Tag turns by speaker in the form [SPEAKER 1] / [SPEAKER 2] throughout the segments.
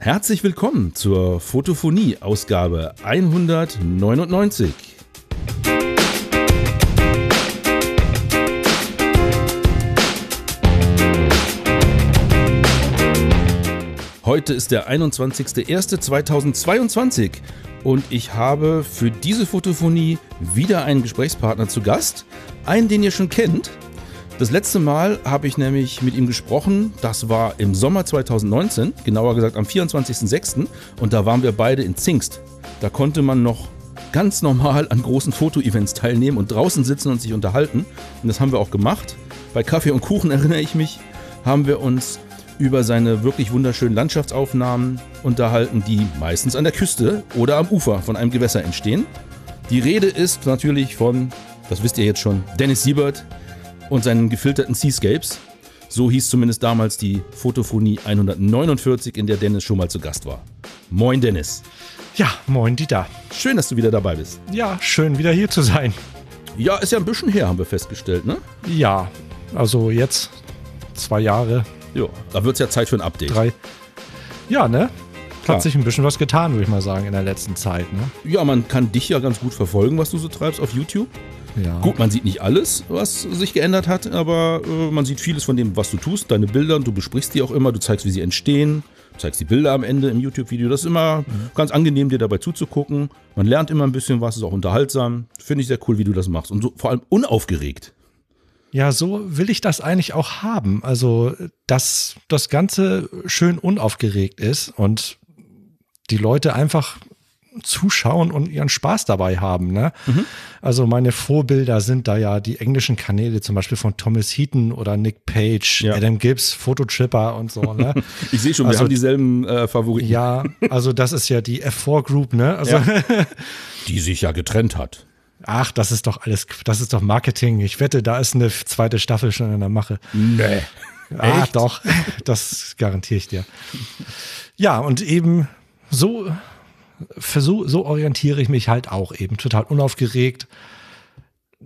[SPEAKER 1] Herzlich willkommen zur Fotophonie Ausgabe 199. Heute ist der 21.01.2022 und ich habe für diese Fotophonie wieder einen Gesprächspartner zu Gast. Einen, den ihr schon kennt. Das letzte Mal habe ich nämlich mit ihm gesprochen, das war im Sommer 2019, genauer gesagt am 24.06. und da waren wir beide in Zingst. Da konnte man noch ganz normal an großen Fotoevents teilnehmen und draußen sitzen und sich unterhalten. Und das haben wir auch gemacht. Bei Kaffee und Kuchen erinnere ich mich, haben wir uns über seine wirklich wunderschönen Landschaftsaufnahmen unterhalten, die meistens an der Küste oder am Ufer von einem Gewässer entstehen. Die Rede ist natürlich von, das wisst ihr jetzt schon, Dennis Siebert, und seinen gefilterten Seascapes. So hieß zumindest damals die Fotophonie 149, in der Dennis schon mal zu Gast war. Moin Dennis.
[SPEAKER 2] Ja, moin Dieter.
[SPEAKER 1] Schön, dass du wieder dabei bist.
[SPEAKER 2] Ja, schön wieder hier zu sein.
[SPEAKER 1] Ja, ist ja ein bisschen her, haben wir festgestellt, ne?
[SPEAKER 2] Ja, also jetzt zwei Jahre.
[SPEAKER 1] Ja, da wird es ja Zeit für ein Update.
[SPEAKER 2] Drei. Ja, ne? Hat sich ein bisschen was getan, würde ich mal sagen, in der letzten Zeit, ne?
[SPEAKER 1] Ja, man kann dich ja ganz gut verfolgen, was du so treibst auf YouTube. Ja. Gut, man sieht nicht alles, was sich geändert hat, aber äh, man sieht vieles von dem, was du tust, deine Bilder, und du besprichst die auch immer, du zeigst, wie sie entstehen, du zeigst die Bilder am Ende im YouTube-Video. Das ist immer mhm. ganz angenehm, dir dabei zuzugucken. Man lernt immer ein bisschen was, ist auch unterhaltsam. Finde ich sehr cool, wie du das machst. Und so, vor allem unaufgeregt.
[SPEAKER 2] Ja, so will ich das eigentlich auch haben. Also, dass das Ganze schön unaufgeregt ist und die Leute einfach zuschauen und ihren Spaß dabei haben. Ne? Mhm. Also meine Vorbilder sind da ja die englischen Kanäle, zum Beispiel von Thomas Heaton oder Nick Page, ja. Adam Gibbs, Phototripper und so. Ne?
[SPEAKER 1] ich sehe schon, wir also, haben dieselben äh, Favoriten.
[SPEAKER 2] Ja, also das ist ja die F4 Group, ne? Also, ja.
[SPEAKER 1] Die sich ja getrennt hat.
[SPEAKER 2] Ach, das ist doch alles, das ist doch Marketing. Ich wette, da ist eine zweite Staffel schon in der Mache.
[SPEAKER 1] Nee.
[SPEAKER 2] Ah, Echt? doch, das garantiere ich dir. Ja, und eben so so, so orientiere ich mich halt auch eben total unaufgeregt.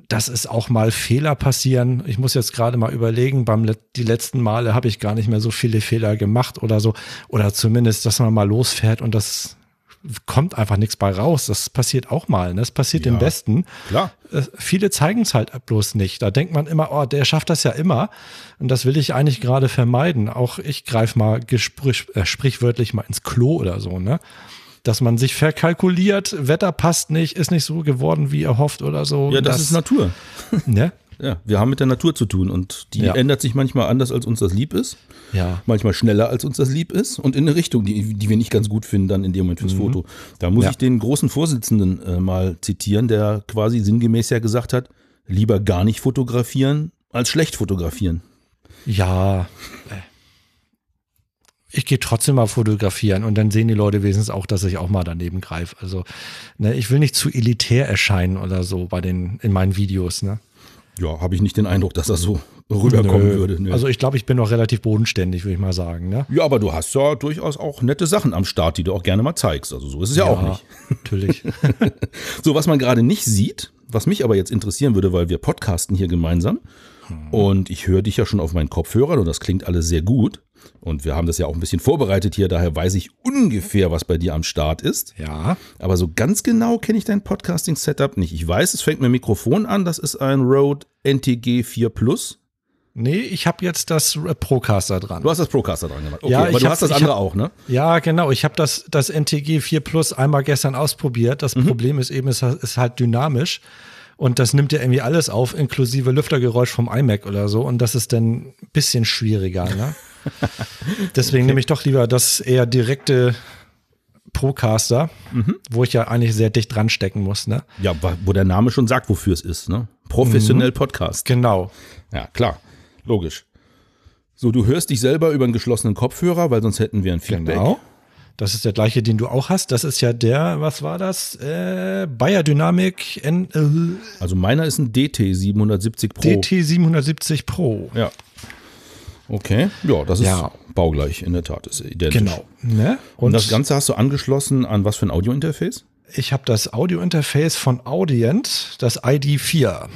[SPEAKER 2] Dass es auch mal Fehler passieren. Ich muss jetzt gerade mal überlegen, beim die letzten Male habe ich gar nicht mehr so viele Fehler gemacht oder so. Oder zumindest, dass man mal losfährt und das kommt einfach nichts bei raus. Das passiert auch mal. Ne? Das passiert ja, dem Besten.
[SPEAKER 1] Klar.
[SPEAKER 2] Äh, viele zeigen es halt bloß nicht. Da denkt man immer, oh, der schafft das ja immer. Und das will ich eigentlich gerade vermeiden. Auch ich greife mal äh, sprichwörtlich mal ins Klo oder so. Ne? Dass man sich verkalkuliert, Wetter passt nicht, ist nicht so geworden, wie erhofft oder so.
[SPEAKER 1] Ja, das, das ist Natur.
[SPEAKER 2] Ne?
[SPEAKER 1] Ja, wir haben mit der Natur zu tun und die ja. ändert sich manchmal anders, als uns das lieb ist.
[SPEAKER 2] Ja.
[SPEAKER 1] Manchmal schneller, als uns das lieb ist und in eine Richtung, die, die wir nicht ganz gut finden, dann in dem Moment fürs mhm. Foto. Da muss ja. ich den großen Vorsitzenden äh, mal zitieren, der quasi sinngemäß ja gesagt hat, lieber gar nicht fotografieren, als schlecht fotografieren.
[SPEAKER 2] Ja, äh, ich gehe trotzdem mal fotografieren und dann sehen die Leute wenigstens auch, dass ich auch mal daneben greife. Also, ne, ich will nicht zu elitär erscheinen oder so bei den, in meinen Videos, ne?
[SPEAKER 1] Ja, habe ich nicht den Eindruck, dass das so rüberkommen Nö. würde.
[SPEAKER 2] Ne? Also ich glaube, ich bin noch relativ bodenständig, würde ich mal sagen. Ne?
[SPEAKER 1] Ja, aber du hast ja durchaus auch nette Sachen am Start, die du auch gerne mal zeigst. Also so ist es ja, ja auch nicht.
[SPEAKER 2] Natürlich.
[SPEAKER 1] so, was man gerade nicht sieht, was mich aber jetzt interessieren würde, weil wir podcasten hier gemeinsam hm. und ich höre dich ja schon auf meinen Kopfhörern und das klingt alles sehr gut. Und wir haben das ja auch ein bisschen vorbereitet hier, daher weiß ich ungefähr, was bei dir am Start ist.
[SPEAKER 2] Ja.
[SPEAKER 1] Aber so ganz genau kenne ich dein Podcasting-Setup nicht. Ich weiß, es fängt mit dem Mikrofon an, das ist ein Rode NTG 4 Plus.
[SPEAKER 2] Nee, ich habe jetzt das Procaster dran.
[SPEAKER 1] Du hast das Procaster dran gemacht.
[SPEAKER 2] Okay, ja,
[SPEAKER 1] aber du hast das andere hab, auch, ne?
[SPEAKER 2] Ja, genau. Ich habe das, das NTG 4 Plus einmal gestern ausprobiert. Das mhm. Problem ist eben, es ist halt dynamisch. Und das nimmt ja irgendwie alles auf, inklusive Lüftergeräusch vom iMac oder so. Und das ist dann ein bisschen schwieriger, ne? Deswegen okay. nehme ich doch lieber das eher direkte Procaster, mhm. wo ich ja eigentlich sehr dicht dran stecken muss. Ne?
[SPEAKER 1] Ja, wo der Name schon sagt, wofür es ist. Ne? Professionell mhm. Podcast.
[SPEAKER 2] Genau.
[SPEAKER 1] Ja, klar. Logisch. So, du hörst dich selber über einen geschlossenen Kopfhörer, weil sonst hätten wir ein Feedback. Genau.
[SPEAKER 2] Das ist der gleiche, den du auch hast. Das ist ja der, was war das? Äh, Bayer Dynamic N.
[SPEAKER 1] Äh, also meiner ist ein DT 770 Pro.
[SPEAKER 2] DT 770 Pro.
[SPEAKER 1] Ja. Okay, ja, das ist ja. baugleich, in der Tat, ist identisch.
[SPEAKER 2] Genau.
[SPEAKER 1] Ne? Und, Und das Ganze hast du angeschlossen an was für ein Audiointerface?
[SPEAKER 2] Ich habe das Audiointerface von Audient, das ID4.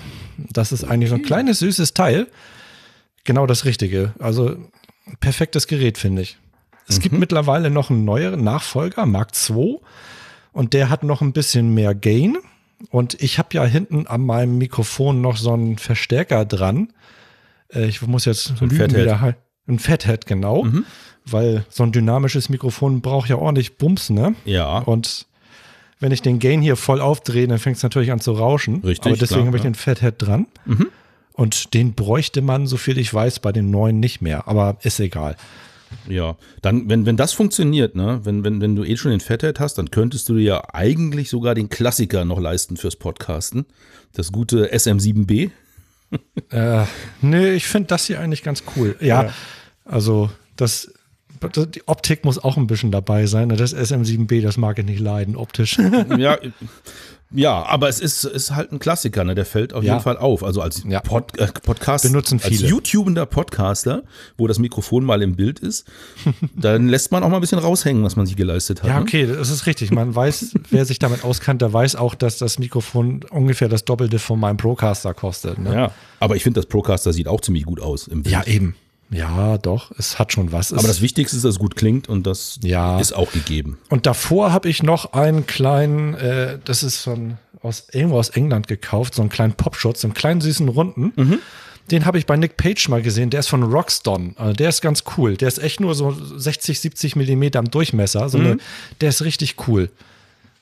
[SPEAKER 2] Das ist eigentlich so ein kleines, süßes Teil. Genau das Richtige. Also perfektes Gerät, finde ich. Es gibt mittlerweile noch einen neueren Nachfolger, Mark II. Und der hat noch ein bisschen mehr Gain. Und ich habe ja hinten an meinem Mikrofon noch so einen Verstärker dran. Äh, ich muss jetzt
[SPEAKER 1] ein
[SPEAKER 2] lügen
[SPEAKER 1] Fathead.
[SPEAKER 2] wieder halt- Ein Fathead, genau.
[SPEAKER 1] Mhm.
[SPEAKER 2] Weil so ein dynamisches Mikrofon braucht ja ordentlich Bums, ne?
[SPEAKER 1] Ja.
[SPEAKER 2] Und wenn ich den Gain hier voll aufdrehe, dann fängt es natürlich an zu rauschen.
[SPEAKER 1] Richtig,
[SPEAKER 2] Aber deswegen habe ich
[SPEAKER 1] ja.
[SPEAKER 2] den Fathead dran.
[SPEAKER 1] Mhm.
[SPEAKER 2] Und den bräuchte man, so viel ich weiß, bei den neuen nicht mehr. Aber ist egal.
[SPEAKER 1] Ja, dann, wenn, wenn das funktioniert, ne, wenn, wenn, wenn du eh schon den Fathead hast, dann könntest du dir ja eigentlich sogar den Klassiker noch leisten fürs Podcasten. Das gute SM7B.
[SPEAKER 2] Äh, nee, ich finde das hier eigentlich ganz cool. Ja,
[SPEAKER 1] Ja.
[SPEAKER 2] also das, das, die Optik muss auch ein bisschen dabei sein. ne? Das SM7B, das mag ich nicht leiden, optisch.
[SPEAKER 1] ja, ja, aber es ist, ist halt ein Klassiker, ne? Der fällt auf
[SPEAKER 2] Ja.
[SPEAKER 1] jeden Fall auf. Also als
[SPEAKER 2] Ja.
[SPEAKER 1] Pod, äh, Podcast,
[SPEAKER 2] Benutzen
[SPEAKER 1] als
[SPEAKER 2] viele.
[SPEAKER 1] YouTubender Podcaster, wo das Mikrofon mal im Bild ist, dann lässt man auch mal ein bisschen raushängen, was man sich geleistet hat.
[SPEAKER 2] ja,
[SPEAKER 1] ne?
[SPEAKER 2] okay, das ist richtig. Man weiß, wer sich damit auskannt, der weiß auch, dass das Mikrofon ungefähr das Doppelte von meinem Procaster kostet. Ne?
[SPEAKER 1] Ja, aber ich finde, das Procaster sieht auch ziemlich gut aus im Bild.
[SPEAKER 2] Ja, eben. Ja, doch, es hat schon was. Es-
[SPEAKER 1] Aber das Wichtigste ist, dass es gut klingt und das
[SPEAKER 2] Ja.
[SPEAKER 1] ist auch gegeben.
[SPEAKER 2] Und davor habe ich noch einen kleinen, äh, das ist von aus irgendwo aus England gekauft, so einen kleinen Popschutz, so einen kleinen süßen runden.
[SPEAKER 1] Mhm.
[SPEAKER 2] Den habe ich bei Nick Page mal gesehen. Der ist von Roxton. Also der ist ganz cool. Der ist echt nur so 60, 70 Millimeter im Durchmesser. So eine, der ist richtig cool.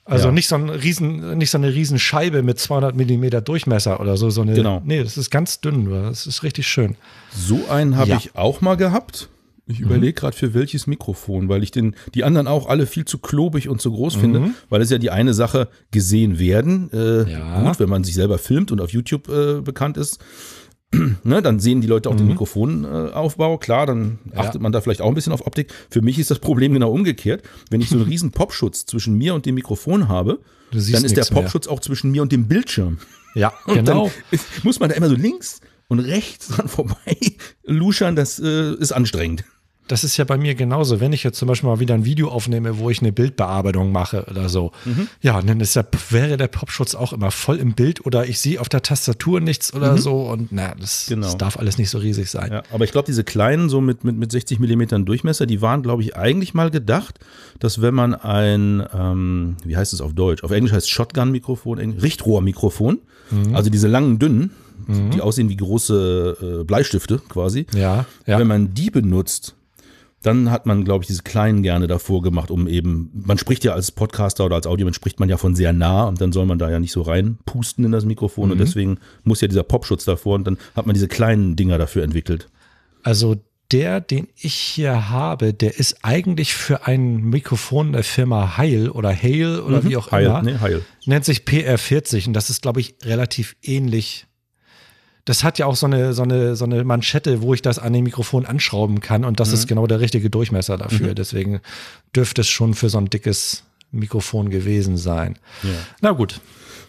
[SPEAKER 2] Also
[SPEAKER 1] Mhm. Ja.
[SPEAKER 2] nicht so ein riesen, nicht so eine riesen Scheibe mit 200 Millimeter Durchmesser oder so. so eine,
[SPEAKER 1] Genau.
[SPEAKER 2] Nee, das ist ganz dünn. Das ist richtig schön.
[SPEAKER 1] So einen habe
[SPEAKER 2] Ja.
[SPEAKER 1] ich auch mal gehabt. Ich überlege gerade für welches Mikrofon, weil ich den, die anderen auch alle viel zu klobig und zu groß finde, weil es ja die eine Sache gesehen werden. Äh,
[SPEAKER 2] Ja.
[SPEAKER 1] Gut, wenn man sich selber filmt und auf YouTube äh, bekannt ist, ne, dann sehen die Leute auch den Mikrofonaufbau. Äh. Klar, dann
[SPEAKER 2] Ja.
[SPEAKER 1] achtet man da vielleicht auch ein bisschen auf Optik. Für mich ist das Problem genau umgekehrt. Wenn ich so einen riesen Popschutz zwischen mir und dem Mikrofon habe, dann ist der
[SPEAKER 2] nichts mehr.
[SPEAKER 1] Popschutz auch zwischen mir und dem Bildschirm.
[SPEAKER 2] Ja,
[SPEAKER 1] Und
[SPEAKER 2] genau.
[SPEAKER 1] dann ist, muss man da immer so links und rechts dran vorbei luschern, das äh, ist anstrengend.
[SPEAKER 2] Das ist ja bei mir genauso. Wenn ich jetzt zum Beispiel mal wieder ein Video aufnehme, wo ich eine Bildbearbeitung mache oder so,
[SPEAKER 1] Mhm.
[SPEAKER 2] ja, dann ist der, wäre der Popschutz auch immer voll im Bild oder ich sehe auf der Tastatur nichts oder so und na, das,
[SPEAKER 1] Mhm. Genau.
[SPEAKER 2] das darf alles nicht so riesig sein.
[SPEAKER 1] Ja, aber ich glaube, diese kleinen, so mit, mit, mit 60 Millimetern Durchmesser, die waren, glaube ich, eigentlich mal gedacht, dass wenn man ein, ähm, wie heißt es auf Deutsch? Auf Englisch heißt Shotgun-Mikrofon, Richtrohrmikrofon,
[SPEAKER 2] Mhm.
[SPEAKER 1] also diese langen, dünnen, die aussehen wie große äh, Bleistifte quasi.
[SPEAKER 2] Ja, ja.
[SPEAKER 1] Wenn man die benutzt, dann hat man, glaube ich, diese kleinen gerne davor gemacht, um eben, man spricht ja als Podcaster oder als Audiomensch spricht man ja von sehr nah und dann soll man da ja nicht so reinpusten in das Mikrofon
[SPEAKER 2] Mhm.
[SPEAKER 1] und deswegen muss ja dieser Popschutz davor und dann hat man diese kleinen Dinger dafür entwickelt.
[SPEAKER 2] Also der, den ich hier habe, der ist eigentlich für ein Mikrofon der Firma Heil oder Hale oder wie auch
[SPEAKER 1] Mhm. Heil,
[SPEAKER 2] immer.
[SPEAKER 1] nee, Heil.
[SPEAKER 2] Nennt sich PR40 und das ist, glaube ich, relativ ähnlich. Das hat ja auch so eine, so, eine, so eine Manschette, wo ich das an dem Mikrofon anschrauben kann und das
[SPEAKER 1] Mhm.
[SPEAKER 2] ist genau der richtige Durchmesser dafür. Deswegen dürfte es schon für so ein dickes Mikrofon gewesen sein.
[SPEAKER 1] Ja.
[SPEAKER 2] Na gut.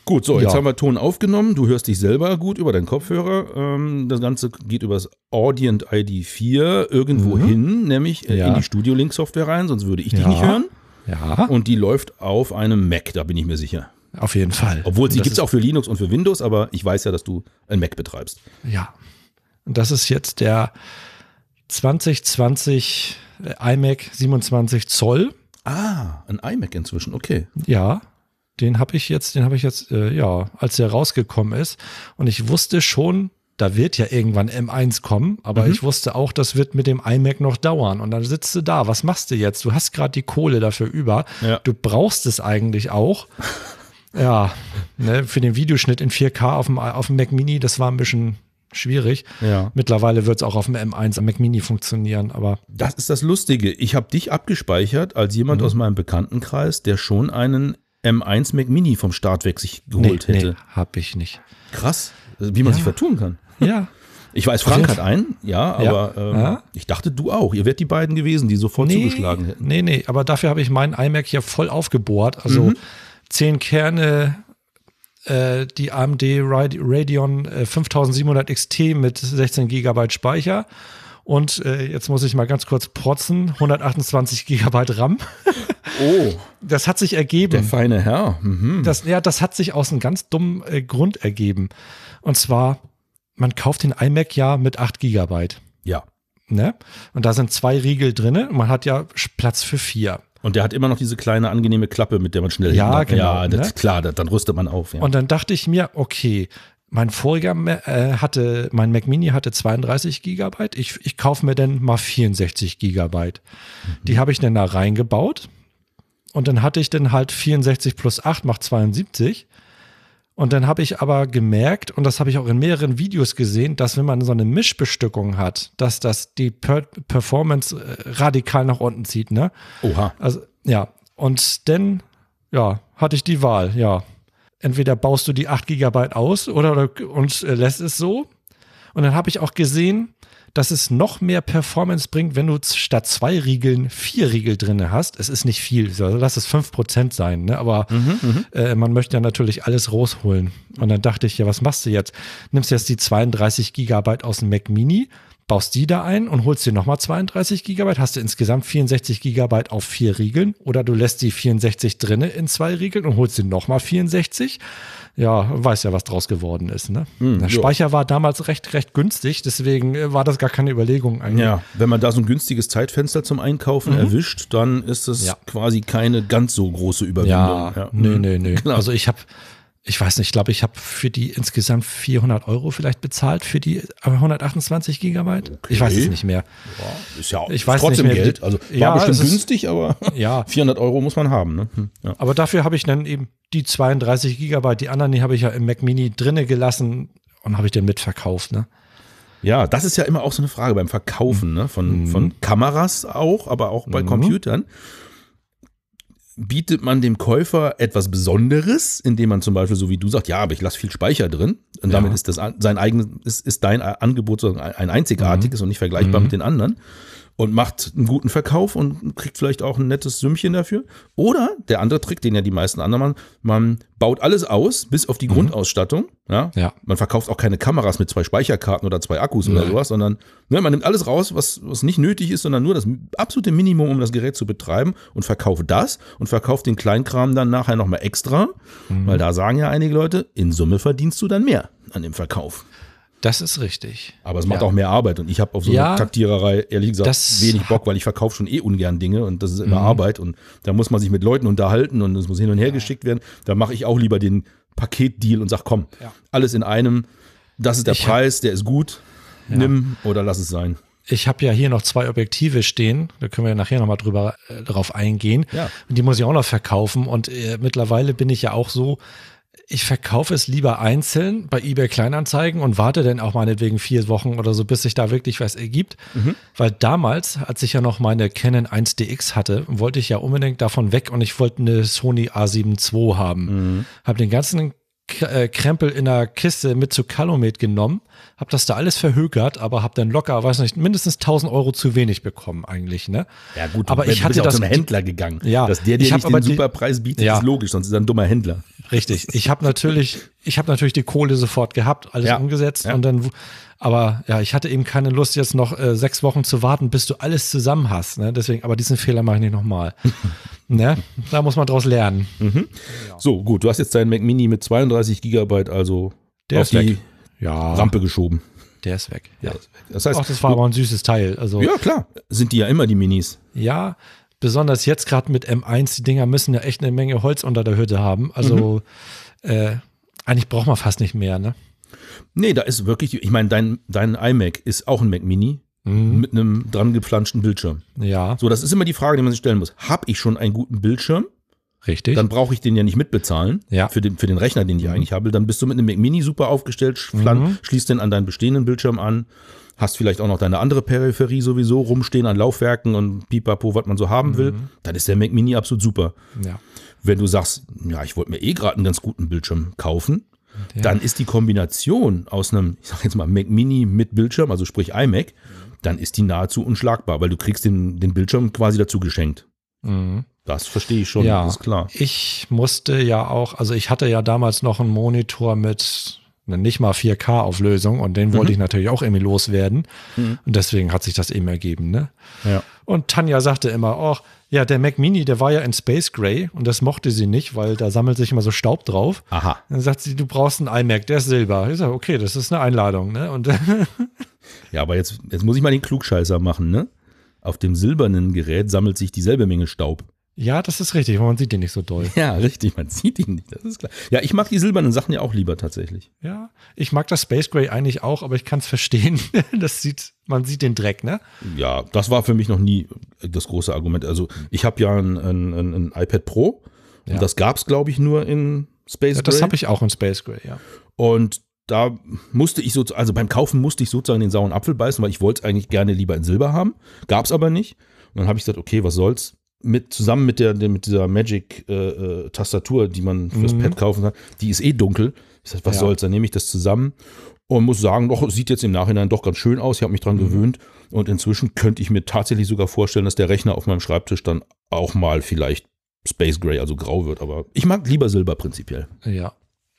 [SPEAKER 1] Gut, so, jetzt
[SPEAKER 2] Ja.
[SPEAKER 1] haben wir Ton aufgenommen. Du hörst dich selber gut über deinen Kopfhörer. Ähm, das Ganze geht übers Audient ID4 irgendwo hin, nämlich äh,
[SPEAKER 2] Mhm. Ja.
[SPEAKER 1] in die Studio Link Software rein, sonst würde ich dich nicht hören.
[SPEAKER 2] Ja,
[SPEAKER 1] Und die läuft auf einem Mac, da bin ich mir sicher.
[SPEAKER 2] Auf jeden Fall.
[SPEAKER 1] Obwohl, sie gibt es auch für Linux und für Windows, aber ich weiß ja, dass du ein Mac betreibst.
[SPEAKER 2] Ja. Und das ist jetzt der 2020 iMac 27 Zoll.
[SPEAKER 1] Ah, ein iMac inzwischen, okay.
[SPEAKER 2] Ja, den habe ich jetzt, den habe ich jetzt, äh, ja, als der rausgekommen ist. Und ich wusste schon, da wird ja irgendwann M1 kommen, aber ich wusste auch, das wird mit dem iMac noch dauern. Und dann sitzt du da, was machst du jetzt? Du hast gerade die Kohle dafür über.
[SPEAKER 1] Ja.
[SPEAKER 2] Du brauchst es eigentlich auch. Ja, ne, für den Videoschnitt in 4K auf dem, auf dem Mac Mini, das war ein bisschen schwierig.
[SPEAKER 1] Ja.
[SPEAKER 2] Mittlerweile wird es auch auf dem M1 am Mac Mini funktionieren, aber
[SPEAKER 1] Das ist das Lustige. Ich habe dich abgespeichert als jemand
[SPEAKER 2] Mhm.
[SPEAKER 1] aus meinem Bekanntenkreis, der schon einen M1 Mac Mini vom Start weg sich geholt
[SPEAKER 2] nee,
[SPEAKER 1] hätte.
[SPEAKER 2] nee, hab ich nicht.
[SPEAKER 1] Krass, wie man sich vertun kann.
[SPEAKER 2] Ja,
[SPEAKER 1] Ich weiß, Frank hat einen, ja,
[SPEAKER 2] Ja.
[SPEAKER 1] aber ähm,
[SPEAKER 2] Ja.
[SPEAKER 1] ich dachte, du auch. Ihr wärt die beiden gewesen, die sofort zugeschlagen hätten.
[SPEAKER 2] Nee, nee, aber dafür habe ich meinen iMac hier voll aufgebohrt. Also
[SPEAKER 1] Mhm.
[SPEAKER 2] Zehn Kerne, äh, die AMD Rade- Radeon äh, 5700 XT mit 16 Gigabyte Speicher. Und äh, jetzt muss ich mal ganz kurz protzen, 128 Gigabyte RAM.
[SPEAKER 1] Oh,
[SPEAKER 2] Das hat sich
[SPEAKER 1] der
[SPEAKER 2] ergeben.
[SPEAKER 1] feine Herr. Mhm.
[SPEAKER 2] Das, ja, das hat sich aus einem ganz dummen äh, Grund ergeben. Und zwar, man kauft den iMac ja mit 8 Gigabyte.
[SPEAKER 1] Ja,
[SPEAKER 2] Ne? Und da sind zwei Riegel drin. Man hat ja Platz für vier.
[SPEAKER 1] Und der hat immer noch diese kleine angenehme Klappe, mit der man schnell
[SPEAKER 2] Ja,
[SPEAKER 1] hinmacht.
[SPEAKER 2] genau,
[SPEAKER 1] Ja, das
[SPEAKER 2] ne?
[SPEAKER 1] klar, das, dann rüstet man auf. Ja.
[SPEAKER 2] Und dann dachte ich mir, okay, mein voriger äh, hatte, mein Mac Mini hatte 32 Gigabyte. Ich, ich kaufe mir dann mal 64 Gigabyte. Die habe ich dann da reingebaut. Und dann hatte ich dann halt 64 plus 8 macht 72. Und dann habe ich aber gemerkt, und das habe ich auch in mehreren Videos gesehen, dass wenn man so eine Mischbestückung hat, dass das die per Performance äh, radikal nach unten zieht, ne?
[SPEAKER 1] Oha.
[SPEAKER 2] Also, ja. Und dann, ja, hatte ich die Wahl, ja. Entweder baust du die 8 GB aus oder, oder und äh, lässt es so. Und dann habe ich auch gesehen, dass es noch mehr Performance bringt, wenn du statt zwei Riegeln vier Riegel drin hast. Es ist nicht viel, also lass es 5% sein, ne? aber äh, man möchte ja natürlich alles rausholen. Und dann dachte ich, ja, was machst du jetzt? Nimmst jetzt die 32 Gigabyte aus dem Mac Mini, baust die da ein und holst dir nochmal 32 Gigabyte, hast du insgesamt 64 Gigabyte auf vier Riegeln oder du lässt die 64 drinne in zwei Riegeln und holst dir nochmal 64. Ja, weiß ja, was draus geworden ist. Ne? Der
[SPEAKER 1] ja.
[SPEAKER 2] Speicher war damals recht, recht günstig, deswegen äh, war das gar keine Überlegung eigentlich.
[SPEAKER 1] Ja, wenn man da so ein günstiges Zeitfenster zum Einkaufen erwischt, dann ist das
[SPEAKER 2] Mhm. Ja.
[SPEAKER 1] quasi keine ganz so große Überwindung.
[SPEAKER 2] Ja, nö,
[SPEAKER 1] Mhm.
[SPEAKER 2] nö, nö.
[SPEAKER 1] Klar.
[SPEAKER 2] Also ich habe, ich weiß nicht, ich glaube, ich habe für die insgesamt 400 Euro vielleicht bezahlt für die 128 Gigabyte. Ich weiß es nicht mehr.
[SPEAKER 1] Ja, ist ja auch
[SPEAKER 2] Ich weiß
[SPEAKER 1] trotzdem
[SPEAKER 2] nicht mehr,
[SPEAKER 1] Geld. Also war
[SPEAKER 2] Ja,
[SPEAKER 1] bestimmt
[SPEAKER 2] es ist-
[SPEAKER 1] günstig, aber
[SPEAKER 2] Ja.
[SPEAKER 1] 400 Euro muss man haben. Ne? Hm, Ja.
[SPEAKER 2] Aber dafür habe ich dann eben die 32 Gigabyte, die anderen, die habe ich ja im Mac Mini drinne gelassen und habe ich dann mitverkauft. Ne?
[SPEAKER 1] Ja, das ist ja immer auch so eine Frage beim Verkaufen ne? von, von Kameras auch, aber auch bei Computern. Bietet man dem Käufer etwas Besonderes, indem man zum Beispiel, so wie du sagst, ja, aber ich lasse viel Speicher drin. Und damit ist das sein eigenes, ist, ist dein Angebot so ein ein einzigartiges und nicht vergleichbar mit den anderen. Und macht einen guten Verkauf und kriegt vielleicht auch ein nettes Sümmchen dafür. Oder der andere Trick, den ja die meisten anderen machen, man baut alles aus, bis auf die Grundausstattung. Ja?
[SPEAKER 2] Ja.
[SPEAKER 1] Man verkauft auch keine Kameras mit zwei Speicherkarten oder zwei Akkus oder
[SPEAKER 2] Nee.
[SPEAKER 1] sowas, sondern ne, man nimmt alles raus, was, was nicht nötig ist, sondern nur das absolute Minimum, um das Gerät zu betreiben und verkauft das und verkauft den Kleinkram dann nachher nochmal extra,
[SPEAKER 2] Mhm.
[SPEAKER 1] weil da sagen ja einige Leute, in Summe verdienst du dann mehr an dem Verkauf.
[SPEAKER 2] Das ist richtig.
[SPEAKER 1] Aber es macht
[SPEAKER 2] Ja.
[SPEAKER 1] auch mehr Arbeit und ich habe auf so
[SPEAKER 2] Ja,
[SPEAKER 1] eine Taktiererei ehrlich gesagt wenig Bock, weil ich verkaufe schon eh ungern Dinge und das ist
[SPEAKER 2] Mhm.
[SPEAKER 1] immer Arbeit und da muss man sich mit Leuten unterhalten und es muss hin und her geschickt werden. Da mache ich auch lieber den Paketdeal und sag, komm,
[SPEAKER 2] Ja.
[SPEAKER 1] alles in einem, das ist der
[SPEAKER 2] Ich
[SPEAKER 1] Preis, der ist gut, nimm oder lass es sein.
[SPEAKER 2] Ich habe ja hier noch zwei Objektive stehen, da können wir ja nachher nochmal drüber äh, drauf eingehen.
[SPEAKER 1] Ja.
[SPEAKER 2] Und die muss ich auch noch verkaufen. Und äh, mittlerweile bin ich ja auch so, ich verkaufe es lieber einzeln bei eBay Kleinanzeigen und warte dann auch meinetwegen vier Wochen oder so, bis sich da wirklich was ergibt. Weil damals, als ich ja noch meine Canon 1DX hatte, wollte ich ja unbedingt davon weg und ich wollte eine Sony A7 II haben. Habe den ganzen äh, Krempel in der Kiste mit zu Calumet genommen, habe das da alles verhökert, aber habe dann locker, weiß nicht, mindestens 1000 Euro zu wenig bekommen eigentlich, ne?
[SPEAKER 1] Ja gut,
[SPEAKER 2] aber ich
[SPEAKER 1] bist
[SPEAKER 2] hatte
[SPEAKER 1] ja auch
[SPEAKER 2] das
[SPEAKER 1] zum Händler gegangen.
[SPEAKER 2] Ja,
[SPEAKER 1] Dass der dir nicht den Superpreis bietet,
[SPEAKER 2] Ja.
[SPEAKER 1] ist logisch, sonst ist er ein dummer Händler.
[SPEAKER 2] Richtig. Ich habe natürlich, ich habe natürlich die Kohle sofort gehabt, alles
[SPEAKER 1] Ja.
[SPEAKER 2] umgesetzt
[SPEAKER 1] Ja.
[SPEAKER 2] und dann, aber ja, ich hatte eben keine Lust, jetzt noch äh, sechs Wochen zu warten, bis du alles zusammen hast. Ne? Deswegen, aber diesen Fehler mache ich nicht nochmal. ne? Da muss man draus lernen.
[SPEAKER 1] So, gut, du hast jetzt deinen Mac Mini mit 32 Gigabyte also
[SPEAKER 2] Der
[SPEAKER 1] auf
[SPEAKER 2] ist
[SPEAKER 1] die
[SPEAKER 2] weg. Ja,
[SPEAKER 1] Rampe geschoben.
[SPEAKER 2] der ist weg. Ja.
[SPEAKER 1] Das heißt,
[SPEAKER 2] Ach, das war aber ein süßes Teil. Also
[SPEAKER 1] ja klar, sind die ja immer die Minis.
[SPEAKER 2] Ja, besonders jetzt gerade mit M1, die Dinger müssen ja echt eine Menge Holz unter der Hütte haben. Also äh, eigentlich braucht man fast nicht mehr, ne?
[SPEAKER 1] Nee, da ist wirklich, ich meine, dein, dein iMac ist auch ein Mac Mini
[SPEAKER 2] Mhm.
[SPEAKER 1] mit einem dran geflanschten Bildschirm.
[SPEAKER 2] Ja,
[SPEAKER 1] So, das ist immer die Frage, die man sich stellen muss. Hab ich schon einen guten Bildschirm?
[SPEAKER 2] richtig.
[SPEAKER 1] Dann brauche ich den ja nicht mitbezahlen
[SPEAKER 2] Ja.
[SPEAKER 1] für, den, für den Rechner, den ich eigentlich habe. Dann bist du mit einem Mac Mini super aufgestellt, flan,
[SPEAKER 2] Mhm.
[SPEAKER 1] schließt den an deinen bestehenden Bildschirm an, hast vielleicht auch noch deine andere Peripherie sowieso rumstehen an Laufwerken und pipapo, was man so haben will.
[SPEAKER 2] Mhm.
[SPEAKER 1] Dann ist der Mac Mini absolut super.
[SPEAKER 2] ja.
[SPEAKER 1] Wenn du sagst, ja, ich wollte mir eh gerade einen ganz guten Bildschirm kaufen,
[SPEAKER 2] Ja.
[SPEAKER 1] dann ist die Kombination aus einem, ich sag jetzt mal, Mac Mini mit Bildschirm, also sprich iMac, dann ist die nahezu unschlagbar, weil du kriegst den, den Bildschirm quasi dazu geschenkt.
[SPEAKER 2] Mhm.
[SPEAKER 1] Das verstehe ich schon,
[SPEAKER 2] ja,
[SPEAKER 1] das ist klar.
[SPEAKER 2] Ich musste ja auch, also ich hatte ja damals noch einen Monitor mit nicht mal 4K-Auflösung und den
[SPEAKER 1] Mhm.
[SPEAKER 2] wollte ich natürlich auch irgendwie loswerden. Und deswegen hat sich das eben ergeben, ne?
[SPEAKER 1] Ja.
[SPEAKER 2] Und Tanja sagte immer, ach, ja, der Mac Mini, der war ja in Space Gray und das mochte sie nicht, weil da sammelt sich immer so Staub drauf.
[SPEAKER 1] Aha.
[SPEAKER 2] Dann sagt sie, du brauchst einen iMac, der ist Silber. Ich sage, okay, das ist eine Einladung, ne? Und
[SPEAKER 1] Ja, aber jetzt, jetzt muss ich mal den Klugscheißer machen, ne? Auf dem silbernen Gerät sammelt sich dieselbe Menge Staub.
[SPEAKER 2] Ja, das ist richtig, weil man sieht den nicht so doll.
[SPEAKER 1] Ja, richtig, man sieht ihn nicht, das ist klar. Ja, ich mag die silbernen Sachen ja auch lieber tatsächlich.
[SPEAKER 2] Ja, ich mag das Space Gray eigentlich auch, aber ich kann es verstehen. Das sieht, man sieht den Dreck, ne?
[SPEAKER 1] Ja, das war für mich noch nie das große Argument. Also ich habe ja ein, ein, ein, iPad Pro
[SPEAKER 2] Ja.
[SPEAKER 1] und das gab es, glaube ich, nur in Space
[SPEAKER 2] Ja, das habe ich auch in Space Gray, ja.
[SPEAKER 1] Und da musste ich so, also beim Kaufen musste ich sozusagen den sauren Apfel beißen, weil ich wollte es eigentlich gerne lieber in Silber haben. Gab es aber nicht. Und dann habe ich gesagt, okay, was soll's? Mit, zusammen mit, der, mit dieser Magic-Tastatur, die man fürs
[SPEAKER 2] Mhm.
[SPEAKER 1] Pad kaufen kann, die ist eh dunkel. Ich sag, was
[SPEAKER 2] Ja.
[SPEAKER 1] soll's? Dann nehme ich das zusammen und muss sagen, doch, sieht jetzt im Nachhinein doch ganz schön aus. Ich habe mich
[SPEAKER 2] Mhm.
[SPEAKER 1] dran gewöhnt. Und inzwischen könnte ich mir tatsächlich sogar vorstellen, dass der Rechner auf meinem Schreibtisch dann auch mal vielleicht Space Gray, also grau wird. Aber ich mag lieber Silber prinzipiell.
[SPEAKER 2] Ja.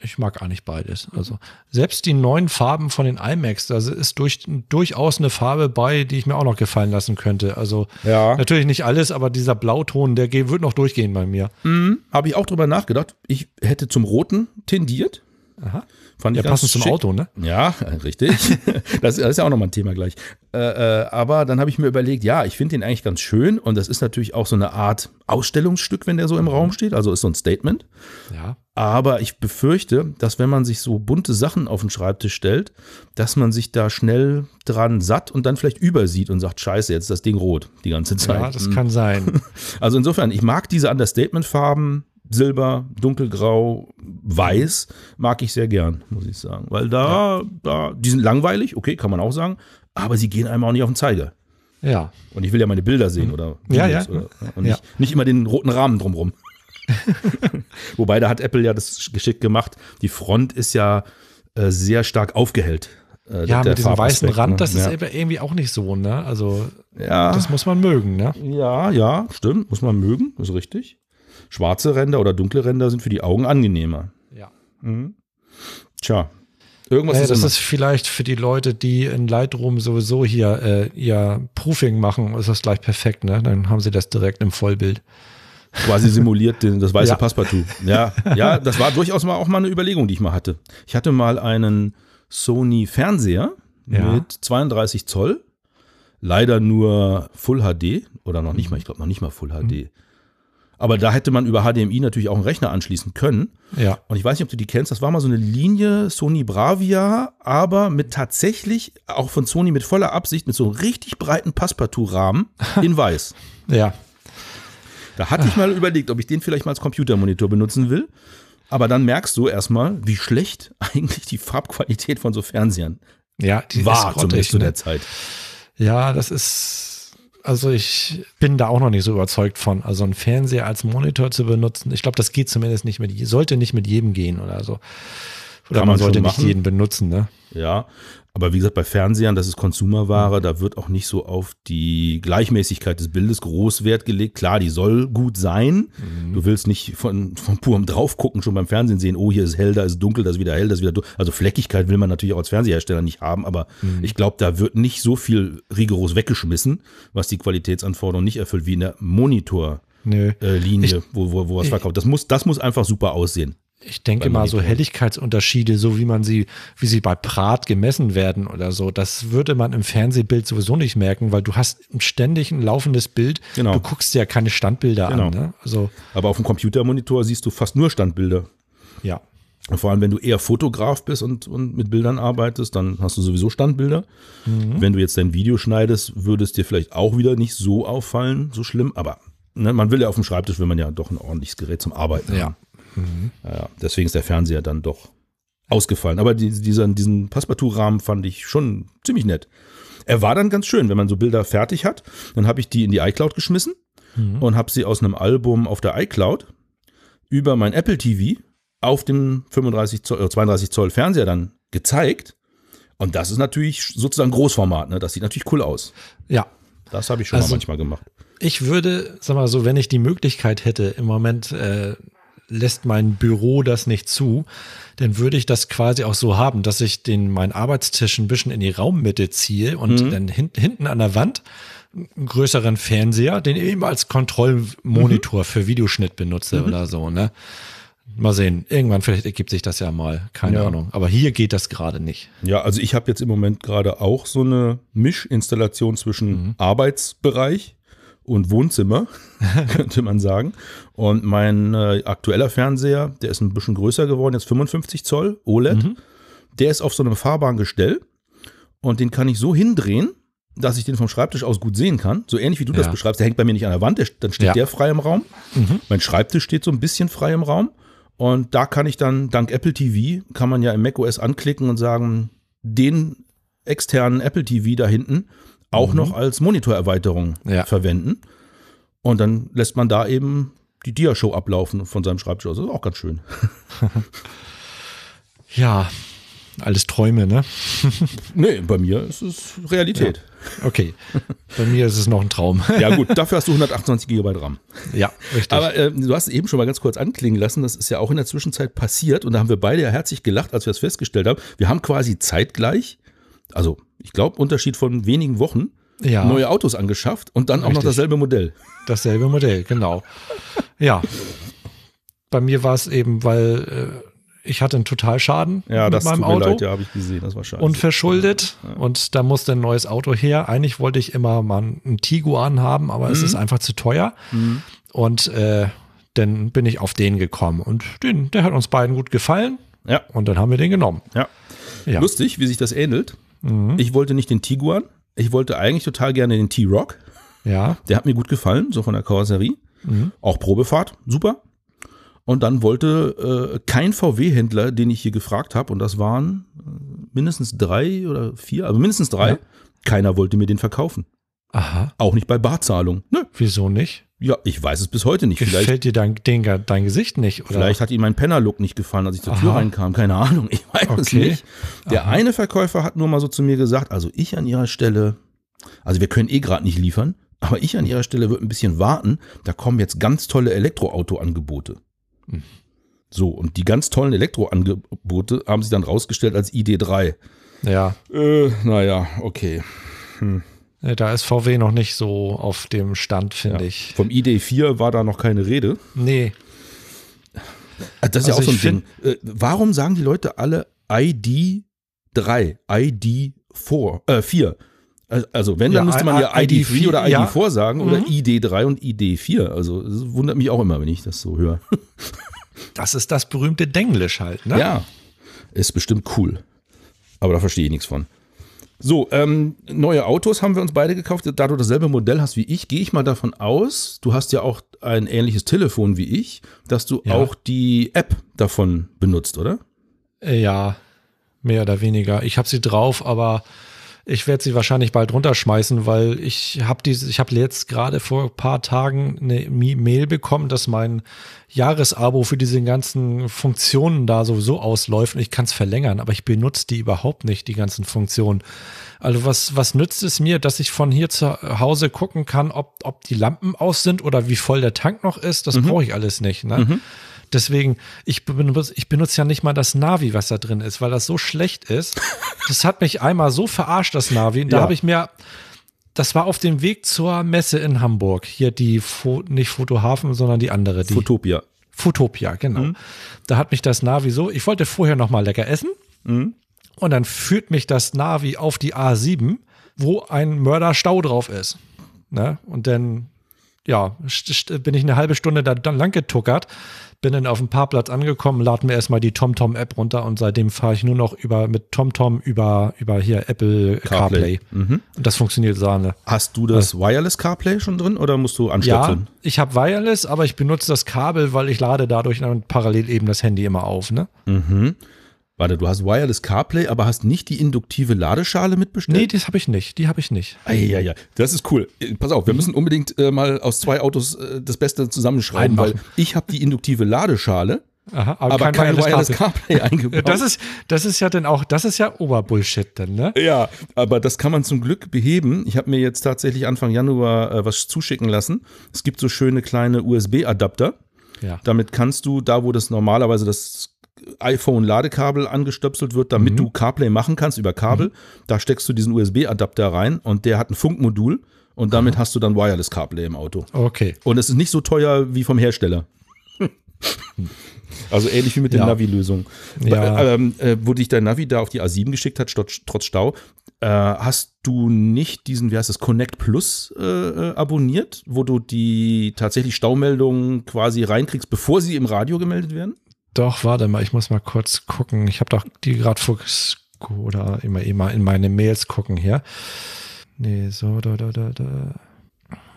[SPEAKER 2] Ich mag eigentlich beides. Also selbst die neuen Farben von den iMacs, da ist durch, durchaus eine Farbe bei, die ich mir auch noch gefallen lassen könnte. Also
[SPEAKER 1] Ja.
[SPEAKER 2] natürlich nicht alles, aber dieser Blauton, der wird noch durchgehen bei mir.
[SPEAKER 1] Mhm. Habe ich auch drüber nachgedacht. Ich hätte zum Roten tendiert.
[SPEAKER 2] Aha.
[SPEAKER 1] Fand
[SPEAKER 2] Ja, passend zum. Auto, ne?
[SPEAKER 1] Ja, richtig. das, das ist ja auch nochmal ein Thema gleich. Äh, äh, aber dann habe ich mir überlegt, ja, ich finde den eigentlich ganz schön und das ist natürlich auch so eine Art Ausstellungsstück, wenn der so im Raum steht. Also ist so ein Statement.
[SPEAKER 2] Ja.
[SPEAKER 1] Aber ich befürchte, dass wenn man sich so bunte Sachen auf den Schreibtisch stellt, dass man sich da schnell dran satt und dann vielleicht übersieht und sagt, scheiße, jetzt ist das Ding rot die ganze Zeit.
[SPEAKER 2] Ja, das kann sein.
[SPEAKER 1] Also insofern, ich mag diese Understatement-Farben, Silber, dunkelgrau, weiß, mag ich sehr gern, muss ich sagen. Weil da, da, die sind langweilig, okay, kann man auch sagen, aber sie gehen einem auch nicht auf den Zeiger.
[SPEAKER 2] Ja.
[SPEAKER 1] Und ich will ja meine Bilder sehen oder
[SPEAKER 2] Ja, ja.
[SPEAKER 1] Oder, und
[SPEAKER 2] Ja.
[SPEAKER 1] nicht, nicht immer den roten Rahmen drumrum. Wobei, da hat Apple ja das geschickt gemacht. Die Front ist ja äh, sehr stark aufgehellt. äh,
[SPEAKER 2] Ja, mit diesem weißen Rand,
[SPEAKER 1] ne?
[SPEAKER 2] das ist
[SPEAKER 1] ja.
[SPEAKER 2] aber irgendwie auch nicht so, ne? Also,
[SPEAKER 1] ja.
[SPEAKER 2] das muss man mögen, ne?
[SPEAKER 1] Ja, ja, stimmt, muss man mögen, ist richtig. Schwarze Ränder oder dunkle Ränder sind für die Augen angenehmer.
[SPEAKER 2] Ja.
[SPEAKER 1] Tja, irgendwas
[SPEAKER 2] Naja,
[SPEAKER 1] ist
[SPEAKER 2] das
[SPEAKER 1] immer.
[SPEAKER 2] ist vielleicht für die Leute, die in Lightroom sowieso hier äh, ihr Proofing machen, ist das gleich perfekt, ne? Dann haben sie das direkt im Vollbild.
[SPEAKER 1] Quasi simuliert den, das weiße
[SPEAKER 2] Ja.
[SPEAKER 1] Passepartout. Ja, ja, das war durchaus mal auch mal eine Überlegung, die ich mal hatte. Ich hatte mal einen Sony Fernseher
[SPEAKER 2] Ja.
[SPEAKER 1] mit 32 Zoll, leider nur Full HD oder noch nicht mal, ich glaube noch nicht mal Full HD. Aber da hätte man über HDMI natürlich auch einen Rechner anschließen können.
[SPEAKER 2] Ja.
[SPEAKER 1] Und ich weiß nicht, ob du die kennst, das war mal so eine Linie Sony Bravia, aber mit tatsächlich, auch von Sony mit voller Absicht, mit so einem richtig breiten Passepartout-Rahmen in weiß.
[SPEAKER 2] Ja.
[SPEAKER 1] Da hatte ich mal überlegt, ob ich den vielleicht mal als Computermonitor benutzen will. Aber dann merkst du erstmal, wie schlecht eigentlich die Farbqualität von so Fernsehern
[SPEAKER 2] Ja, die
[SPEAKER 1] war,
[SPEAKER 2] ist
[SPEAKER 1] zumindest zu
[SPEAKER 2] ne?
[SPEAKER 1] der Zeit.
[SPEAKER 2] Ja, das ist, also ich bin da auch noch nicht so überzeugt von. Also einen Fernseher als Monitor zu benutzen, ich glaube, das geht zumindest nicht mit, sollte nicht mit jedem gehen oder so. Oder
[SPEAKER 1] Kann
[SPEAKER 2] man
[SPEAKER 1] man
[SPEAKER 2] sollte nicht jeden benutzen, ne?
[SPEAKER 1] Ja, aber wie gesagt, bei Fernsehern, das ist Konsumerware, da wird auch nicht so auf die Gleichmäßigkeit des Bildes groß Wert gelegt. Klar, die soll gut sein. Du willst nicht von, von purem Draufgucken schon beim Fernsehen sehen, oh, hier ist hell, da ist dunkel, da ist wieder hell, da ist wieder dunkel. Also Fleckigkeit will man natürlich auch als Fernsehersteller nicht haben, aber ich glaube, da wird nicht so viel rigoros weggeschmissen, was die Qualitätsanforderungen nicht erfüllt, wie in der Monitorlinie,
[SPEAKER 2] Nö.
[SPEAKER 1] wo, wo, wo was
[SPEAKER 2] ich-
[SPEAKER 1] verkauft. Das muss, das muss einfach super aussehen.
[SPEAKER 2] Ich denke mal, so. Helligkeitsunterschiede, so wie man sie, wie sie bei Prat gemessen werden oder so, das würde man im Fernsehbild sowieso nicht merken, weil du hast ständig ein laufendes Bild.
[SPEAKER 1] Genau.
[SPEAKER 2] Du guckst ja keine Standbilder
[SPEAKER 1] Genau.
[SPEAKER 2] an. Ne? Also,
[SPEAKER 1] Aber auf dem Computermonitor siehst du fast nur Standbilder.
[SPEAKER 2] ja.
[SPEAKER 1] Und vor allem, wenn du eher Fotograf bist und, und mit Bildern arbeitest, dann hast du sowieso Standbilder. Wenn du jetzt dein Video schneidest, würde es dir vielleicht auch wieder nicht so auffallen, so schlimm. Aber ne, man will ja auf dem Schreibtisch, will man ja doch ein ordentliches Gerät zum Arbeiten
[SPEAKER 2] Ja.
[SPEAKER 1] haben. Ja, ja, deswegen ist der Fernseher dann doch ausgefallen. Aber die, dieser, diesen Passepartout-Rahmen fand ich schon ziemlich nett. Er war dann ganz schön, wenn man so Bilder fertig hat. Dann habe ich die in die iCloud geschmissen und habe sie aus einem Album auf der iCloud über mein Apple TV auf dem 35 Zoll, äh, 32 Zoll Fernseher dann gezeigt. Und das ist natürlich sozusagen Großformat. Ne? Das sieht natürlich cool aus.
[SPEAKER 2] Ja.
[SPEAKER 1] Das habe ich schon
[SPEAKER 2] Also-
[SPEAKER 1] mal manchmal gemacht.
[SPEAKER 2] Ich würde, sag mal so, wenn ich die Möglichkeit hätte, im Moment äh, lässt mein Büro das nicht zu, dann würde ich das quasi auch so haben, dass ich den meinen Arbeitstisch ein bisschen in die Raummitte ziehe und
[SPEAKER 1] Mhm.
[SPEAKER 2] dann hin, hinten an der Wand einen größeren Fernseher, den eben als Kontrollmonitor
[SPEAKER 1] Mhm.
[SPEAKER 2] für Videoschnitt benutze oder so, ne? Mal sehen. Irgendwann vielleicht ergibt sich das ja mal. Keine
[SPEAKER 1] Ja.
[SPEAKER 2] Ahnung. Aber hier geht das gerade nicht.
[SPEAKER 1] Ja, also ich habe jetzt im Moment gerade auch so eine Mischinstallation zwischen Arbeitsbereich und Wohnzimmer, könnte man sagen. Und mein äh, aktueller Fernseher, der ist ein bisschen größer geworden, jetzt 55 Zoll OLED. Der ist auf so einem fahrbaren Gestell und den kann ich so hindrehen, dass ich den vom Schreibtisch aus gut sehen kann. So ähnlich wie du das
[SPEAKER 2] Ja.
[SPEAKER 1] beschreibst. Der hängt bei mir nicht an der Wand, der, dann steht
[SPEAKER 2] Ja.
[SPEAKER 1] der frei im Raum. Mein Schreibtisch steht so ein bisschen frei im Raum. Und da kann ich dann, dank Apple TV, kann man ja im macOS anklicken und sagen, den externen Apple TV da hinten auch noch als Monitorerweiterung
[SPEAKER 2] Ja.
[SPEAKER 1] verwenden. Und dann lässt man da eben die Dia-Show ablaufen von seinem Schreibtisch aus. Das ist auch ganz schön.
[SPEAKER 2] Ja, alles Träume, ne?
[SPEAKER 1] Nee, bei mir ist es Realität.
[SPEAKER 2] Okay. Bei mir ist es noch ein Traum.
[SPEAKER 1] Ja, gut, dafür hast du 128 GB RAM.
[SPEAKER 2] ja, richtig.
[SPEAKER 1] Aber äh, du hast es eben schon mal ganz kurz anklingen lassen, das ist ja auch in der Zwischenzeit passiert und da haben wir beide ja herzlich gelacht, als wir es festgestellt haben. Wir haben quasi zeitgleich, also ich glaube Unterschied von wenigen Wochen,
[SPEAKER 2] Ja.
[SPEAKER 1] neue Autos angeschafft und dann auch noch
[SPEAKER 2] Richtig.
[SPEAKER 1] dasselbe Modell.
[SPEAKER 2] Dasselbe Modell, genau. Ja. Bei mir war es eben, weil äh, ich hatte einen Totalschaden
[SPEAKER 1] Ja,
[SPEAKER 2] mit
[SPEAKER 1] das
[SPEAKER 2] meinem
[SPEAKER 1] tut mir
[SPEAKER 2] Auto.
[SPEAKER 1] leid, ja, habe ich gesehen, das war scheiße.
[SPEAKER 2] unverschuldet und da musste ein neues Auto her. Eigentlich wollte ich immer mal einen Tiguan haben, aber
[SPEAKER 1] Mhm.
[SPEAKER 2] es ist einfach zu teuer. Und äh, dann bin ich auf den gekommen und den, der hat uns beiden gut gefallen
[SPEAKER 1] ja,
[SPEAKER 2] und dann haben wir den genommen.
[SPEAKER 1] ja.
[SPEAKER 2] Ja.
[SPEAKER 1] Lustig, wie sich das ähnelt.
[SPEAKER 2] Mhm.
[SPEAKER 1] Ich wollte nicht den Tiguan, ich wollte eigentlich total gerne den T-Rock.
[SPEAKER 2] Ja,
[SPEAKER 1] Der hat mir gut gefallen, so von der Karosserie.
[SPEAKER 2] Mhm.
[SPEAKER 1] Auch Probefahrt, super. Und dann wollte äh, kein VW-Händler, den ich hier gefragt habe, und das waren äh, mindestens drei oder vier, also mindestens drei,
[SPEAKER 2] Ja.
[SPEAKER 1] keiner wollte mir den verkaufen.
[SPEAKER 2] aha.
[SPEAKER 1] Auch nicht bei Barzahlung. Nö.
[SPEAKER 2] Wieso nicht?
[SPEAKER 1] Ja, ich weiß es bis heute nicht. Vielleicht,
[SPEAKER 2] Gefällt dir dein, den, dein Gesicht nicht? Oder?
[SPEAKER 1] vielleicht hat ihm mein Penner-Look nicht gefallen, als ich zur Tür
[SPEAKER 2] Aha.
[SPEAKER 1] reinkam. Keine Ahnung, ich weiß es
[SPEAKER 2] Okay.
[SPEAKER 1] nicht. Der eine Verkäufer hat nur mal so zu mir gesagt, also ich an ihrer Stelle, also wir können eh gerade nicht liefern, aber ich an ihrer Stelle würde ein bisschen warten. Da kommen jetzt ganz tolle Elektroauto-Angebote.
[SPEAKER 2] Hm.
[SPEAKER 1] So, und die ganz tollen Elektroangebote haben sich dann rausgestellt als ID3.
[SPEAKER 2] Ja,
[SPEAKER 1] Äh, naja, okay.
[SPEAKER 2] äh, da ist VW noch nicht so auf dem Stand, finde ich.
[SPEAKER 1] Vom ID4 war da noch keine Rede.
[SPEAKER 2] Nee,
[SPEAKER 1] Ah, Das ist ja
[SPEAKER 2] Also
[SPEAKER 1] auch so ein Ding. Äh, warum sagen die Leute alle ID3, ID4, äh, 4? Also- Also wenn, dann
[SPEAKER 2] Ja,
[SPEAKER 1] müsste man ja
[SPEAKER 2] I-
[SPEAKER 1] ID3
[SPEAKER 2] ID4,
[SPEAKER 1] oder
[SPEAKER 2] ja.
[SPEAKER 1] ID4 sagen oder
[SPEAKER 2] Mhm.
[SPEAKER 1] ID3 und ID4. Also das wundert mich auch immer, wenn ich das so höre.
[SPEAKER 2] das ist das berühmte Denglisch halt, ne?
[SPEAKER 1] Ja, ist bestimmt cool. Aber da verstehe ich nichts von. So, ähm, neue Autos haben wir uns beide gekauft. Da du dasselbe Modell hast wie ich, gehe ich mal davon aus, du hast ja auch ein ähnliches Telefon wie ich, dass du
[SPEAKER 2] Ja.
[SPEAKER 1] auch die App davon benutzt, oder?
[SPEAKER 2] Äh, Ja, mehr oder weniger. Ich habe sie drauf, aber ich werde sie wahrscheinlich bald runterschmeißen, weil ich habe diese, ich habe jetzt gerade vor ein paar Tagen eine Mail bekommen, dass mein Jahresabo für diese ganzen Funktionen da sowieso ausläuft und ich kann es verlängern, aber ich benutze die überhaupt nicht, die ganzen Funktionen. Also was, was nützt es mir, dass ich von hier zu Hause gucken kann, ob, ob die Lampen aus sind oder wie voll der Tank noch ist? Das brauche ich alles nicht. Ne? Deswegen, ich benutze, ich benutze ja nicht mal das Navi, was da drin ist, weil das so schlecht ist. Das hat mich einmal so verarscht, das Navi. Und da
[SPEAKER 1] Ja.
[SPEAKER 2] habe ich mir, das war auf dem Weg zur Messe in Hamburg. Hier die, Fo nicht Fotohafen, sondern die andere. Die
[SPEAKER 1] Fotopia.
[SPEAKER 2] Fotopia, genau. Da hat mich das Navi so, ich wollte vorher noch mal lecker essen. Und dann führt mich das Navi auf die A7, wo ein Mörderstau drauf ist. Ne? Und dann, ja, bin ich eine halbe Stunde da dann lang getuckert, bin dann auf dem Parkplatz angekommen, lade mir erstmal die TomTom-App runter und seitdem fahre ich nur noch über mit TomTom über, über hier Apple CarPlay.
[SPEAKER 1] CarPlay.
[SPEAKER 2] Und das funktioniert Sahne.
[SPEAKER 1] Hast du das Wireless CarPlay schon drin oder musst du
[SPEAKER 2] Ja,
[SPEAKER 1] anstöpseln?
[SPEAKER 2] ich habe Wireless, aber ich benutze das Kabel, weil ich lade dadurch parallel eben das Handy immer auf. Ne?
[SPEAKER 1] Warte, du hast Wireless CarPlay, aber hast nicht die induktive Ladeschale mitbestellt?
[SPEAKER 2] Nee, das habe ich nicht. Die habe ich nicht.
[SPEAKER 1] Ja, ja, das ist cool. Äh, Pass auf, wir müssen unbedingt äh, mal aus zwei Autos äh, das Beste zusammenschreiben, weil
[SPEAKER 2] Einmachen.
[SPEAKER 1] ich habe die induktive Ladeschale,
[SPEAKER 2] Aha,
[SPEAKER 1] aber kein, Wireless
[SPEAKER 2] Kabel.
[SPEAKER 1] CarPlay eingebaut.
[SPEAKER 2] Das ist, das ist ja dann auch, das ist ja Oberbullshit dann, ne?
[SPEAKER 1] ja, aber das kann man zum Glück beheben. Ich habe mir jetzt tatsächlich Anfang Januar äh, was zuschicken lassen. Es gibt so schöne kleine USB-Adapter.
[SPEAKER 2] Ja.
[SPEAKER 1] Damit kannst du da, wo das normalerweise das iPhone-Ladekabel angestöpselt wird, damit
[SPEAKER 2] Mhm.
[SPEAKER 1] du CarPlay machen kannst über Kabel, da steckst du diesen USB-Adapter rein und der hat ein Funkmodul und damit hast du dann Wireless CarPlay im Auto.
[SPEAKER 2] Okay.
[SPEAKER 1] Und es ist nicht so teuer wie vom Hersteller. Also ähnlich wie mit den
[SPEAKER 2] Ja.
[SPEAKER 1] Navi-Lösungen.
[SPEAKER 2] Ja.
[SPEAKER 1] Ähm, äh, wo dich dein Navi da auf die A7 geschickt hat, trotz, trotz Stau, äh, hast du nicht diesen, wie heißt das, Connect Plus äh, äh, abonniert, wo du die tatsächlich Staumeldungen quasi reinkriegst, bevor sie im Radio gemeldet werden?
[SPEAKER 2] Doch, warte mal, ich muss mal kurz gucken. Ich habe doch die gerade vor oder immer immer in meine Mails gucken hier. Nee, so da da da da.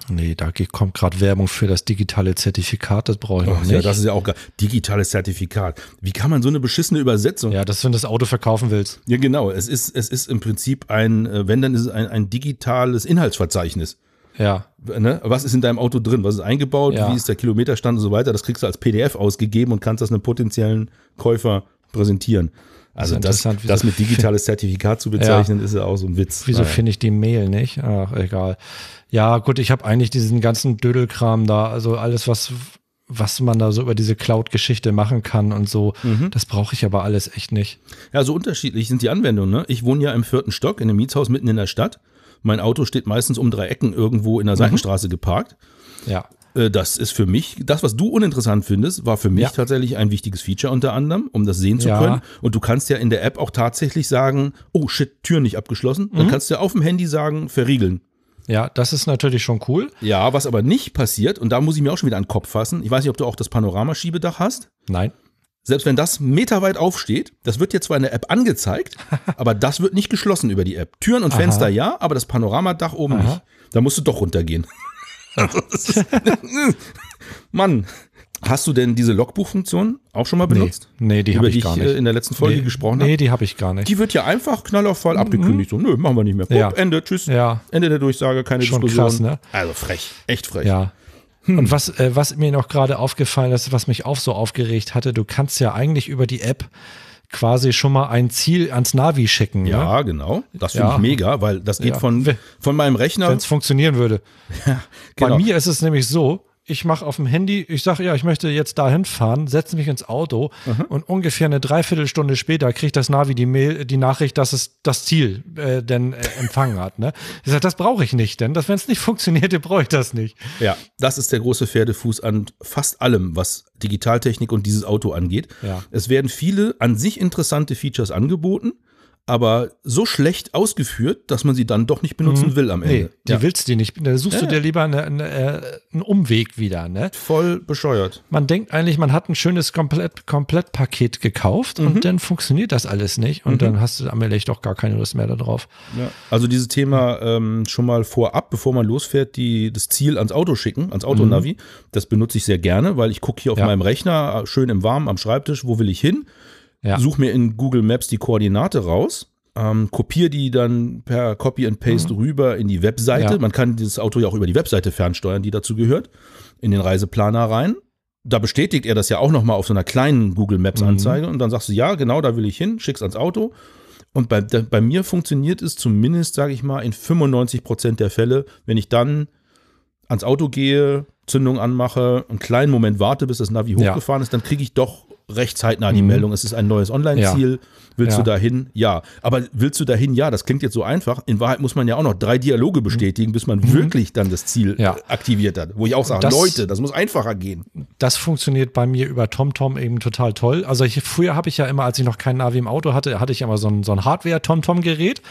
[SPEAKER 2] Nee, da kommt gerade Werbung für das digitale Zertifikat, das brauche ich noch
[SPEAKER 1] Ach,
[SPEAKER 2] nicht.
[SPEAKER 1] ja, das ist ja auch geil. Digitales Zertifikat. Wie kann man so eine beschissene Übersetzung?
[SPEAKER 2] ja, das wenn du das Auto verkaufen willst.
[SPEAKER 1] Ja, genau. Es ist, es ist im Prinzip ein, äh, wenn, dann ist es ein, ein digitales Inhaltsverzeichnis.
[SPEAKER 2] Ja,
[SPEAKER 1] Ne? Was ist in deinem Auto drin? Was ist eingebaut?
[SPEAKER 2] Ja.
[SPEAKER 1] Wie ist der Kilometerstand und so weiter? Das kriegst du als PDF ausgegeben und kannst das einem potenziellen Käufer präsentieren. Also
[SPEAKER 2] Das
[SPEAKER 1] das, das, mit digitales Zertifikat zu bezeichnen, ist ja auch so ein Witz.
[SPEAKER 2] wieso
[SPEAKER 1] Naja.
[SPEAKER 2] finde ich die Mail nicht? Ach, egal. Ja, gut, ich habe eigentlich diesen ganzen Dödelkram da, also alles, was, was man da so über diese Cloud-Geschichte machen kann und so,
[SPEAKER 1] Mhm.
[SPEAKER 2] das brauche ich aber alles echt nicht.
[SPEAKER 1] Ja, so unterschiedlich sind die Anwendungen. Ne? Ich wohne ja im vierten Stock in einem Mietshaus mitten in der Stadt. Mein Auto steht meistens um drei Ecken irgendwo in der Seitenstraße geparkt.
[SPEAKER 2] Ja.
[SPEAKER 1] Äh, Das ist für mich, das, was du uninteressant findest, war für mich
[SPEAKER 2] Ja.
[SPEAKER 1] tatsächlich ein wichtiges Feature unter anderem, um das sehen zu
[SPEAKER 2] Ja.
[SPEAKER 1] können. Und du kannst ja in der App auch tatsächlich sagen, oh shit, Tür nicht abgeschlossen.
[SPEAKER 2] Mhm.
[SPEAKER 1] Dann kannst du ja auf dem Handy sagen, verriegeln.
[SPEAKER 2] Ja, das ist natürlich schon cool.
[SPEAKER 1] Ja, was aber nicht passiert, und da muss ich mir auch schon wieder an den Kopf fassen, ich weiß nicht, ob du auch das Panoramaschiebedach hast.
[SPEAKER 2] Nein.
[SPEAKER 1] Selbst wenn das meterweit aufsteht, das wird dir zwar in der App angezeigt, aber das wird nicht geschlossen über die App. Türen und
[SPEAKER 2] Aha.
[SPEAKER 1] Fenster ja, aber das Panoramadach oben
[SPEAKER 2] Aha.
[SPEAKER 1] nicht. Da musst du doch runtergehen. Ist, Mann, hast du denn diese Logbuchfunktion auch schon mal benutzt?
[SPEAKER 2] Nee, die
[SPEAKER 1] über
[SPEAKER 2] habe
[SPEAKER 1] die
[SPEAKER 2] ich gar
[SPEAKER 1] ich
[SPEAKER 2] nicht.
[SPEAKER 1] äh, in der letzten Folge
[SPEAKER 2] nee,
[SPEAKER 1] gesprochen
[SPEAKER 2] Nee,
[SPEAKER 1] habe?
[SPEAKER 2] die habe ich gar nicht.
[SPEAKER 1] Die wird ja einfach knallauffall abgekündigt. So, nö, machen wir nicht mehr. Guck,
[SPEAKER 2] Ja.
[SPEAKER 1] Ende, tschüss.
[SPEAKER 2] Ja.
[SPEAKER 1] Ende der Durchsage, keine
[SPEAKER 2] Schon
[SPEAKER 1] Diskussion.
[SPEAKER 2] krass, ne?
[SPEAKER 1] Also frech, echt frech.
[SPEAKER 2] Ja. Und was, äh, was mir noch gerade aufgefallen ist, was mich auch so aufgeregt hatte, du kannst ja eigentlich über die App quasi schon mal ein Ziel ans Navi schicken. Ne?
[SPEAKER 1] Ja, genau. Das finde
[SPEAKER 2] Ja.
[SPEAKER 1] ich mega, weil das geht
[SPEAKER 2] Ja.
[SPEAKER 1] von, von meinem Rechner.
[SPEAKER 2] Wenn es funktionieren würde.
[SPEAKER 1] genau.
[SPEAKER 2] Bei mir ist es nämlich so, ich mache auf dem Handy, ich sage, ja, ich möchte jetzt dahin fahren, setze mich ins Auto und ungefähr eine Dreiviertelstunde später kriegt das Navi die Mail, die Nachricht, dass es das Ziel äh, denn äh, empfangen hat. Ne? Ich sage, das brauche ich nicht, denn wenn es nicht funktioniert, brauche ich das nicht.
[SPEAKER 1] Ja, das ist der große Pferdefuß an fast allem, was Digitaltechnik und dieses Auto angeht.
[SPEAKER 2] Ja.
[SPEAKER 1] Es werden viele an sich interessante Features angeboten, aber so schlecht ausgeführt, dass man sie dann doch nicht benutzen will am Ende.
[SPEAKER 2] Nee, die
[SPEAKER 1] ja.
[SPEAKER 2] willst du nicht. Da suchst
[SPEAKER 1] Ja,
[SPEAKER 2] du dir lieber eine, eine, äh, einen Umweg wieder. Ne?
[SPEAKER 1] Voll bescheuert.
[SPEAKER 2] Man denkt eigentlich, man hat ein schönes Komplett, Komplettpaket gekauft
[SPEAKER 1] Mhm.
[SPEAKER 2] und dann funktioniert das alles nicht. Und dann hast du am Ende doch gar keine Lust mehr darauf.
[SPEAKER 1] Ja. Also dieses Thema ähm, schon mal vorab, bevor man losfährt, die, das Ziel ans Auto schicken, ans Autonavi, das benutze ich sehr gerne, weil ich gucke hier auf meinem Rechner, äh, schön im Warmen am Schreibtisch, wo will ich hin,
[SPEAKER 2] Ja.
[SPEAKER 1] suche mir in Google Maps die Koordinate raus, ähm, kopiere die dann per Copy and Paste rüber in die Webseite.
[SPEAKER 2] Mhm. Ja.
[SPEAKER 1] Man kann dieses Auto ja auch über die Webseite fernsteuern, die dazu gehört, in den Reiseplaner rein. Da bestätigt er das ja auch nochmal auf so einer kleinen Google Maps Anzeige und dann sagst du, ja, genau, da will ich hin, schick's ans Auto. Und bei, bei mir funktioniert es zumindest, sage ich mal, in 95 Prozent der Fälle, wenn ich dann ans Auto gehe, Zündung anmache, einen kleinen Moment warte, bis das Navi
[SPEAKER 2] Ja.
[SPEAKER 1] hochgefahren ist, dann kriege ich doch recht zeitnah die Meldung, es ist ein neues Online-Ziel. Willst
[SPEAKER 2] Ja.
[SPEAKER 1] du dahin? Ja. Aber willst du dahin? Ja, das klingt jetzt so einfach. In Wahrheit muss man ja auch noch drei Dialoge bestätigen, bis man wirklich dann das Ziel
[SPEAKER 2] Ja.
[SPEAKER 1] aktiviert hat. Wo ich auch sage,
[SPEAKER 2] Das-
[SPEAKER 1] Leute, das muss einfacher gehen.
[SPEAKER 2] Das funktioniert bei mir über TomTom eben total toll. Also ich, früher habe ich ja immer, als ich noch kein Navi im Auto hatte, hatte ich immer so ein, so ein Hardware-TomTom-Gerät.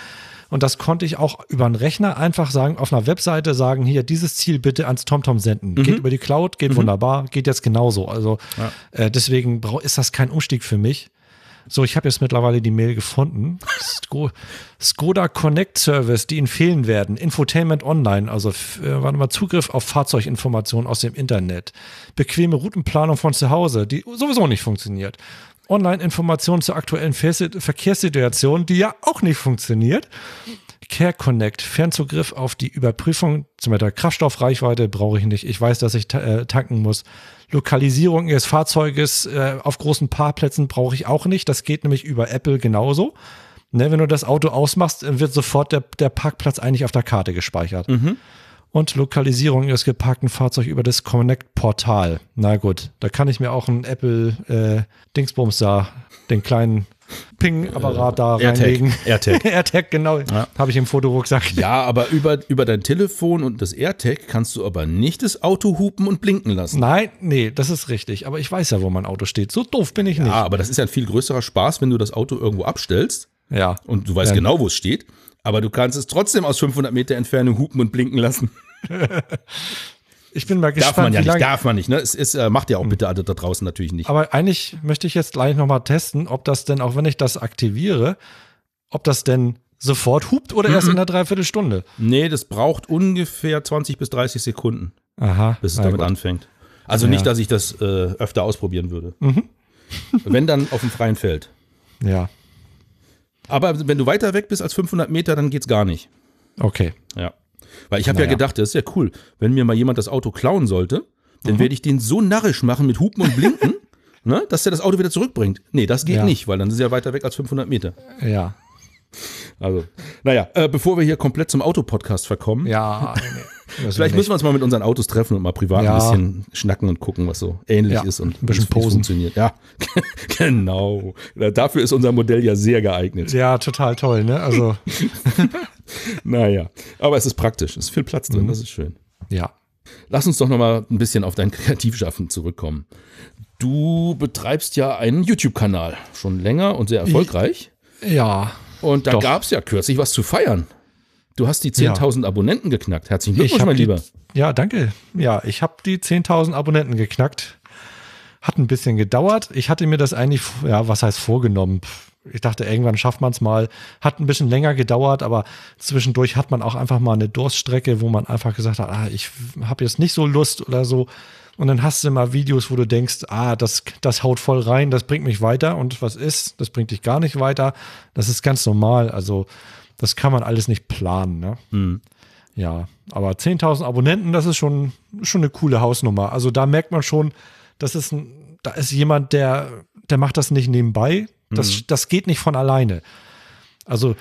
[SPEAKER 2] Und das konnte ich auch über einen Rechner einfach sagen, auf einer Webseite sagen, hier, dieses Ziel bitte ans TomTom senden. Geht über die Cloud, geht wunderbar, geht jetzt genauso. Also äh, deswegen ist das kein Umstieg für mich. So, ich habe jetzt mittlerweile die Mail gefunden. Sko Skoda Connect Service, die Ihnen fehlen werden. Infotainment Online, also äh, warte mal, Zugriff auf Fahrzeuginformationen aus dem Internet. Bequeme Routenplanung von zu Hause, die sowieso nicht funktioniert. Online-Informationen zur aktuellen Verkehrssituation, die ja auch nicht funktioniert. Care Connect, Fernzugriff auf die Überprüfung, zum Beispiel Kraftstoffreichweite brauche ich nicht. Ich weiß, dass ich ta äh, tanken muss. Lokalisierung Ihres Fahrzeuges äh, auf großen Parkplätzen brauche ich auch nicht. Das geht nämlich über Apple genauso. Ne, wenn du das Auto ausmachst, wird sofort der, der Parkplatz eigentlich auf der Karte gespeichert. Und Lokalisierung Ihres geparkten Fahrzeugs über das Connect-Portal. Na gut, da kann ich mir auch einen Apple äh, Dingsbums da, den kleinen Ping-Apparat da
[SPEAKER 1] AirTag.
[SPEAKER 2] reinlegen.
[SPEAKER 1] AirTag.
[SPEAKER 2] AirTag, genau.
[SPEAKER 1] Ja.
[SPEAKER 2] Habe ich im Fotorucksack.
[SPEAKER 1] Ja, aber über, über dein Telefon und das AirTag kannst du aber nicht das Auto hupen und blinken lassen.
[SPEAKER 2] Nein, nee, das ist richtig. Aber ich weiß ja, wo mein Auto steht. So doof bin ich nicht.
[SPEAKER 1] Ja, aber das ist ja ein viel größerer Spaß, wenn du das Auto irgendwo abstellst
[SPEAKER 2] Ja.
[SPEAKER 1] und du weißt
[SPEAKER 2] Ja.
[SPEAKER 1] genau, wo es steht. Aber du kannst es trotzdem aus 500 Meter Entfernung hupen und blinken lassen.
[SPEAKER 2] Ich bin mal gespannt,
[SPEAKER 1] Darf man ja nicht, darf man nicht. Ne? Es ist, äh, macht ja auch bitte alle da draußen natürlich nicht.
[SPEAKER 2] Aber eigentlich möchte ich jetzt gleich nochmal testen, ob das denn, auch wenn ich das aktiviere, ob das denn sofort hupt oder
[SPEAKER 1] Mhm.
[SPEAKER 2] erst in einer Dreiviertelstunde.
[SPEAKER 1] Nee, das braucht ungefähr 20 bis 30 Sekunden,
[SPEAKER 2] Aha.
[SPEAKER 1] bis es damit
[SPEAKER 2] gut.
[SPEAKER 1] anfängt. Also
[SPEAKER 2] Ja.
[SPEAKER 1] nicht, dass ich das äh, öfter ausprobieren würde. Wenn dann auf dem freien Feld.
[SPEAKER 2] Ja,
[SPEAKER 1] Aber wenn du weiter weg bist als 500 Meter, dann geht's gar nicht.
[SPEAKER 2] okay.
[SPEAKER 1] Ja. Weil ich habe ja
[SPEAKER 2] Naja.
[SPEAKER 1] gedacht, das ist ja cool, wenn mir mal jemand das Auto klauen sollte, dann werde ich den so narrisch machen mit Hupen und Blinken, ne, dass er das Auto wieder zurückbringt. Nee, das geht
[SPEAKER 2] Ja.
[SPEAKER 1] nicht, weil dann ist er weiter weg als 500 Meter.
[SPEAKER 2] Ja.
[SPEAKER 1] Also, naja, äh, bevor wir hier komplett zum Autopodcast verkommen,
[SPEAKER 2] Ja. nee.
[SPEAKER 1] Vielleicht müssen wir uns mal mit unseren Autos treffen und mal privat
[SPEAKER 2] Ja.
[SPEAKER 1] ein bisschen schnacken und gucken, was so ähnlich
[SPEAKER 2] Ja,
[SPEAKER 1] ist und
[SPEAKER 2] ein bisschen posen.
[SPEAKER 1] funktioniert. Ja, genau. Dafür ist unser Modell ja sehr geeignet.
[SPEAKER 2] Ja, total toll, ne? Also,
[SPEAKER 1] Naja, aber es ist praktisch, es ist viel Platz
[SPEAKER 2] Mhm.
[SPEAKER 1] drin, das ist schön.
[SPEAKER 2] ja.
[SPEAKER 1] Lass uns doch noch mal ein bisschen auf dein Kreativschaffen zurückkommen. Du betreibst ja einen YouTube-Kanal schon länger und sehr erfolgreich.
[SPEAKER 2] Ja.
[SPEAKER 1] Und da gab es ja kürzlich was zu feiern. Du hast die 10.000 Abonnenten geknackt. Herzlichen Glückwunsch, mein
[SPEAKER 2] die,
[SPEAKER 1] Lieber.
[SPEAKER 2] Ja, danke. Ja, ich habe die 10.000 Abonnenten geknackt. Hat ein bisschen gedauert. Ich hatte mir das eigentlich, ja, was heißt vorgenommen? Ich dachte, irgendwann schafft man es mal. Hat ein bisschen länger gedauert, aber zwischendurch hat man auch einfach mal eine Durststrecke, wo man einfach gesagt hat, ah, ich habe jetzt nicht so Lust oder so. Und dann hast du mal Videos, wo du denkst, ah, das, das haut voll rein, das bringt mich weiter. Und was ist? Das bringt dich gar nicht weiter. Das ist ganz normal. Also, das kann man alles nicht planen. Ne?
[SPEAKER 1] Hm.
[SPEAKER 2] Ja, aber 10.000 Abonnenten, das ist schon, schon eine coole Hausnummer. Also da merkt man schon, das ist ein, da ist jemand, der, der macht das nicht nebenbei. Das, das geht nicht von alleine. Also,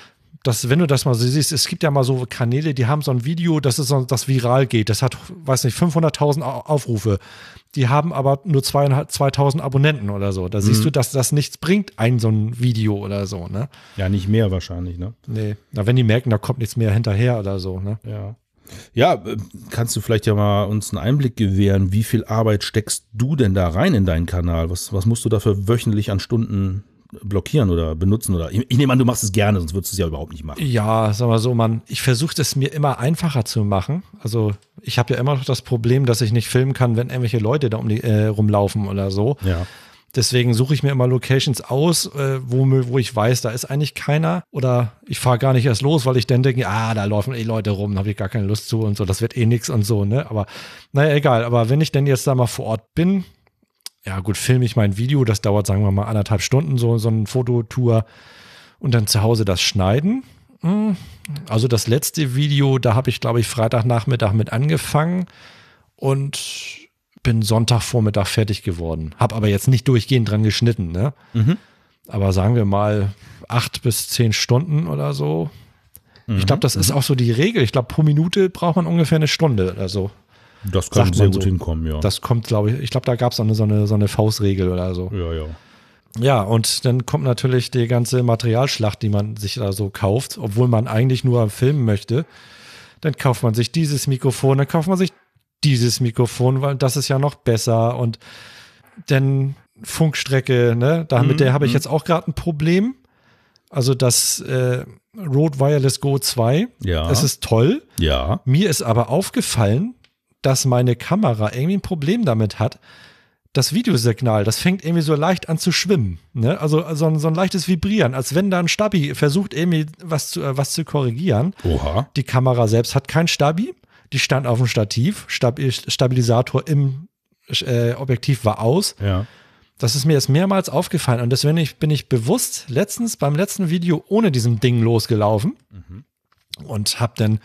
[SPEAKER 2] das, wenn du das mal so siehst, es gibt ja mal so Kanäle, die haben so ein Video, das ist so, das viral geht. Das hat, weiß nicht, 500.000 Au- Aufrufe. Die haben aber nur zweieinhalb- 2.000 Abonnenten oder so. Da siehst du, dass das nichts bringt, ein so ein Video oder so, ne?
[SPEAKER 1] Ja, nicht mehr wahrscheinlich, ne?
[SPEAKER 2] Nee. Na, wenn die merken, da kommt nichts mehr hinterher oder so, ne?
[SPEAKER 1] Ja. Ja, äh, kannst du vielleicht ja mal uns einen Einblick gewähren, wie viel Arbeit steckst du denn da rein in deinen Kanal? Was, was musst du dafür wöchentlich an Stunden blockieren oder benutzen? Oder ich, ich nehme an, du machst es gerne, sonst würdest du es ja überhaupt nicht machen.
[SPEAKER 2] Ja, sag mal so, man, ich versuche es mir immer einfacher zu machen. Also ich habe ja immer noch das Problem, dass ich nicht filmen kann, wenn irgendwelche Leute da um die äh, rumlaufen oder so.
[SPEAKER 1] Ja.
[SPEAKER 2] Deswegen suche ich mir immer Locations aus, äh, wo, wo ich weiß, da ist eigentlich keiner. Oder ich fahre gar nicht erst los, weil ich dann denke, ah, da laufen eh Leute rum, da habe ich gar keine Lust zu und so, das wird eh nix und so, ne? Aber naja, egal. Aber wenn ich denn jetzt da mal vor Ort bin, ja gut, filme ich mein Video, das dauert, sagen wir mal, anderthalb Stunden, so, so eine Fototour. Und dann zu Hause das schneiden. Hm, Also das letzte Video, da habe ich, glaube ich, Freitagnachmittag mit angefangen und bin Sonntagvormittag fertig geworden. Habe aber jetzt nicht durchgehend dran geschnitten, ne?
[SPEAKER 1] Mhm.
[SPEAKER 2] Aber sagen wir mal acht bis zehn Stunden oder so. Ich glaube, das ist auch so die Regel. Ich glaube, pro Minute braucht man ungefähr eine Stunde oder so.
[SPEAKER 1] Das kann sehr gut
[SPEAKER 2] so.
[SPEAKER 1] hinkommen, ja.
[SPEAKER 2] Das kommt, glaube ich, ich glaube, da gab es so eine, so, eine, so eine Faustregel oder so.
[SPEAKER 1] ja, ja.
[SPEAKER 2] Ja, und dann kommt natürlich die ganze Materialschlacht, die man sich da so kauft, obwohl man eigentlich nur filmen möchte. Dann kauft man sich dieses Mikrofon, dann kauft man sich dieses Mikrofon, weil das ist ja noch besser. Und dann Funkstrecke, ne? Da, mit
[SPEAKER 1] Mhm,
[SPEAKER 2] der habe ich
[SPEAKER 1] mhm.
[SPEAKER 2] jetzt auch gerade ein Problem. Also das äh, Rode Wireless Go 2,
[SPEAKER 1] Ja.
[SPEAKER 2] das ist toll.
[SPEAKER 1] ja.
[SPEAKER 2] Mir ist aber aufgefallen, dass meine Kamera irgendwie ein Problem damit hat. Das Videosignal, das fängt irgendwie so leicht an zu schwimmen. Ne? Also, also ein, so ein leichtes Vibrieren, als wenn da ein Stabi versucht, irgendwie was zu, äh, was zu korrigieren.
[SPEAKER 1] Oha.
[SPEAKER 2] Die Kamera selbst hat kein Stabi. Die stand auf dem Stativ. Stabi Stabilisator im äh, Objektiv war aus.
[SPEAKER 1] Ja.
[SPEAKER 2] Das ist mir jetzt mehrmals aufgefallen und deswegen bin ich bewusst letztens beim letzten Video ohne diesem Ding losgelaufen und hab dann,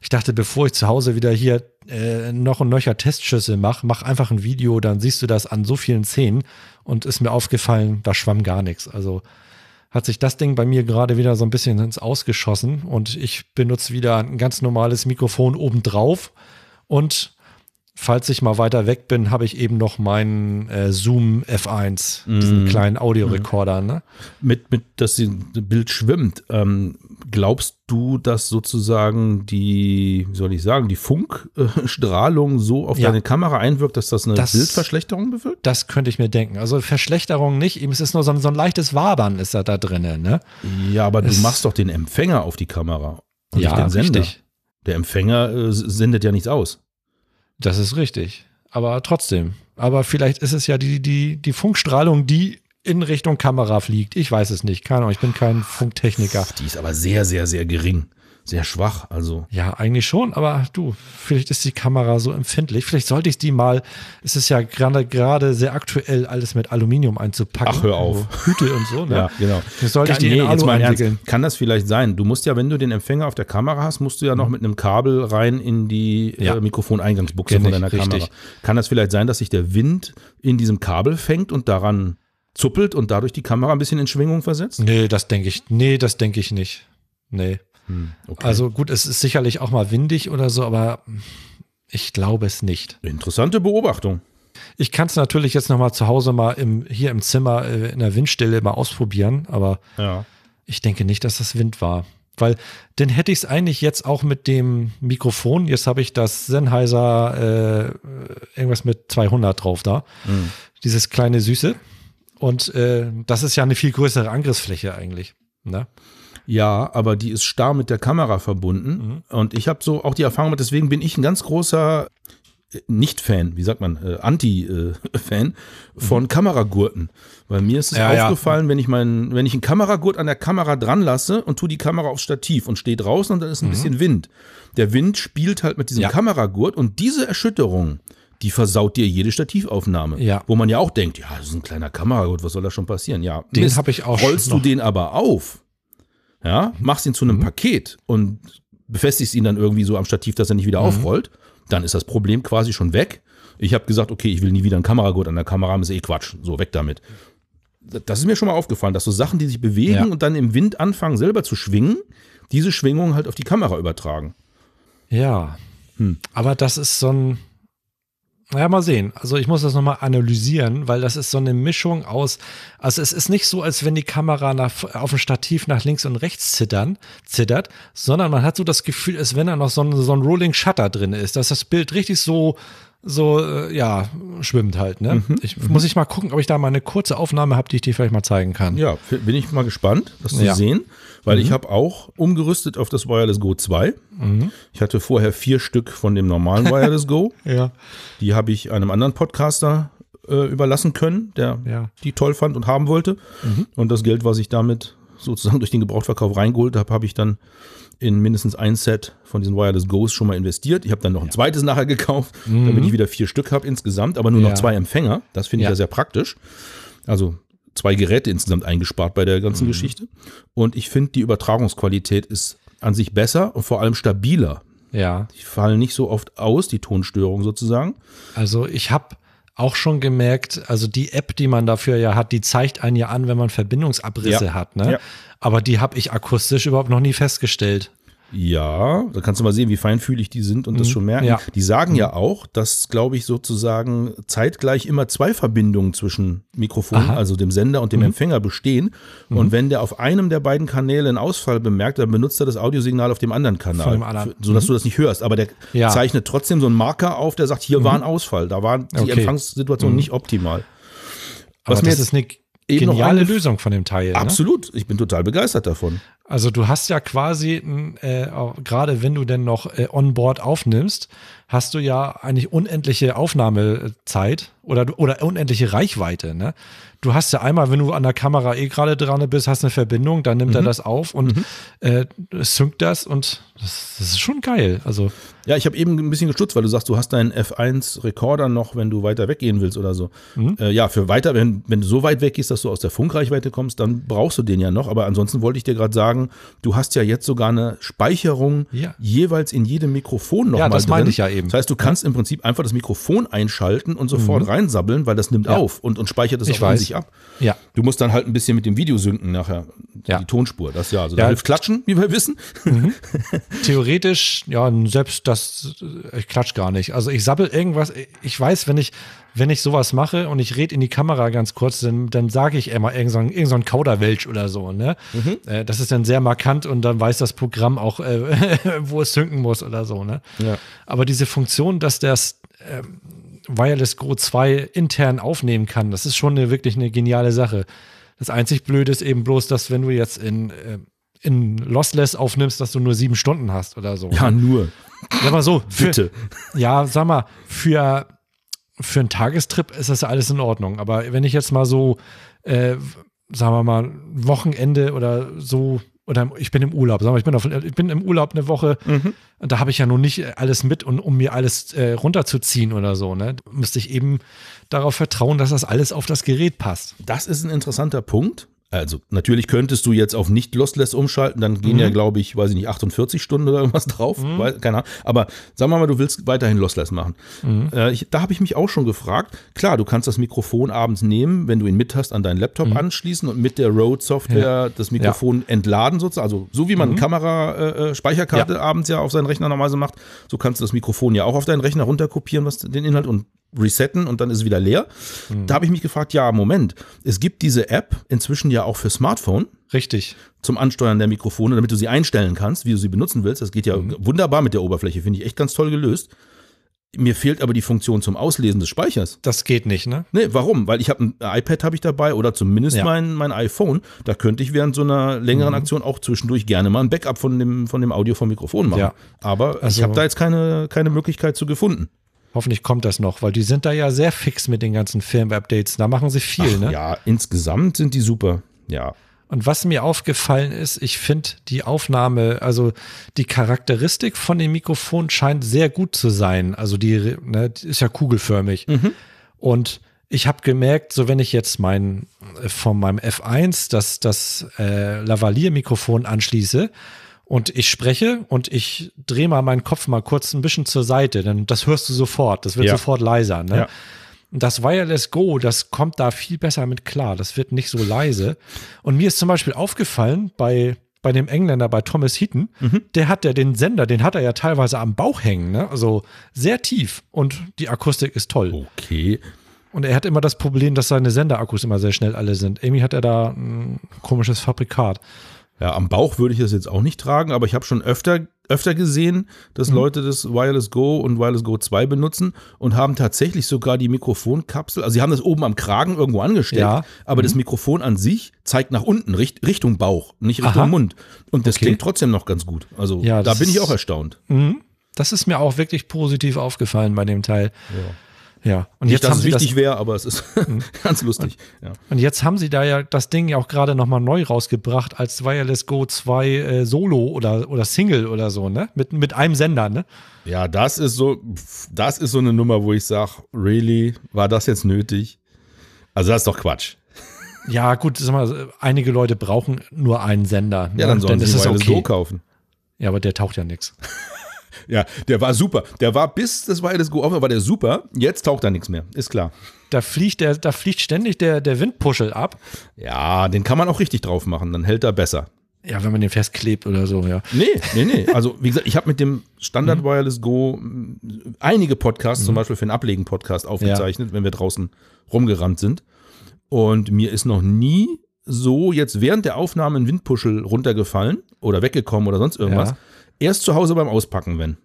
[SPEAKER 2] ich dachte, bevor ich zu Hause wieder hier äh, noch und nöcher Testschüsse mache, mach einfach ein Video, dann siehst du das an so vielen Szenen und ist mir aufgefallen, da schwamm gar nichts. Also hat sich das Ding bei mir gerade wieder so ein bisschen ins Ausgeschossen und ich benutze wieder ein ganz normales Mikrofon obendrauf und falls ich mal weiter weg bin, habe ich eben noch meinen äh, Zoom F1, diesen kleinen Audiorekorder. Ne?
[SPEAKER 1] Mit, mit, dass das Bild schwimmt. Ähm, glaubst du, dass sozusagen die, wie soll ich sagen, die Funkstrahlung so auf
[SPEAKER 2] Ja.
[SPEAKER 1] deine Kamera einwirkt, dass das eine
[SPEAKER 2] Das-
[SPEAKER 1] Bildverschlechterung bewirkt?
[SPEAKER 2] Das könnte ich mir denken. Also Verschlechterung nicht, eben es ist nur so ein, so ein leichtes Wabern ist da, da drinnen. Ne?
[SPEAKER 1] Ja, aber du
[SPEAKER 2] Es-
[SPEAKER 1] machst doch den Empfänger auf die Kamera und
[SPEAKER 2] Ja,
[SPEAKER 1] nicht den Sender.
[SPEAKER 2] richtig.
[SPEAKER 1] Der Empfänger äh, sendet ja nichts aus.
[SPEAKER 2] Das ist richtig. Aber trotzdem. Aber vielleicht ist es ja die, die, die Funkstrahlung, die in Richtung Kamera fliegt. Ich weiß es nicht. Keine Ahnung, ich bin kein Funktechniker.
[SPEAKER 1] Die ist aber sehr, sehr, sehr gering. Sehr schwach. Also
[SPEAKER 2] Ja, eigentlich schon, aber du, vielleicht ist die Kamera so empfindlich. Vielleicht sollte ich die mal, es ist ja gerade gerade sehr aktuell, alles mit Aluminium einzupacken.
[SPEAKER 1] Ach, hör auf.
[SPEAKER 2] So Hüte und so, ne?
[SPEAKER 1] Ja, genau.
[SPEAKER 2] Vielleicht sollte ich
[SPEAKER 1] Kann-
[SPEAKER 2] die in
[SPEAKER 1] jetzt mal Ernst. Kann das vielleicht sein? Du musst ja, wenn du den Empfänger auf der Kamera hast, musst du ja noch mit einem Kabel rein in die
[SPEAKER 2] Ja.
[SPEAKER 1] äh, Mikrofoneingangsbuchse
[SPEAKER 2] Kenn
[SPEAKER 1] von
[SPEAKER 2] ich,
[SPEAKER 1] deiner
[SPEAKER 2] richtig.
[SPEAKER 1] Kamera. Kann das vielleicht sein, dass sich der Wind in diesem Kabel fängt und daran zuppelt und dadurch die Kamera ein bisschen in Schwingung versetzt?
[SPEAKER 2] Nee, das denke ich, nee, das denke ich nicht. Nee.
[SPEAKER 1] Hm, okay.
[SPEAKER 2] Also gut, es ist sicherlich auch mal windig oder so, aber ich glaube es nicht.
[SPEAKER 1] Interessante Beobachtung.
[SPEAKER 2] Ich kann es natürlich jetzt noch mal zu Hause mal im, hier im Zimmer äh, in der Windstille mal ausprobieren, aber
[SPEAKER 1] Ja.
[SPEAKER 2] ich denke nicht, dass das Wind war. Weil dann hätte ich es eigentlich jetzt auch mit dem Mikrofon. Jetzt habe ich das Sennheiser äh, irgendwas mit 200 drauf da.
[SPEAKER 1] Hm.
[SPEAKER 2] Dieses kleine Süße. Und äh, das ist ja eine viel größere Angriffsfläche eigentlich. Ne?
[SPEAKER 1] Ja, aber die ist starr mit der Kamera verbunden.
[SPEAKER 2] Mhm.
[SPEAKER 1] Und ich habe so auch die Erfahrung, mit, deswegen bin ich ein ganz großer äh, Nicht-Fan, wie sagt man, äh, Anti-Fan von Kameragurten. Weil mir ist es
[SPEAKER 2] Mhm. Ja, ja.
[SPEAKER 1] aufgefallen, wenn ich meinen, wenn ich einen Kameragurt an der Kamera dran lasse und tue die Kamera aufs Stativ und stehe draußen und dann ist ein bisschen Wind. Der Wind spielt halt mit diesem
[SPEAKER 2] Mhm. Ja.
[SPEAKER 1] Kameragurt und diese Erschütterung, die versaut dir jede Stativaufnahme.
[SPEAKER 2] Ja.
[SPEAKER 1] Wo man ja auch denkt, ja, das ist ein kleiner Kameragurt, was soll da schon passieren? Ja,
[SPEAKER 2] Den
[SPEAKER 1] Mist.
[SPEAKER 2] hab ich auch
[SPEAKER 1] Rollst du den aber auf, ja, machst ihn zu einem Paket und befestigst ihn dann irgendwie so am Stativ, dass er nicht wieder aufrollt, dann ist das Problem quasi schon weg. Ich habe gesagt, okay, ich will nie wieder einen Kameragurt an der Kamera haben, ist eh Quatsch. So, weg damit. Das ist mir schon mal aufgefallen, dass so Sachen, die sich bewegen
[SPEAKER 2] Ja.
[SPEAKER 1] und dann im Wind anfangen, selber zu schwingen, diese Schwingung halt auf die Kamera übertragen.
[SPEAKER 2] Ja.
[SPEAKER 1] Hm.
[SPEAKER 2] Aber das ist so ein. Naja, mal sehen. Also ich muss das nochmal analysieren, weil das ist so eine Mischung aus, also es ist nicht so, als wenn die Kamera nach, auf dem Stativ nach links und rechts zittern, zittert, sondern man hat so das Gefühl, als wenn da noch so ein, so ein Rolling Shutter drin ist, dass das Bild richtig so, so, äh, ja, schwimmt halt, ne?
[SPEAKER 1] Mhm,
[SPEAKER 2] ich, muss ich mal gucken, ob ich da mal eine kurze Aufnahme habe, die ich dir vielleicht mal zeigen kann.
[SPEAKER 1] Ja, bin ich mal gespannt, das zu
[SPEAKER 2] Ja.
[SPEAKER 1] sehen, weil ich habe auch umgerüstet auf das Wireless Go 2. Ich hatte vorher vier Stück von dem normalen Wireless Go.
[SPEAKER 2] Ja.
[SPEAKER 1] Die habe ich einem anderen Podcaster äh, überlassen können, der
[SPEAKER 2] Ja.
[SPEAKER 1] die toll fand und haben wollte. Und das Geld, was ich damit sozusagen durch den Gebrauchtverkauf reingeholt habe, habe ich dann in mindestens ein Set von diesen Wireless Go's schon mal investiert. Ich habe dann noch ein zweites nachher gekauft, damit ich wieder vier Stück habe insgesamt, aber nur noch
[SPEAKER 2] Ja.
[SPEAKER 1] zwei Empfänger. Das finde ich
[SPEAKER 2] Ja.
[SPEAKER 1] ja sehr praktisch. Also zwei Geräte insgesamt eingespart bei der ganzen Geschichte. Und ich finde, die Übertragungsqualität ist an sich besser und vor allem stabiler.
[SPEAKER 2] Ja.
[SPEAKER 1] Die fallen nicht so oft aus, die Tonstörung sozusagen.
[SPEAKER 2] Also ich habe auch schon gemerkt, also die App, die man dafür ja hat, die zeigt einen ja an, wenn man Verbindungsabrisse
[SPEAKER 1] Ja.
[SPEAKER 2] hat. Ne?
[SPEAKER 1] Ja.
[SPEAKER 2] Aber die habe ich akustisch überhaupt noch nie festgestellt.
[SPEAKER 1] Ja, da kannst du mal sehen, wie feinfühlig die sind und das schon merken.
[SPEAKER 2] Mhm. Ja.
[SPEAKER 1] Die sagen ja auch, dass, glaube ich, sozusagen zeitgleich immer zwei Verbindungen zwischen Mikrofon,
[SPEAKER 2] Aha. Mhm.
[SPEAKER 1] also dem Sender und dem Empfänger bestehen. Und wenn der auf einem der beiden Kanäle einen Ausfall bemerkt, dann benutzt er das Audiosignal auf dem anderen Kanal,
[SPEAKER 2] dem anderen.
[SPEAKER 1] so dass du das nicht hörst. Aber der
[SPEAKER 2] Ja.
[SPEAKER 1] zeichnet trotzdem so einen Marker auf, der sagt, hier war ein Ausfall, da war die
[SPEAKER 2] Okay.
[SPEAKER 1] Empfangssituation nicht optimal.
[SPEAKER 2] Aber
[SPEAKER 1] Was mir
[SPEAKER 2] das ist eine geniale Lösung von dem Teil. Ne?
[SPEAKER 1] Absolut, ich bin total begeistert davon.
[SPEAKER 2] Also du hast ja quasi, äh, gerade wenn du denn noch äh, onboard aufnimmst, hast du ja eigentlich unendliche Aufnahmezeit oder, oder unendliche Reichweite. Ne? Du hast ja einmal, wenn du an der Kamera eh gerade dran bist, hast eine Verbindung, dann nimmt er das auf und äh, synkt das und das, das ist schon geil. Also
[SPEAKER 1] Ja, ich habe eben ein bisschen gestutzt, weil du sagst, du hast deinen F1-Rekorder noch, wenn du weiter weggehen willst oder so. Äh, ja, für weiter, wenn, wenn du so weit weggehst, dass du aus der Funkreichweite kommst, dann brauchst du den ja noch. Aber ansonsten wollte ich dir gerade sagen, du hast ja jetzt sogar eine Speicherung
[SPEAKER 2] Ja.
[SPEAKER 1] jeweils in jedem Mikrofon nochmal
[SPEAKER 2] Ja, das
[SPEAKER 1] drin.
[SPEAKER 2] meinte ich ja eben.
[SPEAKER 1] Das heißt, du kannst im Prinzip einfach das Mikrofon einschalten und sofort reinsabbeln, weil das nimmt
[SPEAKER 2] Mhm. Ja.
[SPEAKER 1] auf und, und speichert es auch in sich ab.
[SPEAKER 2] Ja.
[SPEAKER 1] Du musst dann halt ein bisschen mit dem Video synken nachher,
[SPEAKER 2] Ja.
[SPEAKER 1] die Tonspur. Das ja, also da
[SPEAKER 2] Ja.
[SPEAKER 1] hilft Klatschen, wie wir wissen.
[SPEAKER 2] Theoretisch, ja, selbst das, ich klatsch gar nicht. Also ich sabbel irgendwas, ich weiß, wenn ich, wenn ich sowas mache und ich rede in die Kamera ganz kurz, dann, dann sage ich immer irgend so ein, irgend so ein Kauderwelsch oder so, ne? Äh, das ist dann sehr markant und dann weiß das Programm auch, äh, wo es synken muss oder so, ne?
[SPEAKER 1] Ja.
[SPEAKER 2] Aber diese Funktion, dass das ähm, Wireless Go 2 intern aufnehmen kann, das ist schon eine, wirklich eine geniale Sache. Das einzig Blöde ist eben bloß, dass wenn du jetzt in, äh, in Lossless aufnimmst, dass du nur sieben Stunden hast oder so.
[SPEAKER 1] Ja, nur.
[SPEAKER 2] Sag mal so, für,
[SPEAKER 1] Bitte.
[SPEAKER 2] ja, sag mal, für, für einen Tagestrip ist das ja alles in Ordnung. Aber wenn ich jetzt mal so, äh, sagen wir mal, Wochenende oder so, oder ich bin im Urlaub, sagen wir, ich bin, auf, ich bin im Urlaub eine Woche und da habe ich ja nun nicht alles mit, und, um mir alles äh, runterzuziehen oder so, ne? Müsste ich eben darauf vertrauen, dass das alles auf das Gerät passt.
[SPEAKER 1] Das ist ein interessanter Punkt. Also natürlich könntest du jetzt auf nicht lossless umschalten, dann gehen
[SPEAKER 2] Mhm.
[SPEAKER 1] ja, glaube ich, weiß ich nicht, 48 Stunden oder irgendwas drauf. Weil, keine Ahnung. Aber sagen wir mal, du willst weiterhin lossless machen.
[SPEAKER 2] Mhm.
[SPEAKER 1] Äh, ich, da habe ich mich auch schon gefragt. Klar, du kannst das Mikrofon abends nehmen, wenn du ihn mit hast, an deinen Laptop anschließen und mit der Rode-Software das Mikrofon entladen sozusagen. Also so wie man eine Kamera-Speicherkarte
[SPEAKER 2] Mhm. Ja.
[SPEAKER 1] abends ja auf seinen Rechner normalerweise macht, so kannst du das Mikrofon ja auch auf deinen Rechner runterkopieren, was den Inhalt und resetten und dann ist es wieder leer.
[SPEAKER 2] Mhm.
[SPEAKER 1] Da habe ich mich gefragt, ja, Moment, es gibt diese App inzwischen ja auch für Smartphone
[SPEAKER 2] Richtig.
[SPEAKER 1] zum Ansteuern der Mikrofone, damit du sie einstellen kannst, wie du sie benutzen willst. Das geht ja
[SPEAKER 2] Mhm.
[SPEAKER 1] wunderbar mit der Oberfläche, finde ich echt ganz toll gelöst. Mir fehlt aber die Funktion zum Auslesen des Speichers.
[SPEAKER 2] Das geht nicht, ne?
[SPEAKER 1] Nee, warum? Weil ich habe ein iPad habe ich dabei oder zumindest
[SPEAKER 2] Ja.
[SPEAKER 1] mein, mein iPhone. Da könnte ich während so einer längeren
[SPEAKER 2] Mhm.
[SPEAKER 1] Aktion auch zwischendurch gerne mal ein Backup von dem, von dem Audio vom Mikrofon machen.
[SPEAKER 2] Ja.
[SPEAKER 1] Aber ich
[SPEAKER 2] Also-
[SPEAKER 1] habe da jetzt keine, keine Möglichkeit zu gefunden.
[SPEAKER 2] Hoffentlich kommt das noch, weil die sind da ja sehr fix mit den ganzen Firmware-Updates. Da machen sie viel, ne?
[SPEAKER 1] Ja, insgesamt sind die super. Ja.
[SPEAKER 2] Und was mir aufgefallen ist, ich finde die Aufnahme, also die Charakteristik von dem Mikrofon scheint sehr gut zu sein. Also die, ne, die ist ja kugelförmig. Und ich habe gemerkt, so wenn ich jetzt mein äh, von meinem F1 das, das äh, Lavalier-Mikrofon anschließe und ich spreche und ich drehe mal meinen Kopf mal kurz ein bisschen zur Seite, dann das hörst du sofort, das wird
[SPEAKER 1] Ja.
[SPEAKER 2] sofort leiser. Ne?
[SPEAKER 1] Ja.
[SPEAKER 2] Das Wireless Go, das kommt da viel besser mit klar. Das wird nicht so leise. Und mir ist zum Beispiel aufgefallen bei, bei dem Engländer, bei Thomas Heaton, der hat ja den Sender, den hat er ja teilweise am Bauch hängen, ne? Also sehr tief. Und die Akustik ist toll.
[SPEAKER 1] Okay.
[SPEAKER 2] Und er hat immer das Problem, dass seine Senderakkus immer sehr schnell alle sind. Irgendwie hat er da ein komisches Fabrikat.
[SPEAKER 1] Ja, am Bauch würde ich das jetzt auch nicht tragen, aber ich habe schon öfter, öfter gesehen,
[SPEAKER 2] Mhm.
[SPEAKER 1] dass Leute das Wireless Go und Wireless Go 2 benutzen und haben tatsächlich sogar die Mikrofonkapsel, also sie haben das oben am Kragen irgendwo angesteckt,
[SPEAKER 2] Ja. Mhm.
[SPEAKER 1] aber das Mikrofon an sich zeigt nach unten, richt, Richtung Bauch, nicht Richtung
[SPEAKER 2] Aha.
[SPEAKER 1] Mund. Und das
[SPEAKER 2] Okay.
[SPEAKER 1] klingt trotzdem noch ganz gut. Also
[SPEAKER 2] Ja,
[SPEAKER 1] da bin ich auch erstaunt.
[SPEAKER 2] Mhm. Das ist mir auch wirklich positiv aufgefallen bei dem Teil. Ja. Und
[SPEAKER 1] Nicht,
[SPEAKER 2] jetzt
[SPEAKER 1] dass
[SPEAKER 2] haben
[SPEAKER 1] es
[SPEAKER 2] sie das
[SPEAKER 1] wichtig wäre, aber es ist ganz lustig. Ja.
[SPEAKER 2] Und jetzt haben sie da ja das Ding ja auch gerade nochmal neu rausgebracht als Wireless Go 2 äh, Solo oder, oder Single oder so, ne? Mit, mit einem Sender, ne?
[SPEAKER 1] ja, das ist so, das ist so eine Nummer, wo ich sage, really, war das jetzt nötig? Also das ist doch Quatsch.
[SPEAKER 2] Ja, gut, sag mal, einige Leute brauchen nur einen Sender. Ne?
[SPEAKER 1] Ja, dann sollen sie Wireless
[SPEAKER 2] okay.
[SPEAKER 1] Go kaufen.
[SPEAKER 2] Ja, aber der taucht ja nichts.
[SPEAKER 1] Ja, der war super. Der war bis das Wireless Go offen, war, war der super. Jetzt taucht da nichts mehr, ist klar.
[SPEAKER 2] Da fliegt, der, da fliegt ständig der, der Windpuschel ab.
[SPEAKER 1] Ja, den kann man auch richtig drauf machen, dann hält er besser.
[SPEAKER 2] Ja, wenn man den festklebt oder so, ja.
[SPEAKER 1] Nee, nee, nee. Also, wie gesagt, ich habe mit dem Standard Wireless Go m, einige Podcasts, zum Beispiel für den Ablegen-Podcast aufgezeichnet, wenn wir draußen rumgerannt sind. Und mir ist noch nie so jetzt während der Aufnahme ein Windpuschel runtergefallen oder weggekommen oder sonst irgendwas.
[SPEAKER 2] Ja.
[SPEAKER 1] Erst zu Hause beim Auspacken, wenn.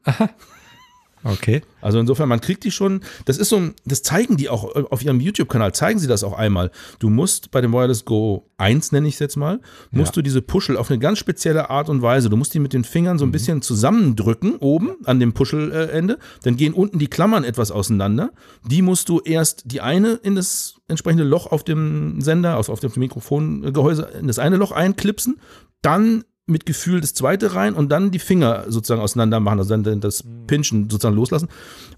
[SPEAKER 2] Okay.
[SPEAKER 1] Also insofern, man kriegt die schon, das ist so, ein- das zeigen die auch auf ihrem YouTube-Kanal, zeigen sie das auch einmal. Du musst bei dem Wireless Go 1, nenne ich es jetzt mal, musst
[SPEAKER 2] Ja.
[SPEAKER 1] du diese Puschel auf eine ganz spezielle Art und Weise, du musst die mit den Fingern so ein bisschen zusammendrücken, oben an dem Puschelende, dann gehen unten die Klammern etwas auseinander. Die musst du erst die eine in das entsprechende Loch auf dem Sender, also auf dem Mikrofongehäuse, in das eine Loch einklipsen, dann mit Gefühl das zweite rein und dann die Finger sozusagen auseinander machen, also dann das
[SPEAKER 2] Mhm.
[SPEAKER 1] Pinchen sozusagen loslassen.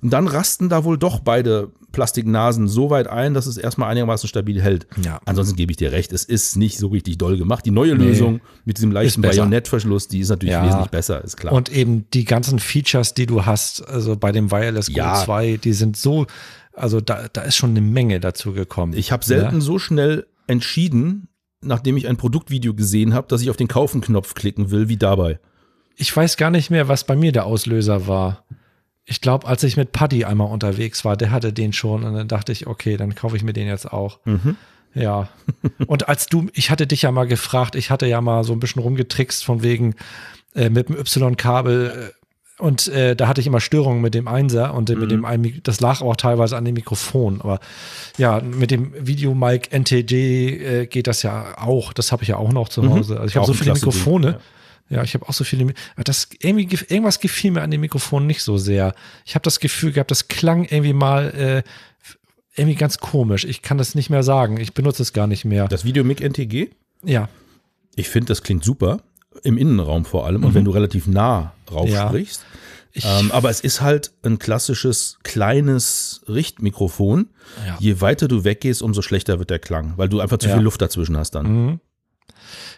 [SPEAKER 1] Und dann rasten da wohl doch beide Plastiknasen so weit ein, dass es erstmal einigermaßen stabil hält.
[SPEAKER 2] Ja.
[SPEAKER 1] Ansonsten gebe ich dir recht, es ist nicht so richtig doll gemacht. Die neue Lösung mit diesem leichten. Bajonettverschluss, die ist natürlich
[SPEAKER 2] Ja.
[SPEAKER 1] wesentlich besser, ist klar.
[SPEAKER 2] Und eben die ganzen Features, die du hast, also bei dem Wireless Go
[SPEAKER 1] Ja.
[SPEAKER 2] 2, die sind so, also da, da ist schon eine Menge dazu gekommen.
[SPEAKER 1] Ich habe selten
[SPEAKER 2] Ja?
[SPEAKER 1] so schnell entschieden, nachdem ich ein Produktvideo gesehen habe, dass ich auf den Kaufen-Knopf klicken will, wie dabei.
[SPEAKER 2] Ich weiß gar nicht mehr, was bei mir der Auslöser war. Ich glaube, als ich mit Paddy einmal unterwegs war, der hatte den schon und dann dachte ich, okay, dann kaufe ich mir den jetzt auch.
[SPEAKER 1] Mhm.
[SPEAKER 2] Ja. Und als du, ich hatte dich ja mal gefragt, ich hatte ja mal so ein bisschen rumgetrickst von wegen äh, mit dem Y-Kabel äh, und äh, da hatte ich immer Störungen mit dem Einser und äh, mit dem einen, Mik- das lag auch teilweise an dem Mikrofon. Aber ja, mit dem Videomic NTG äh, geht das ja auch. Das habe ich ja auch noch zu Hause. Also ich habe
[SPEAKER 1] Auch
[SPEAKER 2] so viele
[SPEAKER 1] klasse Ding,
[SPEAKER 2] Mikrofone.
[SPEAKER 1] ja.
[SPEAKER 2] Ja, ich habe auch so viele. Das irgendwie irgendwas gefiel mir an dem Mikrofon nicht so sehr. Ich habe das Gefühl gehabt, das klang irgendwie mal äh, irgendwie ganz komisch. Ich kann das nicht mehr sagen. Ich benutze es gar nicht mehr.
[SPEAKER 1] Das Video Mic NTG,
[SPEAKER 2] Ja,
[SPEAKER 1] ich finde, das klingt super. Im Innenraum vor allem. Und wenn du relativ nah rauf
[SPEAKER 2] Mhm. Ja.
[SPEAKER 1] sprichst.
[SPEAKER 2] ich,
[SPEAKER 1] Ähm, aber es ist halt ein klassisches kleines Richtmikrofon.
[SPEAKER 2] Ja.
[SPEAKER 1] Je weiter du weggehst, umso schlechter wird der Klang, weil du einfach zu
[SPEAKER 2] Ja. Mhm.
[SPEAKER 1] viel Luft dazwischen hast dann.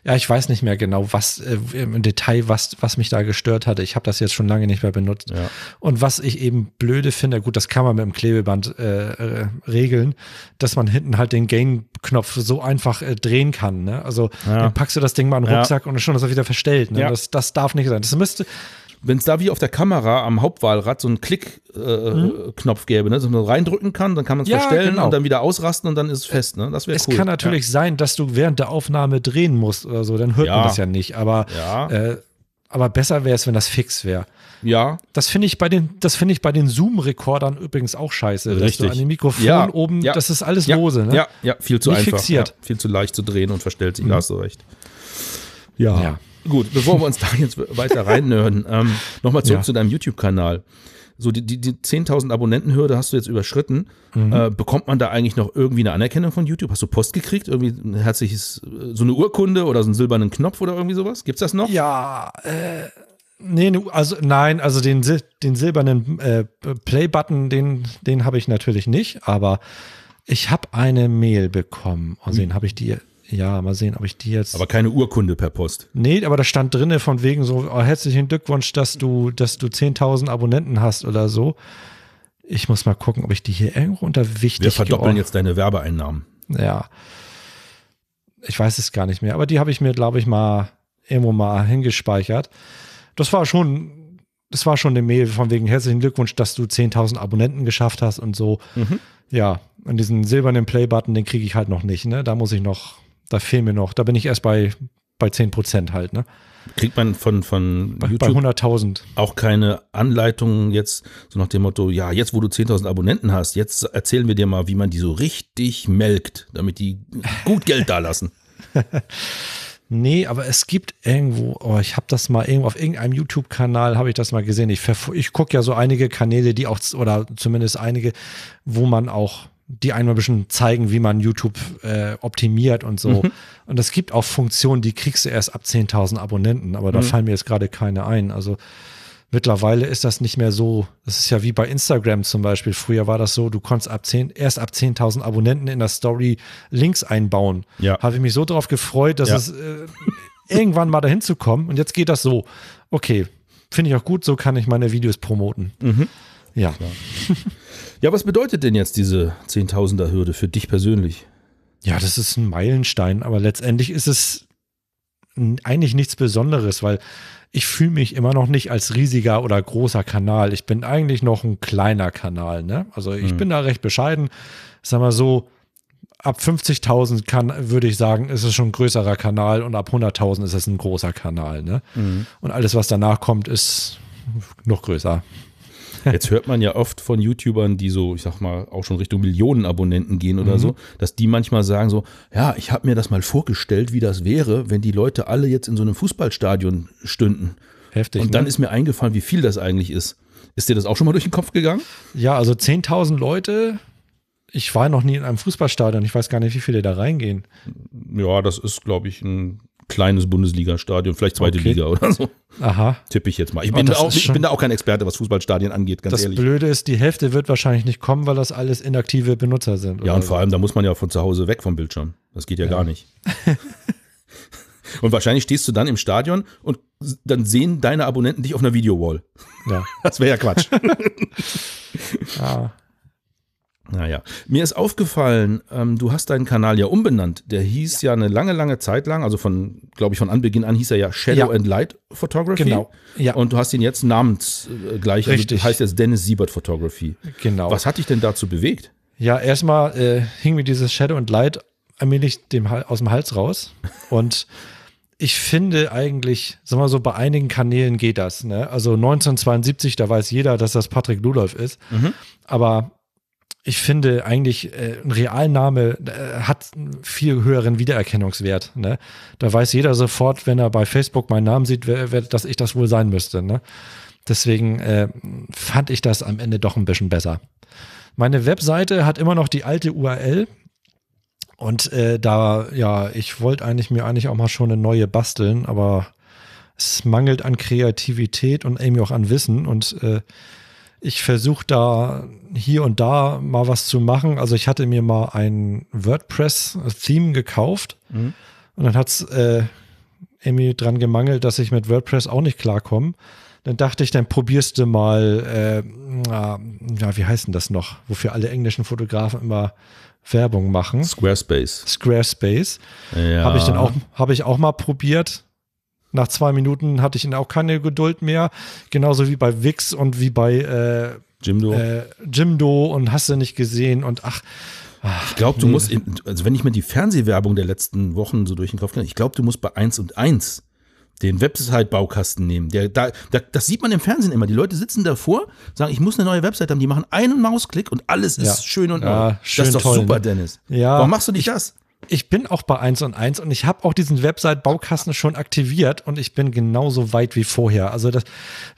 [SPEAKER 2] Ja, ich weiß nicht mehr genau, was äh, im Detail, was, was mich da gestört hatte. Ich habe das jetzt schon lange nicht mehr benutzt.
[SPEAKER 1] Ja.
[SPEAKER 2] Und was ich eben blöde finde, gut, das kann man mit dem Klebeband äh, äh, regeln, dass man hinten halt den Gain-Knopf so einfach äh, drehen kann. Ne? Also
[SPEAKER 1] Ja.
[SPEAKER 2] dann packst du das Ding mal in den
[SPEAKER 1] Ja.
[SPEAKER 2] Rucksack und schon ist er wieder verstellt. Ne?
[SPEAKER 1] Ja.
[SPEAKER 2] Das, das darf nicht sein. Das müsste,
[SPEAKER 1] Wenn es da wie auf der Kamera am Hauptwahlrad so einen Klick-Knopf gäbe, ne, so man reindrücken kann, dann kann man es
[SPEAKER 2] Mhm. Ja,
[SPEAKER 1] verstellen
[SPEAKER 2] genau.
[SPEAKER 1] und dann wieder ausrasten und dann ist es fest. Ne? Das wäre
[SPEAKER 2] Es
[SPEAKER 1] cool.
[SPEAKER 2] kann natürlich sein, dass du während der Aufnahme drehen musst oder so, dann hört
[SPEAKER 1] Ja.
[SPEAKER 2] man das ja nicht. Aber,
[SPEAKER 1] Ja.
[SPEAKER 2] äh, aber besser wäre es, wenn das fix wäre.
[SPEAKER 1] Ja,
[SPEAKER 2] Das finde ich bei den, das finde ich bei den Zoom-Rekordern übrigens auch scheiße. Dass
[SPEAKER 1] Richtig.
[SPEAKER 2] du an dem Mikrofon
[SPEAKER 1] Ja,
[SPEAKER 2] oben,
[SPEAKER 1] ja.
[SPEAKER 2] das ist alles
[SPEAKER 1] ja,
[SPEAKER 2] lose, ne?
[SPEAKER 1] ja, ja, viel zu
[SPEAKER 2] Nicht
[SPEAKER 1] einfach.
[SPEAKER 2] fixiert. Mhm.
[SPEAKER 1] Ja, viel zu leicht zu drehen und verstellt sich. Da hast du recht. Ja. Gut, bevor wir uns da jetzt weiter reinnörden, ähm, nochmal zurück
[SPEAKER 2] Ja.
[SPEAKER 1] zu deinem YouTube-Kanal. So, die, die, die 10.000 Abonnenten-Hürde hast du jetzt überschritten. Äh, bekommt man da eigentlich noch irgendwie eine Anerkennung von YouTube? Hast du Post gekriegt? Irgendwie ein herzliches, äh, so eine Urkunde oder so einen silbernen Knopf oder irgendwie sowas? Gibt's das noch?
[SPEAKER 2] Ja, äh, nee, also nein, also den, den silbernen äh, Play-Button, den, den habe ich natürlich nicht, aber ich habe eine Mail bekommen. Mal sehen, habe ich die, ja, mal sehen, ob ich die jetzt.
[SPEAKER 1] Aber keine Urkunde per Post.
[SPEAKER 2] nee, aber da stand drinne von wegen so, oh, herzlichen Glückwunsch, dass du, dass du 10.000 Abonnenten hast oder so. Ich muss mal gucken, ob ich die hier irgendwo unter wichtig
[SPEAKER 1] Wir verdoppeln
[SPEAKER 2] geordnet-
[SPEAKER 1] jetzt deine Werbeeinnahmen.
[SPEAKER 2] Ja. Ich weiß es gar nicht mehr, aber die habe ich mir, glaube ich, mal irgendwo mal hingespeichert. Das war schon, das war schon eine Mail von wegen herzlichen Glückwunsch, dass du 10.000 Abonnenten geschafft hast und so. Ja, und diesen silbernen Play-Button, den kriege ich halt noch nicht, ne? Da muss ich noch, da fehlen mir noch, da bin ich erst bei, bei 10 Prozent halt, ne?
[SPEAKER 1] Kriegt man von, von
[SPEAKER 2] Bei, bei
[SPEAKER 1] YouTube
[SPEAKER 2] 100.000.
[SPEAKER 1] auch keine Anleitungen jetzt, so nach dem Motto, ja, jetzt wo du 10.000 Abonnenten hast, jetzt erzählen wir dir mal, wie man die so richtig melkt, damit die gut Geld da lassen.
[SPEAKER 2] Nee, aber es gibt irgendwo, oh, ich habe das mal irgendwo auf irgendeinem YouTube-Kanal habe ich das mal gesehen. Ich, ich gucke ja so einige Kanäle, die auch, oder zumindest einige, wo man auch, die einmal ein bisschen zeigen, wie man YouTube äh, optimiert und so. Und es gibt auch Funktionen, die kriegst du erst ab 10.000 Abonnenten, aber da fallen mir jetzt gerade keine ein. Also mittlerweile ist das nicht mehr so, das ist ja wie bei Instagram zum Beispiel. Früher war das so, du konntest ab 10, erst ab 10.000 Abonnenten in der Story Links einbauen.
[SPEAKER 1] Ja.
[SPEAKER 2] Habe ich mich so drauf gefreut, dass
[SPEAKER 1] Ja.
[SPEAKER 2] es äh, irgendwann mal dahin zu kommen. Und jetzt geht das so. Okay, finde ich auch gut, so kann ich meine Videos promoten.
[SPEAKER 1] Mhm.
[SPEAKER 2] Ja.
[SPEAKER 1] Ja, was bedeutet denn jetzt diese 10.000er Hürde für dich persönlich?
[SPEAKER 2] Ja, das ist ein Meilenstein, aber letztendlich ist es eigentlich nichts Besonderes, weil ich fühle mich immer noch nicht als riesiger oder großer Kanal. Ich bin eigentlich noch ein kleiner Kanal. Ne? Also ich bin da recht bescheiden. Sag mal so, ab 50.000 kann, würde ich sagen, ist es schon ein größerer Kanal und ab 100.000 ist es ein großer Kanal. Ne? Und alles, was danach kommt, ist noch größer.
[SPEAKER 1] Jetzt hört man ja oft von YouTubern, die so, ich sag mal, auch schon Richtung Millionen Abonnenten gehen oder so, dass die manchmal sagen so, ja, ich habe mir das mal vorgestellt, wie das wäre, wenn die Leute alle jetzt in so einem Fußballstadion stünden.
[SPEAKER 2] Heftig.
[SPEAKER 1] Und dann
[SPEAKER 2] ne?
[SPEAKER 1] ist mir eingefallen, wie viel das eigentlich ist. Ist dir das auch schon mal durch den Kopf gegangen?
[SPEAKER 2] Ja, also 10.000 Leute. Ich war noch nie in einem Fußballstadion. Ich weiß gar nicht, wie viele da reingehen.
[SPEAKER 1] Ja, das ist, glaube ich, ein kleines Bundesliga-Stadion, vielleicht zweite
[SPEAKER 2] Okay.
[SPEAKER 1] Liga oder so.
[SPEAKER 2] Aha.
[SPEAKER 1] Tippe ich jetzt mal. Ich
[SPEAKER 2] Oh,
[SPEAKER 1] bin, da
[SPEAKER 2] das
[SPEAKER 1] auch, ich bin da auch kein Experte, was Fußballstadien angeht, ganz
[SPEAKER 2] Das
[SPEAKER 1] ehrlich.
[SPEAKER 2] Blöde ist, die Hälfte wird wahrscheinlich nicht kommen, weil das alles inaktive Benutzer sind.
[SPEAKER 1] Ja, und
[SPEAKER 2] so.
[SPEAKER 1] vor allem, da muss man ja von zu Hause weg vom Bildschirm. Das geht ja,
[SPEAKER 2] Ja.
[SPEAKER 1] gar nicht. und wahrscheinlich stehst du dann im Stadion und dann sehen deine Abonnenten dich auf einer Videowall.
[SPEAKER 2] Ja.
[SPEAKER 1] Das wäre ja Quatsch.
[SPEAKER 2] Ah,
[SPEAKER 1] naja, mir ist aufgefallen, ähm, du hast deinen Kanal ja umbenannt. Der hieß ja. eine lange, lange Zeit lang, also von, glaube ich, von Anbeginn an hieß er ja Shadow
[SPEAKER 2] Ja.
[SPEAKER 1] and Light Photography.
[SPEAKER 2] Genau. Ja.
[SPEAKER 1] Und du hast ihn jetzt namensgleich, also
[SPEAKER 2] Richtig.
[SPEAKER 1] heißt jetzt Dennis Siebert Photography.
[SPEAKER 2] genau.
[SPEAKER 1] Was hat dich denn dazu bewegt?
[SPEAKER 2] Ja, erstmal äh, hing mir dieses Shadow and Light allmählich dem, aus dem Hals raus. Und ich finde eigentlich, sagen wir mal so, bei einigen Kanälen geht das. Ne? Also 1972, da weiß jeder, dass das Patrick Ludolf ist.
[SPEAKER 1] Mhm.
[SPEAKER 2] Aber ich finde eigentlich, äh, ein Realname äh, hat einen viel höheren Wiedererkennungswert. Ne? Da weiß jeder sofort, wenn er bei Facebook meinen Namen sieht, wer, wer, dass ich das wohl sein müsste. Ne? Deswegen äh, fand ich das am Ende doch ein bisschen besser. Meine Webseite hat immer noch die alte URL. Und äh, da, ja, ich wollte eigentlich mir eigentlich auch mal schon eine neue basteln, aber es mangelt an Kreativität und irgendwie auch an Wissen. Und äh, ich versuche da hier und da mal was zu machen. Also ich hatte mir mal ein WordPress-Theme gekauft
[SPEAKER 1] Mhm.
[SPEAKER 2] und dann hat es äh, irgendwie dran gemangelt, dass ich mit WordPress auch nicht klarkomme. Dann dachte ich, dann probierst du mal, äh, ja, wie heißt denn das noch, wofür alle englischen Fotografen immer Werbung machen.
[SPEAKER 1] Squarespace.
[SPEAKER 2] Squarespace.
[SPEAKER 1] Ja.
[SPEAKER 2] Habe ich dann auch, habe ich auch mal probiert. Nach zwei Minuten hatte ich dann auch keine Geduld mehr. Genauso wie bei Wix und wie bei äh,
[SPEAKER 1] Jimdo.
[SPEAKER 2] äh, Jimdo und hast du nicht gesehen und ach,
[SPEAKER 1] ich glaube, du
[SPEAKER 2] nee.
[SPEAKER 1] musst, also wenn ich mir die Fernsehwerbung der letzten Wochen so durch den Kopf gehe, ich glaube, du musst bei 1 und 1 den Website-Baukasten nehmen. Der, da, da, das sieht man im Fernsehen immer. Die Leute sitzen davor, sagen, ich muss eine neue Website haben. Die machen einen Mausklick und alles ist
[SPEAKER 2] Ja.
[SPEAKER 1] schön und
[SPEAKER 2] Ja,
[SPEAKER 1] neu.
[SPEAKER 2] schön
[SPEAKER 1] das ist doch
[SPEAKER 2] toll,
[SPEAKER 1] super,
[SPEAKER 2] ne?
[SPEAKER 1] Dennis.
[SPEAKER 2] Ja,
[SPEAKER 1] Warum machst du nicht das?
[SPEAKER 2] Ich bin auch bei 1 und 1 und ich habe auch diesen Website-Baukasten schon aktiviert und ich bin genauso weit wie vorher. Also das,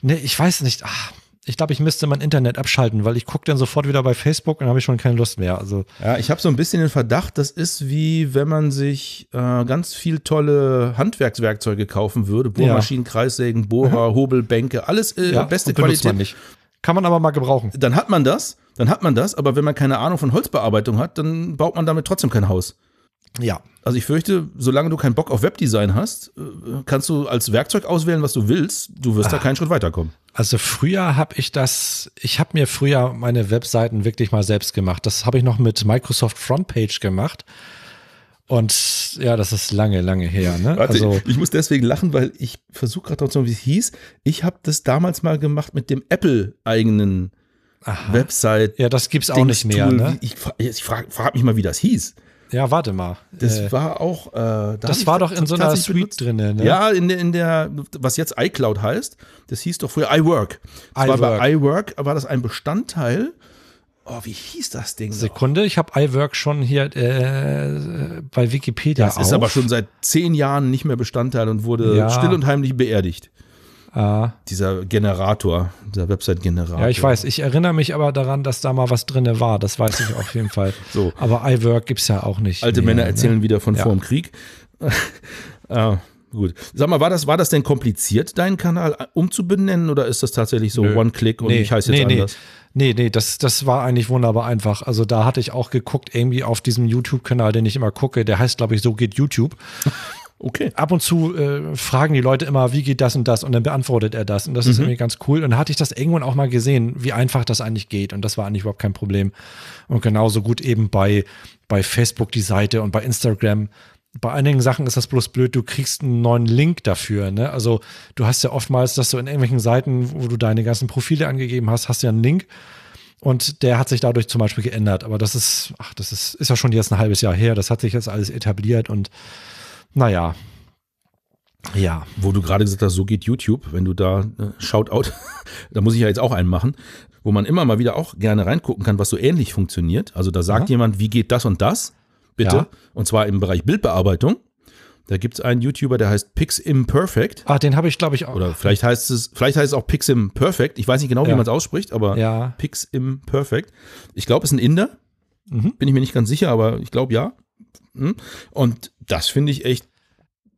[SPEAKER 2] ne, ich weiß nicht, ach, ich glaube, ich müsste mein Internet abschalten, weil ich gucke dann sofort wieder bei Facebook und habe ich schon keine Lust mehr. Also
[SPEAKER 1] Ja, ich habe so ein bisschen den Verdacht, das ist wie wenn man sich äh, ganz viel tolle Handwerkswerkzeuge kaufen würde. Bohrmaschinen, Kreissägen, Bohrer, Hobel, Bänke, alles äh,
[SPEAKER 2] ja,
[SPEAKER 1] beste Qualität.
[SPEAKER 2] man nicht. Kann man aber mal gebrauchen.
[SPEAKER 1] Dann hat man das, dann hat man das, aber wenn man keine Ahnung von Holzbearbeitung hat, dann baut man damit trotzdem kein Haus.
[SPEAKER 2] Ja.
[SPEAKER 1] Also ich fürchte, solange du keinen Bock auf Webdesign hast, äh, kannst du als Werkzeug auswählen, was du willst. Du wirst da keinen Schritt weiterkommen.
[SPEAKER 2] Also früher habe ich das, ich habe mir früher meine Webseiten wirklich mal selbst gemacht. Das habe ich noch mit Microsoft Frontpage gemacht. Und ja, das ist lange, lange her. Ne?
[SPEAKER 1] Warte,
[SPEAKER 2] also,
[SPEAKER 1] ich, muss deswegen lachen, weil ich versuche gerade zu wie es hieß. Ich habe das damals mal gemacht mit dem Apple-eigenen Website.
[SPEAKER 2] ja, das gibt's auch nicht mehr. Ne?
[SPEAKER 1] Ich, ich frage frag mich mal, wie das hieß.
[SPEAKER 2] Ja, warte mal.
[SPEAKER 1] Das
[SPEAKER 2] Äh,
[SPEAKER 1] war auch. Äh, da
[SPEAKER 2] das war doch in so einer Suite
[SPEAKER 1] benutzt.
[SPEAKER 2] drinne. Ne?
[SPEAKER 1] Ja, in der, in der, was jetzt iCloud heißt, das hieß doch früher iWork. Das war
[SPEAKER 2] iWork.
[SPEAKER 1] bei iWork war das ein Bestandteil. Oh, wie hieß das Ding?
[SPEAKER 2] Sekunde, ich habe iWork schon hier äh, bei Wikipedia
[SPEAKER 1] Das ist
[SPEAKER 2] auf.
[SPEAKER 1] aber schon seit zehn Jahren nicht mehr Bestandteil und wurde
[SPEAKER 2] Ja.
[SPEAKER 1] still und heimlich beerdigt.
[SPEAKER 2] Ah,
[SPEAKER 1] Dieser Generator, dieser Website-Generator.
[SPEAKER 2] ja, ich weiß. Ich erinnere mich aber daran, dass da mal was drinne war. Das weiß ich auf jeden Fall.
[SPEAKER 1] So.
[SPEAKER 2] Aber iWork gibt's ja auch nicht.
[SPEAKER 1] Alte
[SPEAKER 2] mehr,
[SPEAKER 1] Männer erzählen
[SPEAKER 2] Ne?
[SPEAKER 1] wieder von
[SPEAKER 2] Ja.
[SPEAKER 1] vor dem Krieg. ah, gut. Sag mal, war das, war das denn kompliziert, deinen Kanal umzubenennen oder ist das tatsächlich so. One-Click und ich heiße jetzt
[SPEAKER 2] nee,
[SPEAKER 1] anders?
[SPEAKER 2] Nee, nee, das, das war eigentlich wunderbar einfach. Also da hatte ich auch geguckt, irgendwie auf diesem YouTube-Kanal, den ich immer gucke, der heißt, glaube ich, so geht YouTube.
[SPEAKER 1] Okay.
[SPEAKER 2] Ab und zu äh, fragen die Leute immer, wie geht das und das und dann beantwortet er das und das ist
[SPEAKER 1] Mhm.
[SPEAKER 2] irgendwie ganz cool. Und dann hatte ich das irgendwann auch mal gesehen, wie einfach das eigentlich geht und das war eigentlich überhaupt kein Problem. Und genauso gut eben bei, bei Facebook die Seite und bei Instagram. Bei einigen Sachen ist das bloß blöd, du kriegst einen neuen Link dafür. Ne? Also du hast ja oftmals, dass du in irgendwelchen Seiten, wo du deine ganzen Profile angegeben hast, hast du ja einen Link. Und der hat sich dadurch zum Beispiel geändert. Aber das ist, ach, das ist, ist ja schon jetzt ein halbes Jahr her. Das hat sich jetzt alles etabliert und naja. Ja.
[SPEAKER 1] Wo du gerade gesagt hast, so geht YouTube, wenn du da äh, Shoutout, da muss ich ja jetzt auch einen machen, wo man immer mal wieder auch gerne reingucken kann, was so ähnlich funktioniert. Also da sagt
[SPEAKER 2] Aha.
[SPEAKER 1] jemand, wie geht das und das, bitte,
[SPEAKER 2] Ja.
[SPEAKER 1] und zwar im Bereich Bildbearbeitung. Da gibt es einen YouTuber, der heißt Piximperfect.
[SPEAKER 2] Ah, den habe ich, glaube ich, auch.
[SPEAKER 1] Oder vielleicht heißt es, vielleicht heißt es auch Piximperfect. Ich weiß nicht genau, wie
[SPEAKER 2] Ja.
[SPEAKER 1] man es ausspricht, aber
[SPEAKER 2] Ja.
[SPEAKER 1] Piximperfect. Ich glaube, es ist ein Inder.
[SPEAKER 2] Mhm.
[SPEAKER 1] Bin ich mir nicht ganz sicher, aber ich glaube ja. Hm. Und das finde ich echt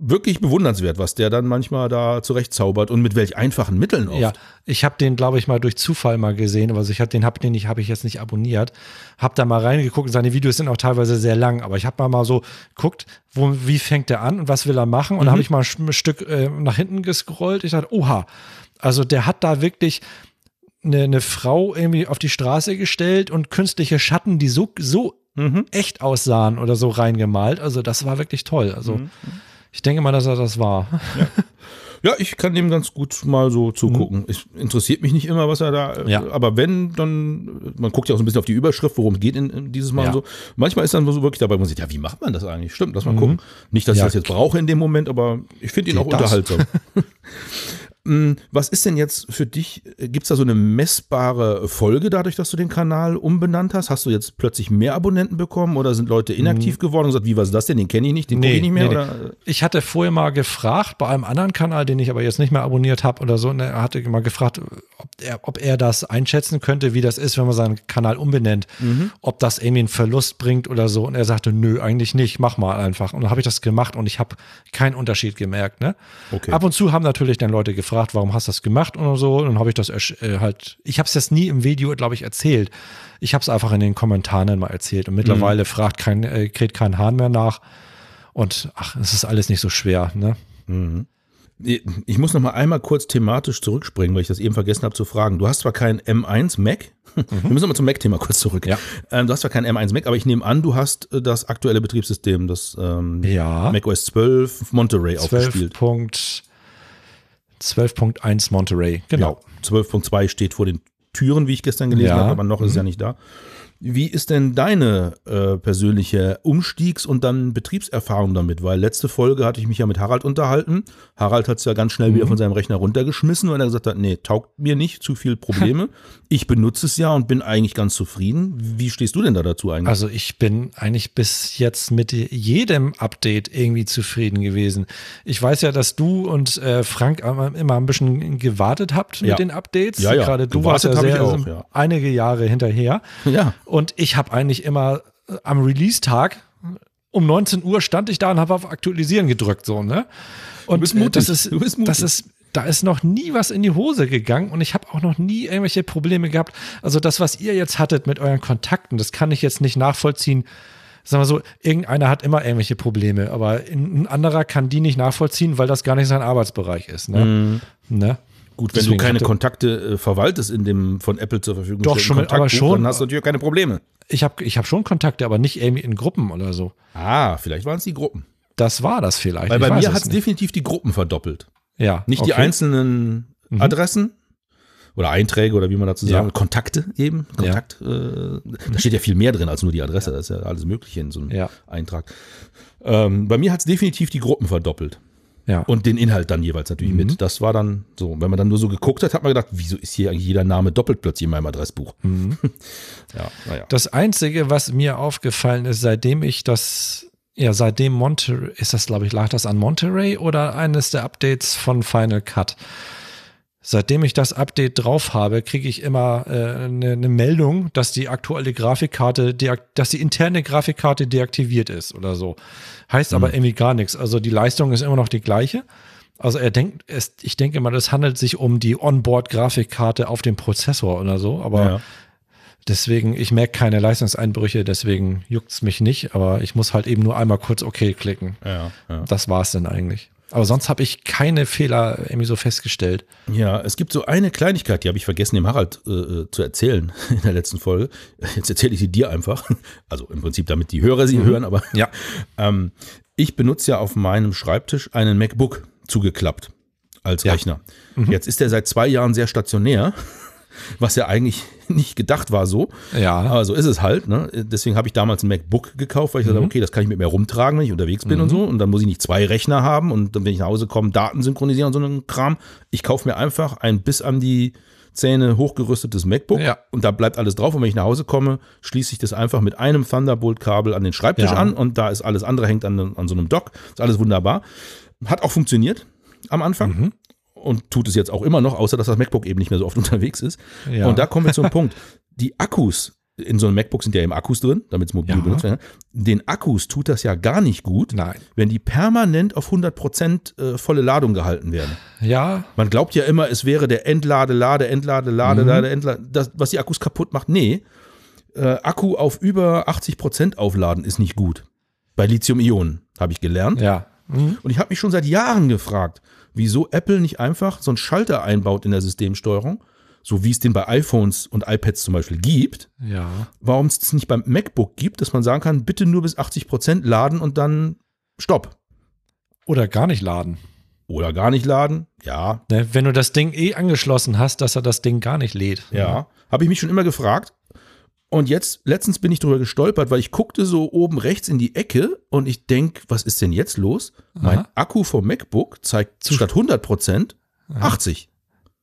[SPEAKER 1] wirklich bewundernswert, was der dann manchmal da zurechtzaubert und mit welch einfachen Mitteln oft.
[SPEAKER 2] Ja, ich habe den, glaube ich, mal durch Zufall mal gesehen, also ich hab, den habe den ich, hab ich jetzt nicht abonniert, habe da mal reingeguckt und seine Videos sind auch teilweise sehr lang, aber ich habe mal, mal so geguckt, wo, wie fängt der an und was will er machen und mhm. habe ich mal ein Stück äh, nach hinten gescrollt, ich dachte, oha, also der hat da wirklich eine, eine Frau irgendwie auf die Straße gestellt und künstliche Schatten, die so, so mhm. echt aussahen oder so reingemalt, also das war wirklich toll, also mhm. Ich denke mal, dass er das war.
[SPEAKER 1] Ja. Ja, ich kann dem ganz gut mal so zugucken. Mhm. Es interessiert mich nicht immer, was er da, ja. aber wenn, dann, man guckt ja auch so ein bisschen auf die Überschrift, worum es geht in, in dieses Mal ja. so. Manchmal ist dann so wirklich dabei, man sieht, ja, wie macht man das eigentlich? Stimmt, lass mal mhm. gucken. Nicht, dass ich das jetzt brauche in dem Moment, aber ich finde ihn auch das? unterhaltsam. Hm, was ist denn jetzt für dich, gibt es da so eine messbare Folge dadurch, dass du den Kanal umbenannt hast? Hast du jetzt plötzlich mehr Abonnenten bekommen oder sind Leute inaktiv mhm. geworden und gesagt, wie war das denn? Den kenne ich nicht, den nee, ich nicht mehr? Nee,
[SPEAKER 2] nee. Ich hatte vorher mal gefragt, bei einem anderen Kanal, den ich aber jetzt nicht mehr abonniert habe oder so, und er hatte mal gefragt, ob er, ob er das einschätzen könnte, wie das ist, wenn man seinen Kanal umbenennt, mhm. ob das irgendwie einen Verlust bringt oder so. Und er sagte, nö, eigentlich nicht, mach mal einfach. Und dann habe ich das gemacht und ich habe keinen Unterschied gemerkt. Ne? Okay. Ab und zu haben natürlich dann Leute gefragt, gefragt, warum hast du das gemacht und so. Und dann habe ich das äh, halt, ich habe es jetzt nie im Video, glaube ich, erzählt. Ich habe es einfach in den Kommentaren mal erzählt. Und mittlerweile mhm. fragt kein, äh, kräht kein Hahn mehr nach. Und ach, es ist alles nicht so schwer, ne?
[SPEAKER 1] Mhm. Ich muss noch mal einmal kurz thematisch zurückspringen, weil ich das eben vergessen habe zu fragen. Du hast zwar kein M1 Mac, mhm. wir müssen mal zum Mac-Thema kurz zurück. Ja. Ähm, du hast zwar kein M1 Mac, aber ich nehme an, du hast äh, das aktuelle Betriebssystem, das ähm, ja. Mac OS 12 Monterey 12. aufgespielt.
[SPEAKER 2] Punkt 12.1 Monterey,
[SPEAKER 1] genau. Ja, 12.2 steht vor den Türen, wie ich gestern gelesen ja. habe, aber noch ist es ja mhm. nicht da. Wie ist denn deine äh, persönliche Umstiegs- und dann Betriebserfahrung damit? Weil letzte Folge hatte ich mich ja mit Harald unterhalten. Harald hat es ja ganz schnell mhm. wieder von seinem Rechner runtergeschmissen, weil er gesagt hat, nee, taugt mir nicht, zu viel Probleme. ich benutze es ja und bin eigentlich ganz zufrieden. Wie stehst du denn da dazu eigentlich?
[SPEAKER 2] Also ich bin eigentlich bis jetzt mit jedem Update irgendwie zufrieden gewesen. Ich weiß ja, dass du und äh, Frank immer ein bisschen gewartet habt mit ja. den Updates. Ja, ja. Gerade du gewartet warst ja sehr auch, ja. einige Jahre hinterher.
[SPEAKER 1] Ja.
[SPEAKER 2] Und ich habe eigentlich immer äh, am Release-Tag um 19 Uhr stand ich da und habe auf Aktualisieren gedrückt, so, ne? Und du bist mutig. das ist, mutig. das ist, da ist noch nie was in die Hose gegangen und ich habe auch noch nie irgendwelche Probleme gehabt. Also das, was ihr jetzt hattet mit euren Kontakten, das kann ich jetzt nicht nachvollziehen. Sagen wir so, irgendeiner hat immer irgendwelche Probleme, aber ein anderer kann die nicht nachvollziehen, weil das gar nicht sein Arbeitsbereich ist. Ne? Mm.
[SPEAKER 1] ne? Gut, wenn Deswegen du keine Kontakte äh, verwaltest in dem von Apple zur Verfügung
[SPEAKER 2] Doch, schon, aber schon.
[SPEAKER 1] Dann hast du natürlich keine Probleme.
[SPEAKER 2] Ich habe ich hab schon Kontakte, aber nicht irgendwie in Gruppen oder so.
[SPEAKER 1] Ah, vielleicht waren es die Gruppen.
[SPEAKER 2] Das war das vielleicht.
[SPEAKER 1] Weil bei mir hat es definitiv die Gruppen verdoppelt.
[SPEAKER 2] Ja.
[SPEAKER 1] Nicht okay. die einzelnen mhm. Adressen oder Einträge oder wie man dazu sagen, ja. Kontakte eben. Kontakt, ja. äh, da steht ja viel mehr drin als nur die Adresse. Ja. Das ist ja alles Mögliche in so einem. Eintrag. Ähm, bei mir hat es definitiv die Gruppen verdoppelt. Ja. Und den Inhalt dann jeweils natürlich mhm. mit. Das war dann so. Wenn man dann nur so geguckt hat, hat man gedacht, wieso ist hier eigentlich jeder Name doppelt plötzlich in meinem Adressbuch? Mhm.
[SPEAKER 2] ja, naja. Das Einzige, was mir aufgefallen ist, seitdem ich das, ja, seitdem Monterey, ist das, glaube ich, lag das an Monterey oder eines der Updates von Final Cut? Seitdem ich das Update drauf habe, kriege ich immer äh, eine, eine Meldung, dass die aktuelle Grafikkarte, dass die interne Grafikkarte deaktiviert ist oder so. Heißt mhm. aber irgendwie gar nichts. Also die Leistung ist immer noch die gleiche. Also er denkt, es, ich denke mal, es handelt sich um die Onboard-Grafikkarte auf dem Prozessor oder so, aber ja. deswegen, ich merke keine Leistungseinbrüche, deswegen juckt es mich nicht, aber ich muss halt eben nur einmal kurz OK klicken.
[SPEAKER 1] Ja,
[SPEAKER 2] ja. Das war es dann eigentlich. Aber sonst habe ich keine Fehler irgendwie so festgestellt.
[SPEAKER 1] Ja, es gibt so eine Kleinigkeit, die habe ich vergessen, dem Harald äh, äh zu erzählen in der letzten Folge. Jetzt erzähle ich sie dir einfach. Also im Prinzip, damit die Hörer sie mhm. hören, aber ja. Ähm, ich benutze ja auf meinem Schreibtisch einen MacBook zugeklappt als ja. Rechner. Mhm. Jetzt ist der seit zwei Jahren sehr stationär was ja eigentlich nicht gedacht war so.
[SPEAKER 2] Ja.
[SPEAKER 1] Aber so ist es halt. Ne? Deswegen habe ich damals ein MacBook gekauft, weil ich mhm. dachte, okay, das kann ich mit mir rumtragen, wenn ich unterwegs bin mhm. und so. Und dann muss ich nicht zwei Rechner haben und dann, wenn ich nach Hause komme, Daten synchronisieren und so einen Kram. Ich kaufe mir einfach ein bis an die Zähne hochgerüstetes MacBook ja. und da bleibt alles drauf. Und wenn ich nach Hause komme, schließe ich das einfach mit einem Thunderbolt-Kabel an den Schreibtisch ja. an und da ist alles andere, hängt an, an so einem Dock. Ist alles wunderbar. Hat auch funktioniert am Anfang. Mhm und tut es jetzt auch immer noch, außer dass das MacBook eben nicht mehr so oft unterwegs ist. Ja. Und da kommen wir zum Punkt. Die Akkus in so einem MacBook sind ja eben Akkus drin, damit es mobil
[SPEAKER 2] Ja.
[SPEAKER 1] benutzt werden. Den Akkus tut das ja gar nicht gut,
[SPEAKER 2] Nein.
[SPEAKER 1] wenn die permanent auf 100% äh, volle Ladung gehalten werden.
[SPEAKER 2] Ja,
[SPEAKER 1] Man glaubt ja immer, es wäre der Entlade, Lade, Entlade, Lade,
[SPEAKER 2] Mhm.
[SPEAKER 1] Lade, Entlade, das, was die Akkus kaputt macht. Nee, äh, Akku auf über 80% aufladen ist nicht gut. Bei Lithium-Ionen, habe ich gelernt.
[SPEAKER 2] ja. Mhm.
[SPEAKER 1] Und ich habe mich schon seit Jahren gefragt, wieso Apple nicht einfach so einen Schalter einbaut in der Systemsteuerung, so wie es den bei iPhones und iPads zum Beispiel gibt.
[SPEAKER 2] Ja.
[SPEAKER 1] Warum es das nicht beim MacBook gibt, dass man sagen kann, bitte nur bis 80% laden und dann Stopp.
[SPEAKER 2] Oder gar nicht laden.
[SPEAKER 1] Oder gar nicht laden. Ja,
[SPEAKER 2] Ne? Wenn du das Ding eh angeschlossen hast, dass er das Ding gar nicht lädt.
[SPEAKER 1] Ja, habe ich mich schon immer gefragt. Und jetzt, letztens bin ich drüber gestolpert, weil ich guckte so oben rechts in die Ecke und ich denk, was ist denn jetzt los? Mein
[SPEAKER 2] Aha.
[SPEAKER 1] Akku vom MacBook zeigt statt 100 Prozent 80.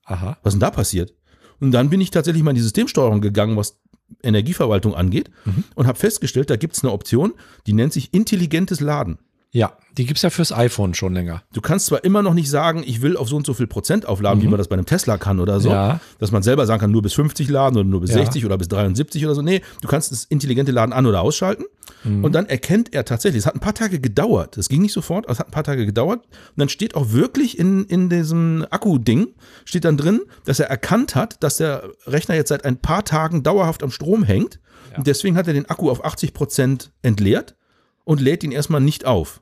[SPEAKER 2] Aha.
[SPEAKER 1] Was ist denn da passiert? Und dann bin ich tatsächlich mal in die Systemsteuerung gegangen, was Energieverwaltung angeht und habe festgestellt, da gibt es eine Option, die nennt sich intelligentes Laden.
[SPEAKER 2] Ja, die gibt's ja fürs iPhone schon länger.
[SPEAKER 1] Du kannst zwar immer noch nicht sagen, ich will auf so und so viel Prozent aufladen, wie man das bei einem Tesla kann oder so,
[SPEAKER 2] Ja.
[SPEAKER 1] dass man selber sagen kann, nur bis 50 laden oder nur bis
[SPEAKER 2] Ja.
[SPEAKER 1] 60 oder bis 73 oder so. Nee, du kannst das intelligente Laden an- oder ausschalten und dann erkennt er tatsächlich, es hat ein paar Tage gedauert, es ging nicht sofort, aber es hat ein paar Tage gedauert und dann steht auch wirklich in, in diesem Akku-Ding, steht dann drin, dass er erkannt hat, dass der Rechner jetzt seit ein paar Tagen dauerhaft am Strom hängt und deswegen hat er den Akku auf 80 Prozent entleert und lädt ihn erstmal nicht auf.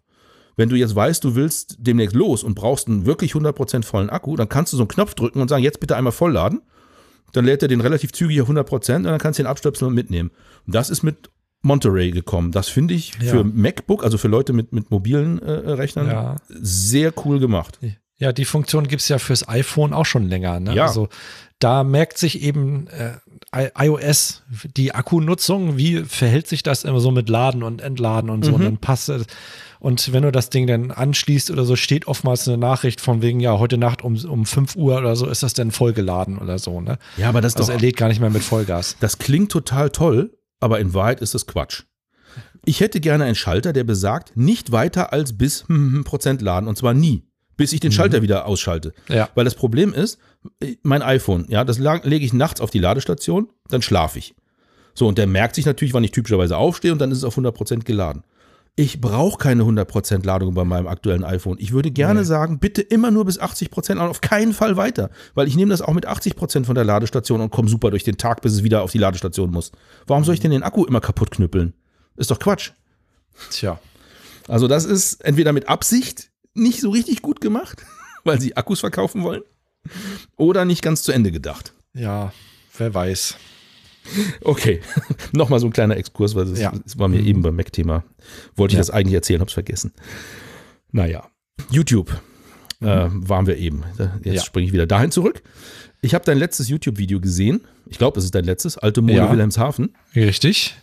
[SPEAKER 1] Wenn du jetzt weißt, du willst demnächst los und brauchst einen wirklich 100% vollen Akku, dann kannst du so einen Knopf drücken und sagen, jetzt bitte einmal vollladen. Dann lädt er den relativ zügig auf 100% und dann kannst du den abstöpseln und mitnehmen. Und das ist mit Monterey gekommen. Das finde ich
[SPEAKER 2] Ja.
[SPEAKER 1] für MacBook, also für Leute mit, mit mobilen äh, Rechnern,
[SPEAKER 2] Ja.
[SPEAKER 1] sehr cool gemacht.
[SPEAKER 2] Ja, die Funktion gibt's ja fürs iPhone auch schon länger. Ne?
[SPEAKER 1] Ja.
[SPEAKER 2] Also da merkt sich eben äh, iOS die Akkunutzung, wie verhält sich das immer so mit Laden und Entladen und so.
[SPEAKER 1] Mhm.
[SPEAKER 2] Und dann passt es. Und wenn du das Ding dann anschließt oder so, steht oftmals eine Nachricht von wegen, ja, heute Nacht um, um 5 Uhr oder so ist das denn vollgeladen oder so. Ne?
[SPEAKER 1] Ja, aber das
[SPEAKER 2] Also
[SPEAKER 1] doch
[SPEAKER 2] er lädt gar nicht mehr mit Vollgas.
[SPEAKER 1] Das klingt total toll, aber in Wahrheit ist es Quatsch. Ich hätte gerne einen Schalter, der besagt, nicht weiter als bis Prozent laden und zwar nie, bis ich den Schalter wieder ausschalte.
[SPEAKER 2] Ja.
[SPEAKER 1] Weil das Problem ist, mein iPhone, ja, das lege ich nachts auf die Ladestation, dann schlafe ich. So, und der merkt sich natürlich, wann ich typischerweise aufstehe und dann ist es auf 100% geladen. Ich brauche keine 100% Ladung bei meinem aktuellen iPhone. Ich würde gerne sagen, bitte immer nur bis 80% laden, auf keinen Fall weiter. Weil ich nehme das auch mit 80% von der Ladestation und komme super durch den Tag, bis es wieder auf die Ladestation muss. Warum soll ich denn den Akku immer kaputt knüppeln? Ist doch Quatsch.
[SPEAKER 2] Tja.
[SPEAKER 1] Also das ist entweder mit Absicht nicht so richtig gut gemacht, weil sie Akkus verkaufen wollen, oder nicht ganz zu Ende gedacht.
[SPEAKER 2] Ja, wer weiß.
[SPEAKER 1] Okay, nochmal so ein kleiner Exkurs, weil es
[SPEAKER 2] Ja.
[SPEAKER 1] war mir eben beim Mac-Thema. Wollte ich
[SPEAKER 2] Ja.
[SPEAKER 1] das eigentlich erzählen, hab's vergessen. Naja, YouTube äh, waren wir eben. Jetzt
[SPEAKER 2] Mhm. Ja.
[SPEAKER 1] springe ich wieder dahin zurück. Ich habe dein letztes YouTube-Video gesehen. Ich glaube, es ist dein letztes, Alte Mode
[SPEAKER 2] Ja.
[SPEAKER 1] Wilhelmshaven,
[SPEAKER 2] Richtig?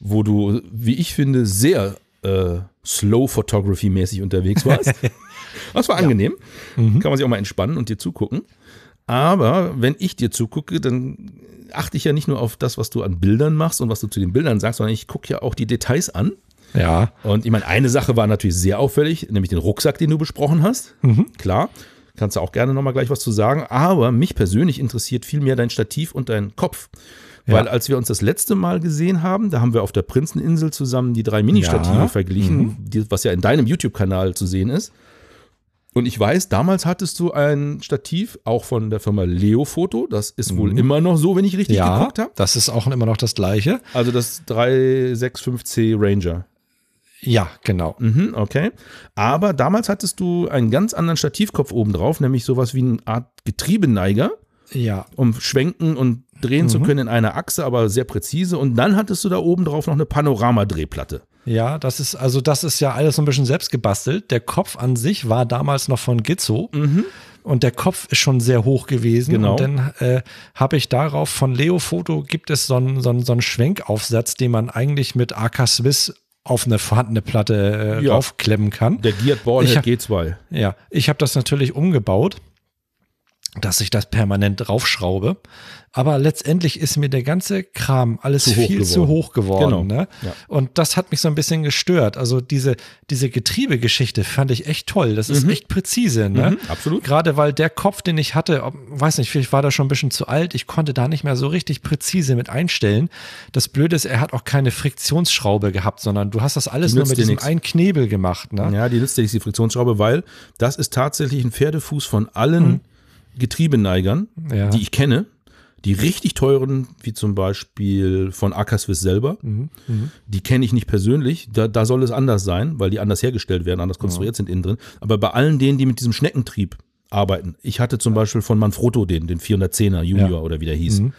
[SPEAKER 1] wo du, wie ich finde, sehr äh, Slow Photography-mäßig unterwegs warst. das war angenehm.
[SPEAKER 2] Mhm.
[SPEAKER 1] Kann man sich auch mal entspannen und dir zugucken. Aber wenn ich dir zugucke, dann achte ich ja nicht nur auf das, was du an Bildern machst und was du zu den Bildern sagst, sondern ich gucke ja auch die Details an.
[SPEAKER 2] Ja.
[SPEAKER 1] Und ich meine, eine Sache war natürlich sehr auffällig, nämlich den Rucksack, den du besprochen hast. Klar, kannst du auch gerne nochmal gleich was zu sagen. Aber mich persönlich interessiert viel mehr dein Stativ und dein Kopf. Weil
[SPEAKER 2] Ja.
[SPEAKER 1] als wir uns das letzte Mal gesehen haben, da haben wir auf der Prinzeninsel zusammen die drei Mini-Stative
[SPEAKER 2] Ja.
[SPEAKER 1] verglichen, die, was ja in deinem YouTube-Kanal zu sehen ist. Und ich weiß, damals hattest du ein Stativ auch von der Firma Leo Photo. Das ist wohl immer noch so, wenn ich richtig
[SPEAKER 2] Ja,
[SPEAKER 1] geguckt habe.
[SPEAKER 2] das ist auch immer noch das Gleiche.
[SPEAKER 1] Also das 365C Ranger.
[SPEAKER 2] Ja, genau.
[SPEAKER 1] Mhm, okay. Aber damals hattest du einen ganz anderen Stativkopf oben drauf, nämlich sowas wie eine Art Getriebeneiger,
[SPEAKER 2] Ja,
[SPEAKER 1] um schwenken und drehen zu können in einer Achse, aber sehr präzise. Und dann hattest du da oben drauf noch eine Panoramadrehplatte.
[SPEAKER 2] ja, das ist, also das ist ja alles so ein bisschen selbst gebastelt. Der Kopf an sich war damals noch von Gizzo. Und der Kopf ist schon sehr hoch gewesen.
[SPEAKER 1] Genau.
[SPEAKER 2] Und dann äh, habe ich darauf von Leo Photo gibt es so einen, so einen, so einen Schwenkaufsatz, den man eigentlich mit AK Swiss auf eine vorhandene Platte äh,
[SPEAKER 1] Ja.
[SPEAKER 2] raufklemmen kann.
[SPEAKER 1] Der Geared Ballhead
[SPEAKER 2] hab-
[SPEAKER 1] G2.
[SPEAKER 2] Ja, ich habe das natürlich umgebaut. Dass ich das permanent raufschraube. Aber letztendlich ist mir der ganze Kram alles
[SPEAKER 1] Zu
[SPEAKER 2] viel zu
[SPEAKER 1] geworden.
[SPEAKER 2] hoch geworden.
[SPEAKER 1] Genau.
[SPEAKER 2] Ne?
[SPEAKER 1] Ja.
[SPEAKER 2] Und das hat mich so ein bisschen gestört. Also diese, diese Getriebegeschichte fand ich echt toll. Das ist echt präzise. Ne?
[SPEAKER 1] Mhm, absolut.
[SPEAKER 2] Gerade weil der Kopf, den ich hatte, weiß nicht, vielleicht war da schon ein bisschen zu alt. Ich konnte da nicht mehr so richtig präzise mit einstellen. Das Blöde ist, er hat auch keine Friktionsschraube gehabt, sondern du hast das alles nur mit
[SPEAKER 1] dir
[SPEAKER 2] diesem
[SPEAKER 1] nix.
[SPEAKER 2] einen Knebel gemacht. Ne?
[SPEAKER 1] Ja, die nützt ja nicht die Friktionsschraube, weil das ist tatsächlich ein Pferdefuß von allen Getriebeneigern,
[SPEAKER 2] Mhm. Ja.
[SPEAKER 1] die ich kenne. Die richtig teuren, wie zum Beispiel von Akaswiss selber,
[SPEAKER 2] Mhm.
[SPEAKER 1] die kenne ich nicht persönlich. Da, da soll es anders sein, weil die anders hergestellt werden, anders konstruiert sind innen drin. Aber bei allen denen, die mit diesem Schneckentrieb arbeiten, ich hatte zum Beispiel von Manfrotto den, den 410er Junior
[SPEAKER 2] Ja.
[SPEAKER 1] oder wie der hieß.
[SPEAKER 2] Mhm.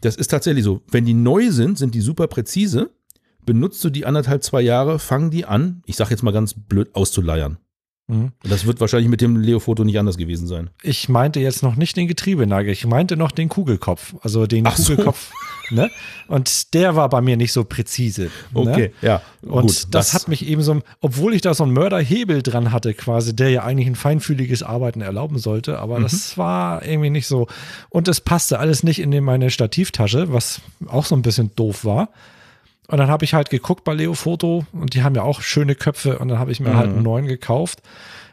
[SPEAKER 1] Das ist tatsächlich so. Wenn die neu sind, sind die super präzise. Benutzt du die anderthalb, zwei Jahre, fangen die an, ich sag jetzt mal ganz blöd, auszuleiern.
[SPEAKER 2] Mhm.
[SPEAKER 1] Das wird wahrscheinlich mit dem Leo-Foto nicht anders gewesen sein.
[SPEAKER 2] Ich meinte jetzt noch nicht den Getriebenagel, ich meinte noch den Kugelkopf. Also den
[SPEAKER 1] Ach so.
[SPEAKER 2] Kugelkopf. Ne? Und der war bei mir nicht so präzise. Ne?
[SPEAKER 1] ja.
[SPEAKER 2] Und
[SPEAKER 1] gut,
[SPEAKER 2] das, hat mich eben so, obwohl ich da so einen Mörderhebel dran hatte, quasi, der ja eigentlich ein feinfühliges Arbeiten erlauben sollte, aber
[SPEAKER 1] Mhm.
[SPEAKER 2] das war irgendwie nicht so. Und es passte alles nicht in meine Stativtasche, was auch so ein bisschen doof war. Und dann habe ich halt geguckt bei Leo Foto und die haben ja auch schöne Köpfe und dann habe ich mir
[SPEAKER 1] Mhm.
[SPEAKER 2] halt einen neuen gekauft.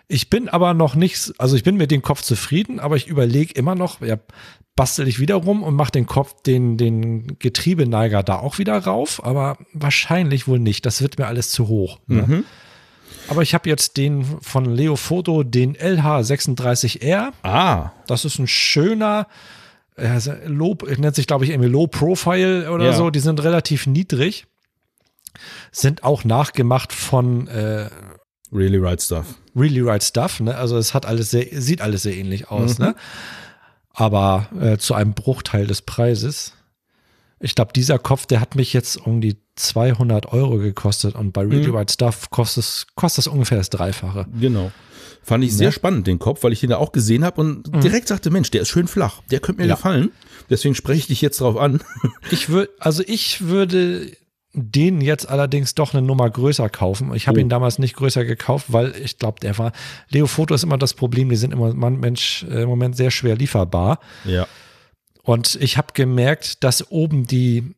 [SPEAKER 2] Ich bin aber noch nicht, also ich bin mit dem Kopf zufrieden, aber ich überlege immer noch, ja, bastel ich wieder rum und mache den Kopf, den, den Getriebeneiger da auch wieder rauf, aber wahrscheinlich wohl nicht. Das wird mir alles zu hoch. Ne?
[SPEAKER 1] Mhm.
[SPEAKER 2] Aber ich habe jetzt den von Leo Foto, den LH36R.
[SPEAKER 1] Ah,
[SPEAKER 2] Das ist ein schöner, Low, nennt sich glaube ich irgendwie Low Profile oder
[SPEAKER 1] Ja.
[SPEAKER 2] so. Die sind relativ niedrig. Sind auch nachgemacht von äh,
[SPEAKER 1] really right stuff.
[SPEAKER 2] Really Right Stuff. Ne? Also es hat alles sehr, sieht alles sehr ähnlich aus. Ne? Aber äh, zu einem Bruchteil des Preises. Ich glaube, dieser Kopf, der hat mich jetzt um die 200 Euro gekostet und bei Really Right Stuff kostet es, kostet es ungefähr das Dreifache.
[SPEAKER 1] Genau. Fand ich sehr spannend, den Kopf, weil ich den da auch gesehen habe und direkt sagte, Mensch, der ist schön flach. Der könnte mir
[SPEAKER 2] Ja.
[SPEAKER 1] gefallen. Deswegen spreche ich dich jetzt drauf an.
[SPEAKER 2] Ich würde, also ich würde den jetzt allerdings doch eine Nummer größer kaufen. Ich habe
[SPEAKER 1] Oh.
[SPEAKER 2] ihn damals nicht größer gekauft, weil ich glaube, der war. Leo Foto ist immer das Problem, die sind immer, man, Mensch, äh, im Moment sehr schwer lieferbar.
[SPEAKER 1] ja.
[SPEAKER 2] Und ich habe gemerkt, dass oben die,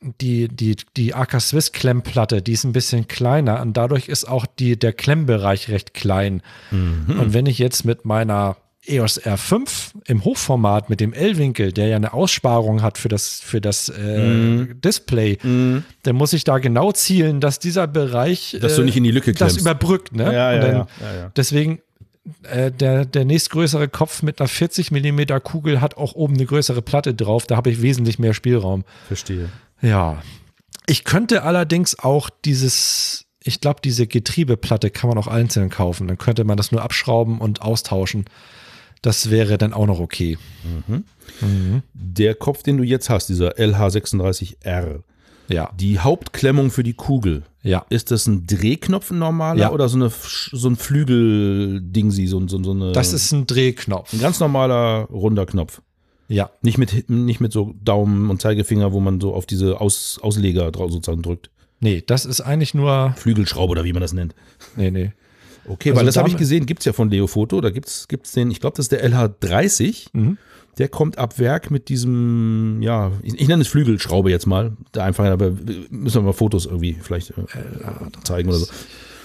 [SPEAKER 2] die, die, die AK Swiss Klemmplatte, die ist ein bisschen kleiner und dadurch ist auch die, der Klemmbereich recht klein. Und wenn ich jetzt mit meiner EOS R5 im Hochformat mit dem L-Winkel, der ja eine Aussparung hat für das, für das äh, Display, dann muss ich da genau zielen, dass dieser Bereich
[SPEAKER 1] Dass du nicht in die Lücke
[SPEAKER 2] das
[SPEAKER 1] klemmst.
[SPEAKER 2] überbrückt. Ne?
[SPEAKER 1] Ja, ja,
[SPEAKER 2] dann,
[SPEAKER 1] ja.
[SPEAKER 2] Deswegen äh, der, der nächstgrößere Kopf mit einer 40 mm Kugel hat auch oben eine größere Platte drauf. Da habe ich wesentlich mehr Spielraum.
[SPEAKER 1] Verstehe.
[SPEAKER 2] Ja. Ich könnte allerdings auch dieses, ich glaube, diese Getriebeplatte kann man auch einzeln kaufen. Dann könnte man das nur abschrauben und austauschen. Das wäre dann auch noch okay.
[SPEAKER 1] Der Kopf, den du jetzt hast, dieser LH36R,
[SPEAKER 2] Ja.
[SPEAKER 1] die Hauptklemmung für die Kugel,
[SPEAKER 2] Ja.
[SPEAKER 1] ist das ein Drehknopf ein normaler
[SPEAKER 2] Ja.
[SPEAKER 1] oder so, eine, so ein Flügeldingsi, so, so, so eine,
[SPEAKER 2] Das ist ein Drehknopf.
[SPEAKER 1] ein ganz normaler runder Knopf.
[SPEAKER 2] Ja.
[SPEAKER 1] Nicht mit, nicht mit so Daumen und Zeigefinger, wo man so auf diese Aus, Ausleger sozusagen drückt.
[SPEAKER 2] Nee, das ist eigentlich nur.
[SPEAKER 1] Flügelschraube oder wie man das nennt.
[SPEAKER 2] Nee, nee.
[SPEAKER 1] Okay,
[SPEAKER 2] Also
[SPEAKER 1] weil das habe ich gesehen, gibt es ja von Leo Foto. Da gibt es den, ich glaube, das ist der LH30.
[SPEAKER 2] Mhm.
[SPEAKER 1] Der kommt ab Werk mit diesem, ja, ich, ich nenne es Flügelschraube jetzt mal. Der einfach, aber müssen wir mal Fotos irgendwie vielleicht äh, zeigen oder so.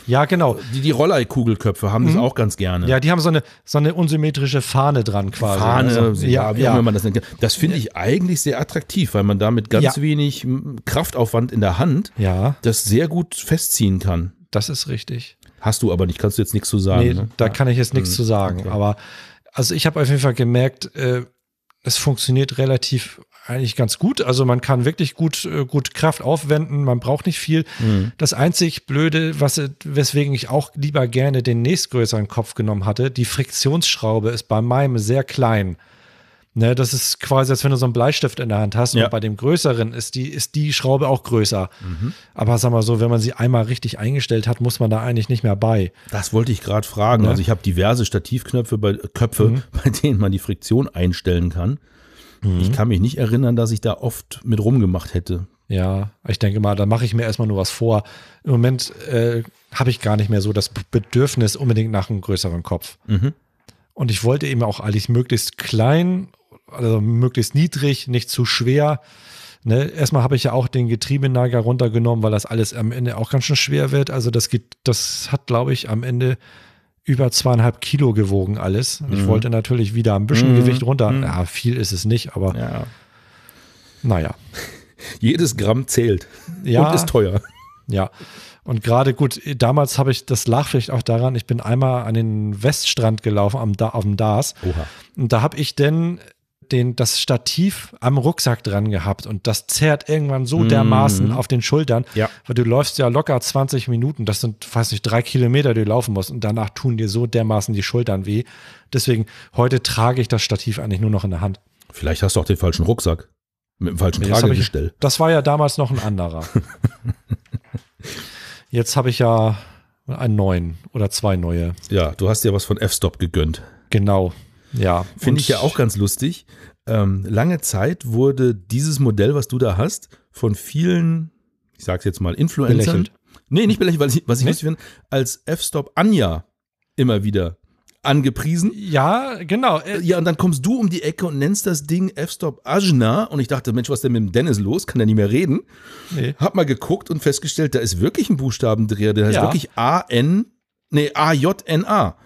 [SPEAKER 2] Ja, genau.
[SPEAKER 1] Die, die Rolleikugelköpfe haben das auch ganz gerne.
[SPEAKER 2] Mhm. Ja, die haben so eine, so eine unsymmetrische Fahne dran quasi.
[SPEAKER 1] Fahne,
[SPEAKER 2] Also,
[SPEAKER 1] ja, wie auch
[SPEAKER 2] ja.
[SPEAKER 1] man das nennt. Das finde ich eigentlich sehr attraktiv, weil man da mit ganz
[SPEAKER 2] Ja.
[SPEAKER 1] wenig Kraftaufwand in der Hand
[SPEAKER 2] ja,
[SPEAKER 1] das sehr gut festziehen kann.
[SPEAKER 2] das ist richtig.
[SPEAKER 1] Hast du aber nicht, kannst du jetzt nichts zu sagen.
[SPEAKER 2] Nee,
[SPEAKER 1] ne?
[SPEAKER 2] da kann ich jetzt nichts zu sagen.
[SPEAKER 1] okay.
[SPEAKER 2] Aber also ich habe auf jeden Fall gemerkt, äh, es funktioniert relativ eigentlich ganz gut. Also man kann wirklich gut, äh, gut Kraft aufwenden, man braucht nicht viel.
[SPEAKER 1] Mhm.
[SPEAKER 2] Das einzig Blöde, was, weswegen ich auch lieber gerne den nächstgrößeren Kopf genommen hatte, die Friktionsschraube ist bei meinem sehr klein. Ne, das ist quasi, als wenn du so einen Bleistift in der Hand hast.
[SPEAKER 1] Ja.
[SPEAKER 2] Und bei dem größeren ist die, ist die Schraube auch größer.
[SPEAKER 1] Mhm.
[SPEAKER 2] Aber sag mal so, wenn man sie einmal richtig eingestellt hat, muss man da eigentlich nicht mehr bei.
[SPEAKER 1] Das wollte ich gerade fragen.
[SPEAKER 2] Ja.
[SPEAKER 1] Also ich habe diverse Stativknöpfe bei äh, Köpfe,
[SPEAKER 2] Mhm.
[SPEAKER 1] bei denen man die Friktion einstellen kann. Ich kann mich nicht erinnern, dass ich da oft mit rumgemacht hätte.
[SPEAKER 2] Ja, ich denke mal, da mache ich mir erstmal nur was vor. Im Moment äh, habe ich gar nicht mehr so das Bedürfnis unbedingt nach einem größeren Kopf.
[SPEAKER 1] Mhm.
[SPEAKER 2] Und ich wollte eben auch eigentlich möglichst klein, also möglichst niedrig, nicht zu schwer. Ne, erstmal habe ich ja auch den Getriebenager runtergenommen, weil das alles am Ende auch ganz schön schwer wird. Also das geht, das hat, glaube ich, am Ende über zweieinhalb Kilo gewogen alles. Und ich
[SPEAKER 1] Mhm.
[SPEAKER 2] wollte natürlich wieder ein bisschen
[SPEAKER 1] Mhm.
[SPEAKER 2] Gewicht runter.
[SPEAKER 1] Mhm.
[SPEAKER 2] Ja, viel ist es nicht, aber
[SPEAKER 1] Ja.
[SPEAKER 2] naja.
[SPEAKER 1] Jedes Gramm zählt
[SPEAKER 2] Ja,
[SPEAKER 1] und ist teuer.
[SPEAKER 2] ja. Und gerade gut, damals habe ich, das lag vielleicht auch daran, ich bin einmal an den Weststrand gelaufen am da auf dem Dars.
[SPEAKER 1] Oha.
[SPEAKER 2] Und da habe ich denn den, das Stativ am Rucksack dran gehabt und das zerrt irgendwann so dermaßen
[SPEAKER 1] Mhm.
[SPEAKER 2] auf den Schultern,
[SPEAKER 1] Ja.
[SPEAKER 2] weil du läufst ja locker 20 Minuten, das sind, weiß nicht, drei Kilometer, die du laufen musst und danach tun dir so dermaßen die Schultern weh. Deswegen, heute trage ich das Stativ eigentlich nur noch in der Hand.
[SPEAKER 1] Vielleicht hast du auch den falschen Rucksack. Mit dem falschen
[SPEAKER 2] Nee, das
[SPEAKER 1] Tragegestell.
[SPEAKER 2] Das war ja damals noch ein anderer. Jetzt habe ich ja einen neuen oder zwei neue.
[SPEAKER 1] Ja, du hast dir was von F-Stop gegönnt.
[SPEAKER 2] Genau. Ja.
[SPEAKER 1] Finde ich ja auch ganz lustig. Ähm, lange Zeit wurde dieses Modell, was du da hast, von vielen, ich sag's jetzt mal, Influencern.
[SPEAKER 2] Belächelt.
[SPEAKER 1] Nee, nicht belächelt, weil ich, was ich
[SPEAKER 2] Nee?
[SPEAKER 1] lustig finde, als F-Stop Anja immer wieder angepriesen.
[SPEAKER 2] Ja, genau. Äh,
[SPEAKER 1] Ja, und dann kommst du um die Ecke und nennst das Ding F-Stop Ajna. Und ich dachte, Mensch, was ist denn mit dem Dennis los? Kann der nicht mehr reden?
[SPEAKER 2] Nee.
[SPEAKER 1] Hab mal geguckt und festgestellt, da ist wirklich ein Buchstabendreher. Der heißt
[SPEAKER 2] Ja.
[SPEAKER 1] wirklich A-N, nee, A-J-N-A.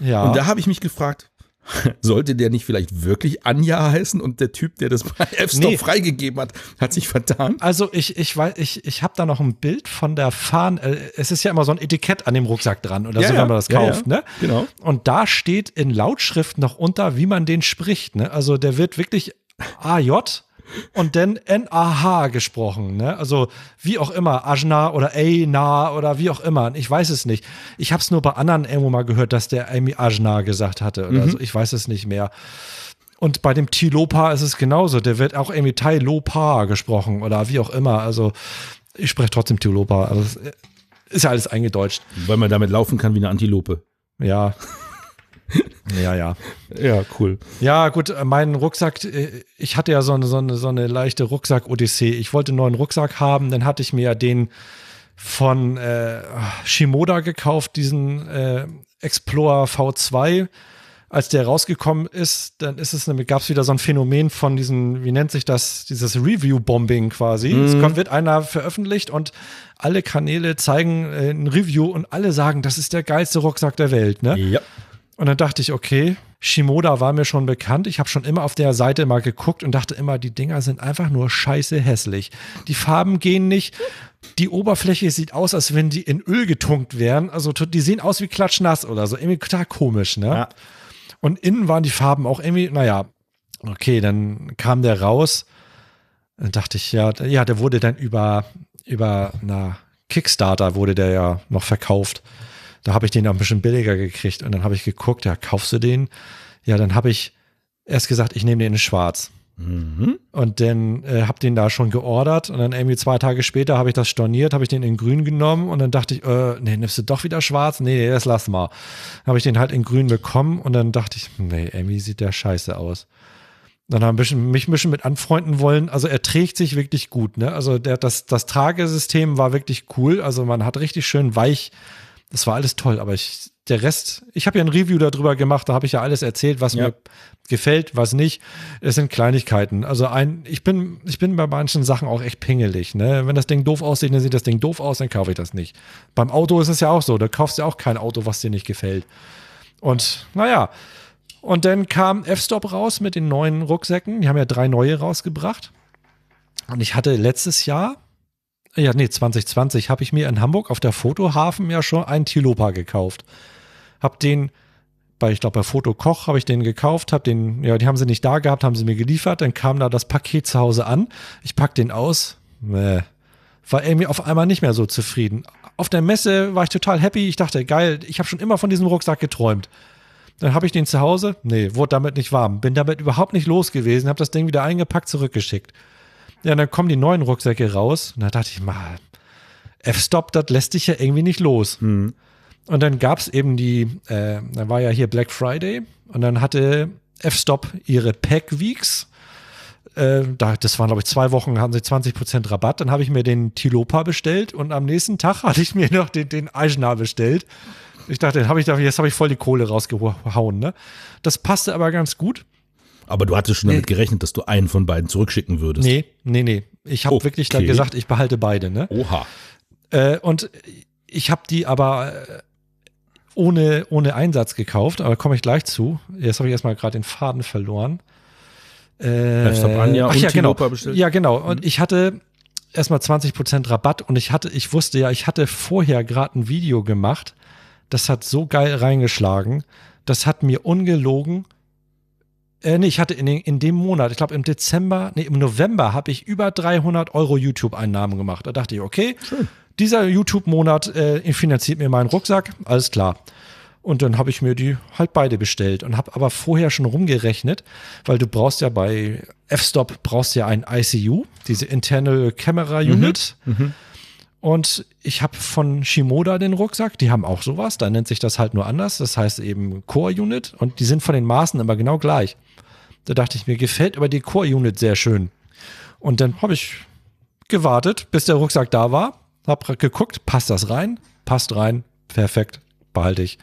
[SPEAKER 2] Ja.
[SPEAKER 1] Und da habe ich mich gefragt, sollte der nicht vielleicht wirklich Anja heißen und der Typ, der das bei F-Stop
[SPEAKER 2] Nee.
[SPEAKER 1] freigegeben hat, hat sich vertan?
[SPEAKER 2] Also ich, ich weiß, ich, ich habe da noch ein Bild von der Fahne. Äh, es ist ja immer so ein Etikett an dem Rucksack dran oder
[SPEAKER 1] Ja,
[SPEAKER 2] so, wenn man das
[SPEAKER 1] Ja,
[SPEAKER 2] kauft,
[SPEAKER 1] ja.
[SPEAKER 2] ne?
[SPEAKER 1] Genau.
[SPEAKER 2] Und da steht in Lautschrift noch unter, wie man den spricht, ne? Also der wird wirklich AJ und dann NAH gesprochen, ne? Also wie auch immer, Ajna oder Eina oder wie auch immer. Ich weiß es nicht. Ich habe es nur bei anderen irgendwo mal gehört, dass der Amy Ajna gesagt hatte oder so. Ich weiß es nicht mehr. Und bei dem Tilopa ist es genauso. Der wird auch irgendwie Tailopa gesprochen oder wie auch immer. Also ich spreche trotzdem Tilopa. Also ist ja alles eingedeutscht.
[SPEAKER 1] Weil man damit laufen kann wie eine Antilope.
[SPEAKER 2] Ja. ja, ja.
[SPEAKER 1] Ja, cool.
[SPEAKER 2] Ja, gut, äh, mein Rucksack, äh, ich hatte ja so eine, so eine, so eine leichte Rucksack-Odyssee. Ich wollte einen neuen Rucksack haben, dann hatte ich mir ja den von äh, Shimoda gekauft, diesen äh, Explorer V2. Als der rausgekommen ist, dann ist es nämlich, gab es wieder so ein Phänomen von diesen, wie nennt sich das, dieses Review-Bombing quasi. Es kommt, wird einer veröffentlicht und alle Kanäle zeigen äh, ein Review und alle sagen, das ist der geilste Rucksack der Welt, ne?
[SPEAKER 1] Ja.
[SPEAKER 2] Und dann dachte ich, okay, Shimoda war mir schon bekannt. Ich habe schon immer auf der Seite mal geguckt und dachte immer, die Dinger sind einfach nur scheiße hässlich. Die Farben gehen nicht. Die Oberfläche sieht aus, als wenn die in Öl getunkt wären. Also die sehen aus wie klatschnass oder so. Irgendwie total komisch, ne?
[SPEAKER 1] Ja.
[SPEAKER 2] Und innen waren die Farben auch irgendwie, naja, okay, dann kam der raus. Dann dachte ich, ja, ja, der wurde dann über, über, na, Kickstarter wurde der ja noch verkauft. Da habe ich den auch ein bisschen billiger gekriegt und dann habe ich geguckt, ja, kaufst du den? Ja, dann habe ich erst gesagt, ich nehme den in schwarz.
[SPEAKER 1] Mhm.
[SPEAKER 2] Und dann äh, habe den da schon geordert und dann irgendwie zwei Tage später habe ich das storniert, habe ich den in grün genommen und dann dachte ich, äh, nee, nimmst du doch wieder schwarz? Nee, nee, das lass mal. Dann habe ich den halt in grün bekommen und dann dachte ich, nee, irgendwie sieht der scheiße aus. Dann haben wir mich ein bisschen mit anfreunden wollen. Also er trägt sich wirklich gut. Ne? Also der, das, das Tragesystem war wirklich cool. Also man hat richtig schön weich. Das war alles toll. Aber ich, der Rest, ich habe ja ein Review darüber gemacht. Da habe ich ja alles erzählt, was
[SPEAKER 1] Ja.
[SPEAKER 2] mir gefällt, was nicht. Es sind Kleinigkeiten. Also ein, ich bin, ich bin bei manchen Sachen auch echt pingelig. Ne? Wenn das Ding doof aussieht, dann sieht das Ding doof aus, dann kaufe ich das nicht. Beim Auto ist es ja auch so. Da kaufst du ja auch kein Auto, was dir nicht gefällt. Und naja, und dann kam F-Stop raus mit den neuen Rucksäcken. Die haben ja drei neue rausgebracht. Und ich hatte letztes Jahr, ja, nee, 2020, habe ich mir in Hamburg auf der Fotohafen ja schon einen Tilopa gekauft. Hab den bei, ich glaube, bei Fotokoch habe ich den gekauft, habe den, ja, die haben sie nicht da gehabt, haben sie mir geliefert, dann kam da das Paket zu Hause an. Ich pack den aus, nee, war irgendwie auf einmal nicht mehr so zufrieden. Auf der Messe war ich total happy. Ich dachte, geil, ich habe schon immer von diesem Rucksack geträumt. Dann habe ich den zu Hause, nee, wurde damit nicht warm, bin damit überhaupt nicht los gewesen, habe das Ding wieder eingepackt, zurückgeschickt. Ja, dann kommen die neuen Rucksäcke raus und da dachte ich mal, F-Stop, das lässt dich ja irgendwie nicht los. Und dann gab es eben die, äh, dann war ja hier Black Friday und dann hatte F-Stop ihre Pack Weeks. Äh, da, das waren, glaube ich, zwei Wochen, hatten sie 20% Rabatt. Dann habe ich mir den Tilopa bestellt und am nächsten Tag hatte ich mir noch den, den Eisner bestellt. Ich dachte, hab ich, jetzt habe ich voll die Kohle rausgehauen. Ne? Das passte aber ganz gut.
[SPEAKER 1] Aber du hattest schon damit gerechnet, dass du einen von beiden zurückschicken würdest.
[SPEAKER 2] Nee, nee, nee. Ich habe
[SPEAKER 1] Okay.
[SPEAKER 2] wirklich dann gesagt, ich behalte beide. Ne?
[SPEAKER 1] Oha.
[SPEAKER 2] Äh, und ich habe die aber äh, ohne, ohne Einsatz gekauft, aber komme ich gleich zu. Jetzt habe ich erstmal gerade den Faden verloren. Äh,
[SPEAKER 1] F-Stop Anja
[SPEAKER 2] ach
[SPEAKER 1] und
[SPEAKER 2] ja, genau.
[SPEAKER 1] Bestellt?
[SPEAKER 2] Ja, genau. Und ich hatte erstmal 20% Rabatt und ich hatte, ich wusste ja, ich hatte vorher gerade ein Video gemacht. Das hat so geil reingeschlagen. Das hat mir ungelogen. Äh, nee, ich hatte in, in dem Monat, ich glaube im Dezember, nee, im November habe ich über 300 Euro YouTube-Einnahmen gemacht. Da dachte ich, okay, dieser YouTube-Monat äh, finanziert mir meinen Rucksack, alles klar. Und dann habe ich mir die halt beide bestellt und habe aber vorher schon rumgerechnet, weil du brauchst ja bei F-Stop brauchst ja ein ICU, diese Internal Camera Unit. Und ich habe von Shimoda den Rucksack, die haben auch sowas, da nennt sich das halt nur anders, das heißt eben Core Unit und die sind von den Maßen immer genau gleich. Da dachte ich mir, gefällt aber die Core Unit sehr schön. Und dann habe ich gewartet, bis der Rucksack da war, habe geguckt, passt das rein? Passt rein, perfekt, behalte ich.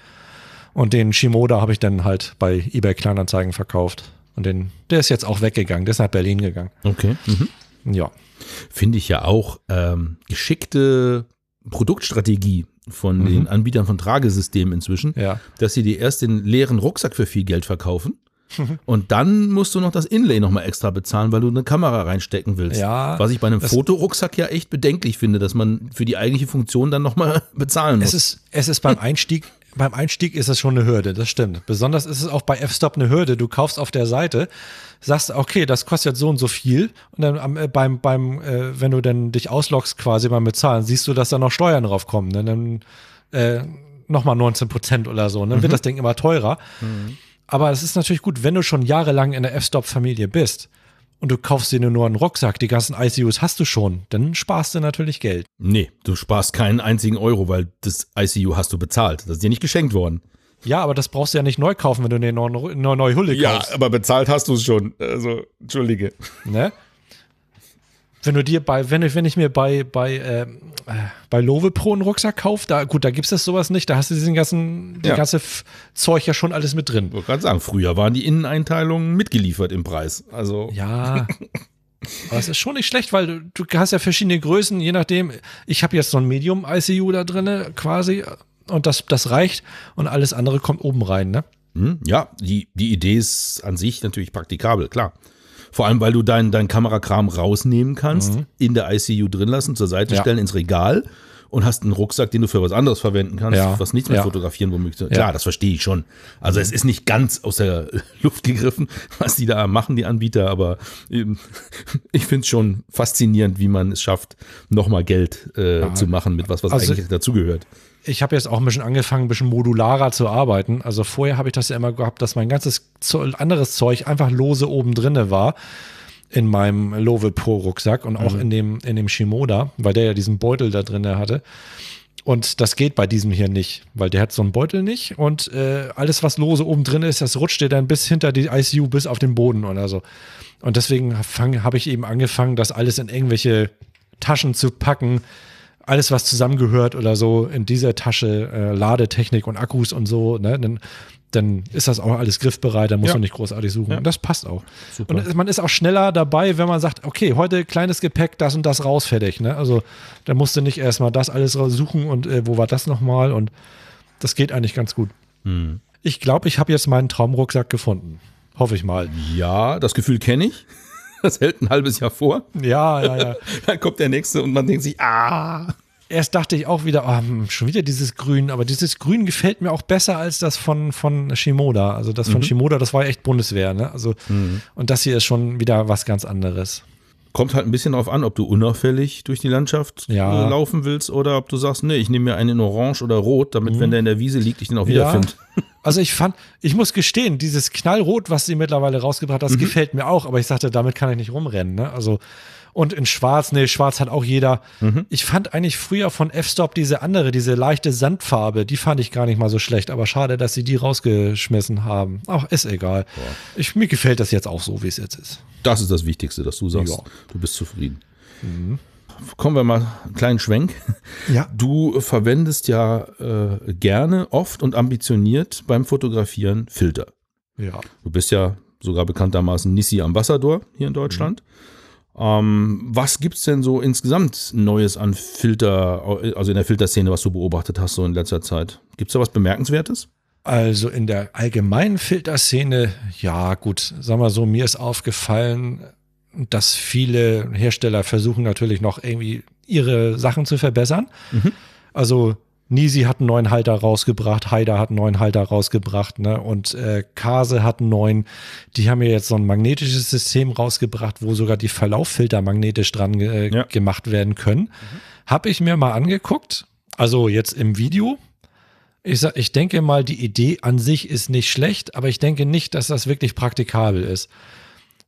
[SPEAKER 2] Und den Shimoda habe ich dann halt bei eBay Kleinanzeigen verkauft. Und den, der ist jetzt auch weggegangen, der ist nach Berlin gegangen.
[SPEAKER 1] Okay. Mhm.
[SPEAKER 2] Ja.
[SPEAKER 1] Finde ich ja auch ähm, geschickte Produktstrategie von den Anbietern von Tragesystemen inzwischen,
[SPEAKER 2] Mhm. Ja.
[SPEAKER 1] dass sie dir erst den leeren Rucksack für viel Geld verkaufen. Und dann musst du noch das Inlay nochmal extra bezahlen, weil du eine Kamera reinstecken willst.
[SPEAKER 2] Ja,
[SPEAKER 1] Was ich bei einem Fotorucksack ja echt bedenklich finde, dass man für die eigentliche Funktion dann nochmal bezahlen muss.
[SPEAKER 2] Es ist, es ist beim Einstieg, beim Einstieg ist es schon eine Hürde, das stimmt. Besonders ist es auch bei F-Stop eine Hürde. Du kaufst auf der Seite, sagst, okay, das kostet so und so viel. Und dann äh, beim, beim, äh, wenn du dann dich ausloggst quasi beim Bezahlen, siehst du, dass da noch Steuern drauf kommen. Ne? Dann äh, nochmal 19 Prozent oder so. Dann wird das Ding immer teurer. Aber es ist natürlich gut, wenn du schon jahrelang in der F-Stop-Familie bist und du kaufst dir nur einen Rucksack, die ganzen ICUs hast du schon, dann sparst du natürlich Geld.
[SPEAKER 1] nee, du sparst keinen einzigen Euro, weil das ICU hast du bezahlt. Das ist dir nicht geschenkt worden.
[SPEAKER 2] Ja, aber das brauchst du ja nicht neu kaufen, wenn du eine neue, Hulle kaufst.
[SPEAKER 1] aber bezahlt hast du es schon. Also, entschuldige.
[SPEAKER 2] Ne? Wenn du dir bei, wenn ich, wenn ich mir bei, bei, ähm, äh, bei Lowe Pro einen Rucksack kaufe, da, gut, da gibt's das sowas nicht, da hast du diesen ganzen, die
[SPEAKER 1] Ja.
[SPEAKER 2] ganze Zeug ja schon alles mit drin.
[SPEAKER 1] Ich wollte gerade sagen, früher waren die Inneneinteilungen mitgeliefert im Preis. Also,
[SPEAKER 2] Ja. Aber es ist schon nicht schlecht, weil du, du hast ja verschiedene Größen, je nachdem. Ich habe jetzt so ein Medium ICU da drinne quasi und das, das reicht und alles andere kommt oben rein, ne?
[SPEAKER 1] hm, ja, die, die Idee ist an sich natürlich praktikabel, klar. Vor allem, weil du deinen dein Kamerakram rausnehmen kannst, in der ICU drin lassen, zur Seite
[SPEAKER 2] Mhm. Ja.
[SPEAKER 1] stellen, ins Regal und hast einen Rucksack, den du für was anderes verwenden kannst,
[SPEAKER 2] Ja.
[SPEAKER 1] was nichts mit
[SPEAKER 2] Ja.
[SPEAKER 1] Fotografieren womöglich. Klar, das verstehe ich schon. Also es ist nicht ganz aus der Luft gegriffen, was die da machen, die Anbieter, aber ähm, ich finde es schon faszinierend, wie man es schafft, nochmal Geld äh, zu machen mit was, was
[SPEAKER 2] Also-
[SPEAKER 1] eigentlich dazugehört.
[SPEAKER 2] ich habe jetzt auch ein bisschen angefangen, ein bisschen modularer zu arbeiten. Also vorher habe ich das ja immer gehabt, dass mein ganzes Zo- anderes Zeug einfach lose oben drinne war in meinem Love Pro Rucksack und auch in dem in dem Shimoda, weil der ja diesen Beutel da drinne hatte. Und das geht bei diesem hier nicht, weil der hat so einen Beutel nicht und äh, alles, was lose oben drin ist, das rutscht dir dann bis hinter die ICU bis auf den Boden oder so. Und deswegen habe ich eben angefangen, das alles in irgendwelche Taschen zu packen, alles, was zusammengehört oder so in dieser Tasche, äh, Ladetechnik und Akkus und so, ne, dann, dann ist das auch alles griffbereit, da muss
[SPEAKER 1] Ja.
[SPEAKER 2] man nicht großartig suchen. Und das passt auch.
[SPEAKER 1] Super.
[SPEAKER 2] Und man ist auch schneller dabei, wenn man sagt, okay, heute kleines Gepäck, das und das raus, fertig. Ne? Also da musst du nicht erstmal das alles raussuchen und äh, wo war das nochmal und das geht eigentlich ganz gut.
[SPEAKER 1] Hm.
[SPEAKER 2] Ich glaube, ich habe jetzt meinen Traumrucksack gefunden. Hoffe ich mal.
[SPEAKER 1] Ja, das Gefühl kenne ich. Das hält ein halbes Jahr vor.
[SPEAKER 2] Ja, ja, ja.
[SPEAKER 1] Dann kommt der nächste und man denkt sich, ah.
[SPEAKER 2] Erst dachte ich auch wieder, oh, schon wieder dieses Grün, aber dieses Grün gefällt mir auch besser als das von, von Shimoda. Also das von Shimoda, das war echt Bundeswehr, ne? Also, und das hier ist schon wieder was ganz anderes.
[SPEAKER 1] Kommt halt ein bisschen darauf an, ob du unauffällig durch die Landschaft
[SPEAKER 2] Ja.
[SPEAKER 1] äh, laufen willst oder ob du sagst, nee, ich nehme mir einen in Orange oder Rot, damit, wenn der in der Wiese liegt, ich den auch wiederfinde.
[SPEAKER 2] Also ich fand, ich muss gestehen, dieses Knallrot, was sie mittlerweile rausgebracht hat, das gefällt mir auch, aber ich sagte, damit kann ich nicht rumrennen, ne? Also, und in Schwarz, nee, Schwarz hat auch jeder. Ich fand eigentlich früher von F-Stop diese andere, diese leichte Sandfarbe, die fand ich gar nicht mal so schlecht, aber schade, dass sie die rausgeschmissen haben. Ach, ist egal. Ich, mir gefällt das jetzt auch so, wie es jetzt ist.
[SPEAKER 1] Das ist das Wichtigste, dass du sagst,
[SPEAKER 2] Ja.
[SPEAKER 1] du bist zufrieden. kommen wir mal einen kleinen Schwenk.
[SPEAKER 2] Ja.
[SPEAKER 1] Du verwendest ja äh, gerne, oft und ambitioniert beim Fotografieren Filter.
[SPEAKER 2] Ja.
[SPEAKER 1] Du bist ja sogar bekanntermaßen Nissi Ambassador hier in Deutschland. Ähm, was gibt es denn so insgesamt Neues an Filter, also in der Filterszene, was du beobachtet hast so in letzter Zeit? Gibt es da was Bemerkenswertes?
[SPEAKER 2] Also in der allgemeinen Filterszene, ja gut, sagen wir so, mir ist aufgefallen, dass viele Hersteller versuchen natürlich noch irgendwie ihre Sachen zu verbessern. Also Nisi hat einen neuen Halter rausgebracht, Haider hat einen neuen Halter rausgebracht, ne? Und äh, Kase hat einen neuen. Die haben ja jetzt so ein magnetisches System rausgebracht, wo sogar die Verlauffilter magnetisch dran äh,
[SPEAKER 1] Ja.
[SPEAKER 2] gemacht werden können. Habe ich mir mal angeguckt. Also jetzt im Video. Ich, sag, ich denke mal, die Idee an sich ist nicht schlecht, aber ich denke nicht, dass das wirklich praktikabel ist.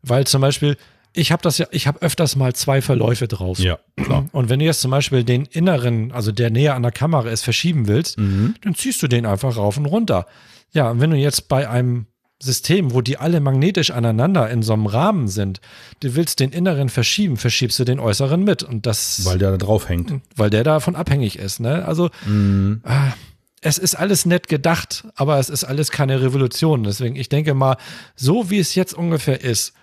[SPEAKER 2] Weil zum Beispiel, ich habe das ja, ich habe öfters mal zwei Verläufe drauf.
[SPEAKER 1] Ja, klar.
[SPEAKER 2] Und wenn du jetzt zum Beispiel den inneren, also der näher an der Kamera ist, verschieben willst, dann ziehst du den einfach rauf und runter. Ja, und wenn du jetzt bei einem System, wo die alle magnetisch aneinander in so einem Rahmen sind, du willst den inneren verschieben, verschiebst du den äußeren mit. Und das,
[SPEAKER 1] Weil der da drauf hängt.
[SPEAKER 2] weil der davon abhängig ist. Ne? Also äh, es ist alles nett gedacht, aber es ist alles keine Revolution. Deswegen, ich denke mal, so wie es jetzt ungefähr ist,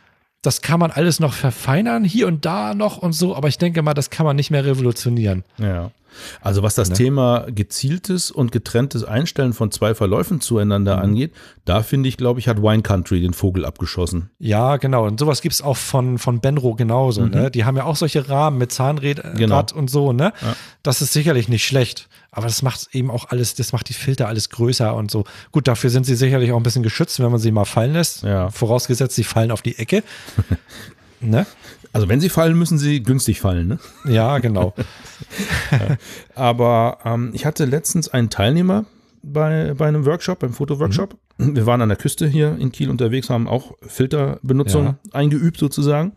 [SPEAKER 2] das kann man alles noch verfeinern, hier und da noch und so, aber ich denke mal, das kann man nicht mehr revolutionieren.
[SPEAKER 1] Ja. Also was das
[SPEAKER 2] Ne?
[SPEAKER 1] Thema gezieltes und getrenntes Einstellen von zwei Verläufen zueinander
[SPEAKER 2] Mhm.
[SPEAKER 1] angeht, da finde ich, glaube ich, hat Wine Country den Vogel abgeschossen.
[SPEAKER 2] Ja, genau. Und sowas gibt's auch von, von Benro genauso. Ne? Die haben ja auch solche Rahmen mit Zahnrad
[SPEAKER 1] Genau.
[SPEAKER 2] Und so. Ne? Das ist sicherlich nicht schlecht. Aber das macht eben auch alles, das macht die Filter alles größer und so. Gut, dafür sind sie sicherlich auch ein bisschen geschützt, wenn man sie mal fallen lässt.
[SPEAKER 1] Ja.
[SPEAKER 2] Vorausgesetzt, sie fallen auf die Ecke. ne?
[SPEAKER 1] Also wenn sie fallen, müssen sie günstig fallen. Ne?
[SPEAKER 2] Ja, genau.
[SPEAKER 1] Aber ähm, ich hatte letztens einen Teilnehmer bei, bei einem Workshop, beim Fotoworkshop.
[SPEAKER 2] Mhm.
[SPEAKER 1] Wir waren an der Küste hier in Kiel unterwegs, haben auch Filterbenutzung
[SPEAKER 2] Ja.
[SPEAKER 1] eingeübt sozusagen.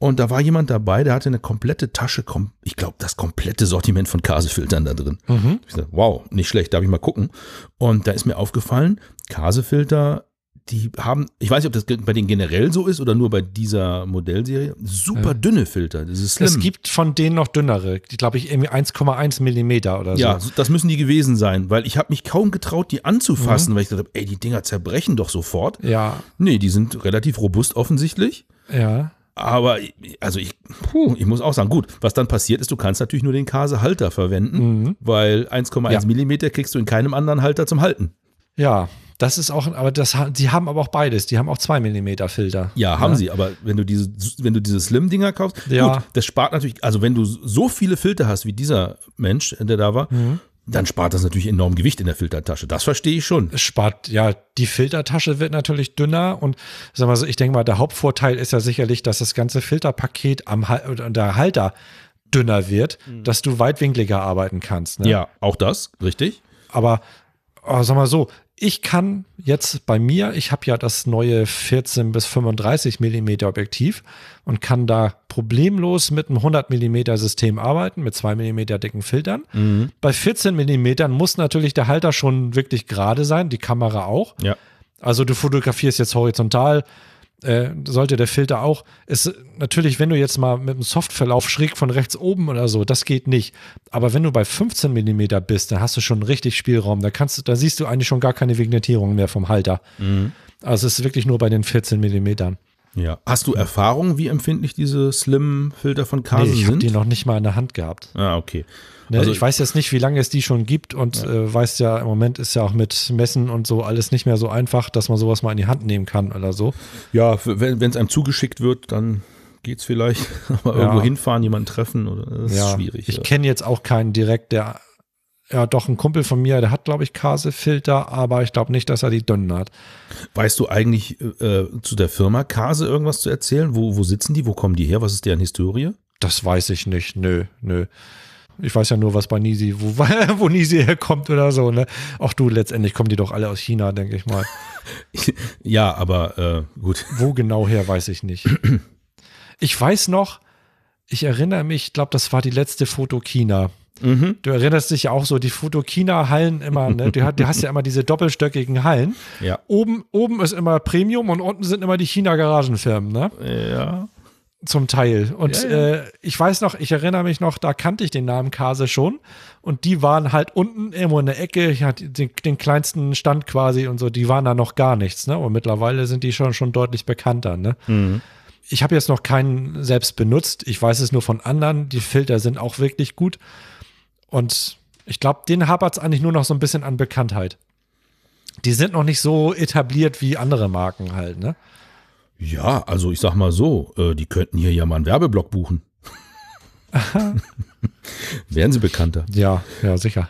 [SPEAKER 1] Und da war jemand dabei, der hatte eine komplette Tasche, ich glaube, das komplette Sortiment von Kasefiltern da drin.
[SPEAKER 2] Mhm.
[SPEAKER 1] Ich dachte, wow, nicht schlecht, darf ich mal gucken. Und da ist mir aufgefallen, Kasefilter, die haben, ich weiß nicht, ob das bei denen generell so ist oder nur bei dieser Modellserie, super dünne Filter. Das ist slim.
[SPEAKER 2] Es gibt von denen noch dünnere, die glaube ich irgendwie 1,1 Millimeter oder so.
[SPEAKER 1] Ja, das müssen die gewesen sein, weil ich habe mich kaum getraut, die anzufassen, weil ich dachte, ey, die Dinger zerbrechen doch sofort.
[SPEAKER 2] Ja,
[SPEAKER 1] Nee, die sind relativ robust offensichtlich.
[SPEAKER 2] ja.
[SPEAKER 1] Aber also ich, puh, ich muss auch sagen, gut, was dann passiert ist, du kannst natürlich nur den Kase-Halter verwenden, weil 1,1
[SPEAKER 2] Ja.
[SPEAKER 1] Millimeter kriegst du in keinem anderen Halter zum Halten.
[SPEAKER 2] Ja, das ist auch, aber das, die haben aber auch beides. Die haben auch 2 Millimeter Filter.
[SPEAKER 1] Ja, haben sie, aber wenn du diese, wenn du diese Slim-Dinger kaufst,
[SPEAKER 2] Ja.
[SPEAKER 1] gut, das spart natürlich, also wenn du so viele Filter hast wie dieser Mensch, der da war,
[SPEAKER 2] Mhm.
[SPEAKER 1] dann spart das natürlich enorm Gewicht in der Filtertasche. Das verstehe ich schon.
[SPEAKER 2] Es spart, ja, die Filtertasche wird natürlich dünner und sag mal so, ich denke mal, der Hauptvorteil ist ja sicherlich, dass das ganze Filterpaket am der Halter dünner wird, dass du weitwinkliger arbeiten kannst. Ne?
[SPEAKER 1] Mhm. Ja, auch das, richtig.
[SPEAKER 2] Aber oh, sag mal so, ich kann jetzt bei mir, ich habe ja das neue 14 bis 35 Millimeter Objektiv und kann da problemlos mit einem 100 Millimeter System arbeiten, mit 2 Millimeter dicken Filtern. Bei 14 Millimetern muss natürlich der Halter schon wirklich gerade sein, die Kamera auch.
[SPEAKER 1] Ja.
[SPEAKER 2] Also du fotografierst jetzt horizontal, äh, sollte der Filter auch. Ist natürlich, wenn du jetzt mal mit einem Softverlauf schräg von rechts oben oder so, das geht nicht. Aber wenn du bei 15 Millimeter bist, dann hast du schon richtig Spielraum. Da kannst du, da siehst du eigentlich schon gar keine Vignettierung mehr vom Halter. Also es ist wirklich nur bei den 14 Millimetern.
[SPEAKER 1] Ja. Hast du Erfahrung, wie empfindlich diese Slim-Filter von Kase
[SPEAKER 2] Nee, ich habe
[SPEAKER 1] sind?
[SPEAKER 2] die noch nicht mal in der Hand gehabt.
[SPEAKER 1] ah, okay.
[SPEAKER 2] Ne,
[SPEAKER 1] Also-
[SPEAKER 2] ich weiß jetzt nicht, wie lange es die schon gibt und äh, weiß ja, im Moment ist ja auch mit Messen und so alles nicht mehr so einfach, dass man sowas mal in die Hand nehmen kann oder so.
[SPEAKER 1] Ja, wenn es einem zugeschickt wird, dann geht's vielleicht. Aber
[SPEAKER 2] Ja.
[SPEAKER 1] irgendwo hinfahren, jemanden treffen, oder das ist schwierig.
[SPEAKER 2] Ich
[SPEAKER 1] ja.
[SPEAKER 2] kenne jetzt auch keinen direkt, der, ja, doch ein Kumpel von mir, der hat, glaube ich, Kase-Filter, aber ich glaube nicht, dass er die dünnen hat.
[SPEAKER 1] Weißt du eigentlich äh, zu der Firma Kase irgendwas zu erzählen? Wo, wo sitzen die? Wo kommen die her? Was ist deren Historie?
[SPEAKER 2] Das weiß ich nicht. Nö, nö. Ich weiß ja nur, was bei Nisi, wo, wo Nisi herkommt oder so, ne? Auch du, letztendlich kommen die doch alle aus China, denke ich mal.
[SPEAKER 1] ja, aber äh, gut.
[SPEAKER 2] Wo genau her, weiß ich nicht. Ich weiß noch, ich erinnere mich, ich glaube, das war die letzte Fotokina. Du erinnerst dich ja auch so, die Fotokina-Hallen immer, ne? Du, hast- du hast ja immer diese doppelstöckigen Hallen.
[SPEAKER 1] Ja.
[SPEAKER 2] Oben, oben ist immer Premium und unten sind immer die China-Garagenfirmen, ne?
[SPEAKER 1] Ja.
[SPEAKER 2] Zum Teil. Und
[SPEAKER 1] Ja, ja.
[SPEAKER 2] Äh, ich weiß noch, ich erinnere mich noch, da kannte ich den Namen Kase schon. Und die waren halt unten irgendwo in der Ecke, ich hatte den, den kleinsten Stand quasi und so, die waren da noch gar nichts, ne? Und mittlerweile sind die schon, schon deutlich bekannter, ne? Ich habe jetzt noch keinen selbst benutzt. Ich weiß es nur von anderen. Die Filter sind auch wirklich gut. Und ich glaube, denen hapert es eigentlich nur noch so ein bisschen an Bekanntheit. Die sind noch nicht so etabliert wie andere Marken halt, ne?
[SPEAKER 1] Ja, also ich sag mal so, äh, die könnten hier ja mal einen Werbeblock buchen. Wären sie bekannter.
[SPEAKER 2] Ja, ja, sicher.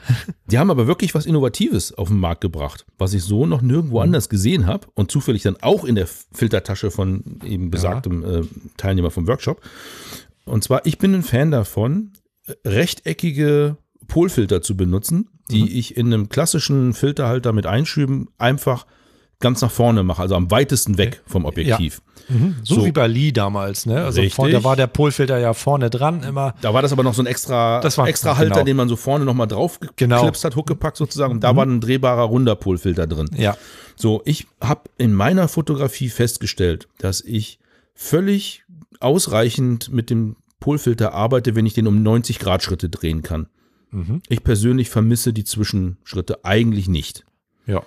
[SPEAKER 1] Die haben aber wirklich was Innovatives auf den Markt gebracht, was ich so noch nirgendwo anders gesehen habe und zufällig dann auch in der Filtertasche von eben besagtem äh, Teilnehmer vom Workshop. Und zwar, ich bin ein Fan davon, äh, rechteckige Polfilter zu benutzen, die ich in einem klassischen Filterhalter mit Einschüben einfach ganz nach vorne mache, also am weitesten weg vom Objektiv.
[SPEAKER 2] So,
[SPEAKER 1] So.
[SPEAKER 2] wie bei Lee damals, ne? Also
[SPEAKER 1] Richtig.
[SPEAKER 2] vor, da war der Polfilter ja vorne dran immer.
[SPEAKER 1] Da war das aber noch so ein extra,
[SPEAKER 2] Das war-
[SPEAKER 1] extra Halter,
[SPEAKER 2] genau.
[SPEAKER 1] den man so vorne nochmal drauf
[SPEAKER 2] Genau. Mhm.
[SPEAKER 1] geklipst hat, hochgepackt sozusagen. Und da war ein drehbarer runder Polfilter drin.
[SPEAKER 2] Ja.
[SPEAKER 1] So, ich habe in meiner Fotografie festgestellt, dass ich völlig ausreichend mit dem Polfilter arbeite, wenn ich den um 90 Grad Schritte drehen kann.
[SPEAKER 2] Mhm.
[SPEAKER 1] Ich persönlich vermisse die Zwischenschritte eigentlich nicht.
[SPEAKER 2] Ja.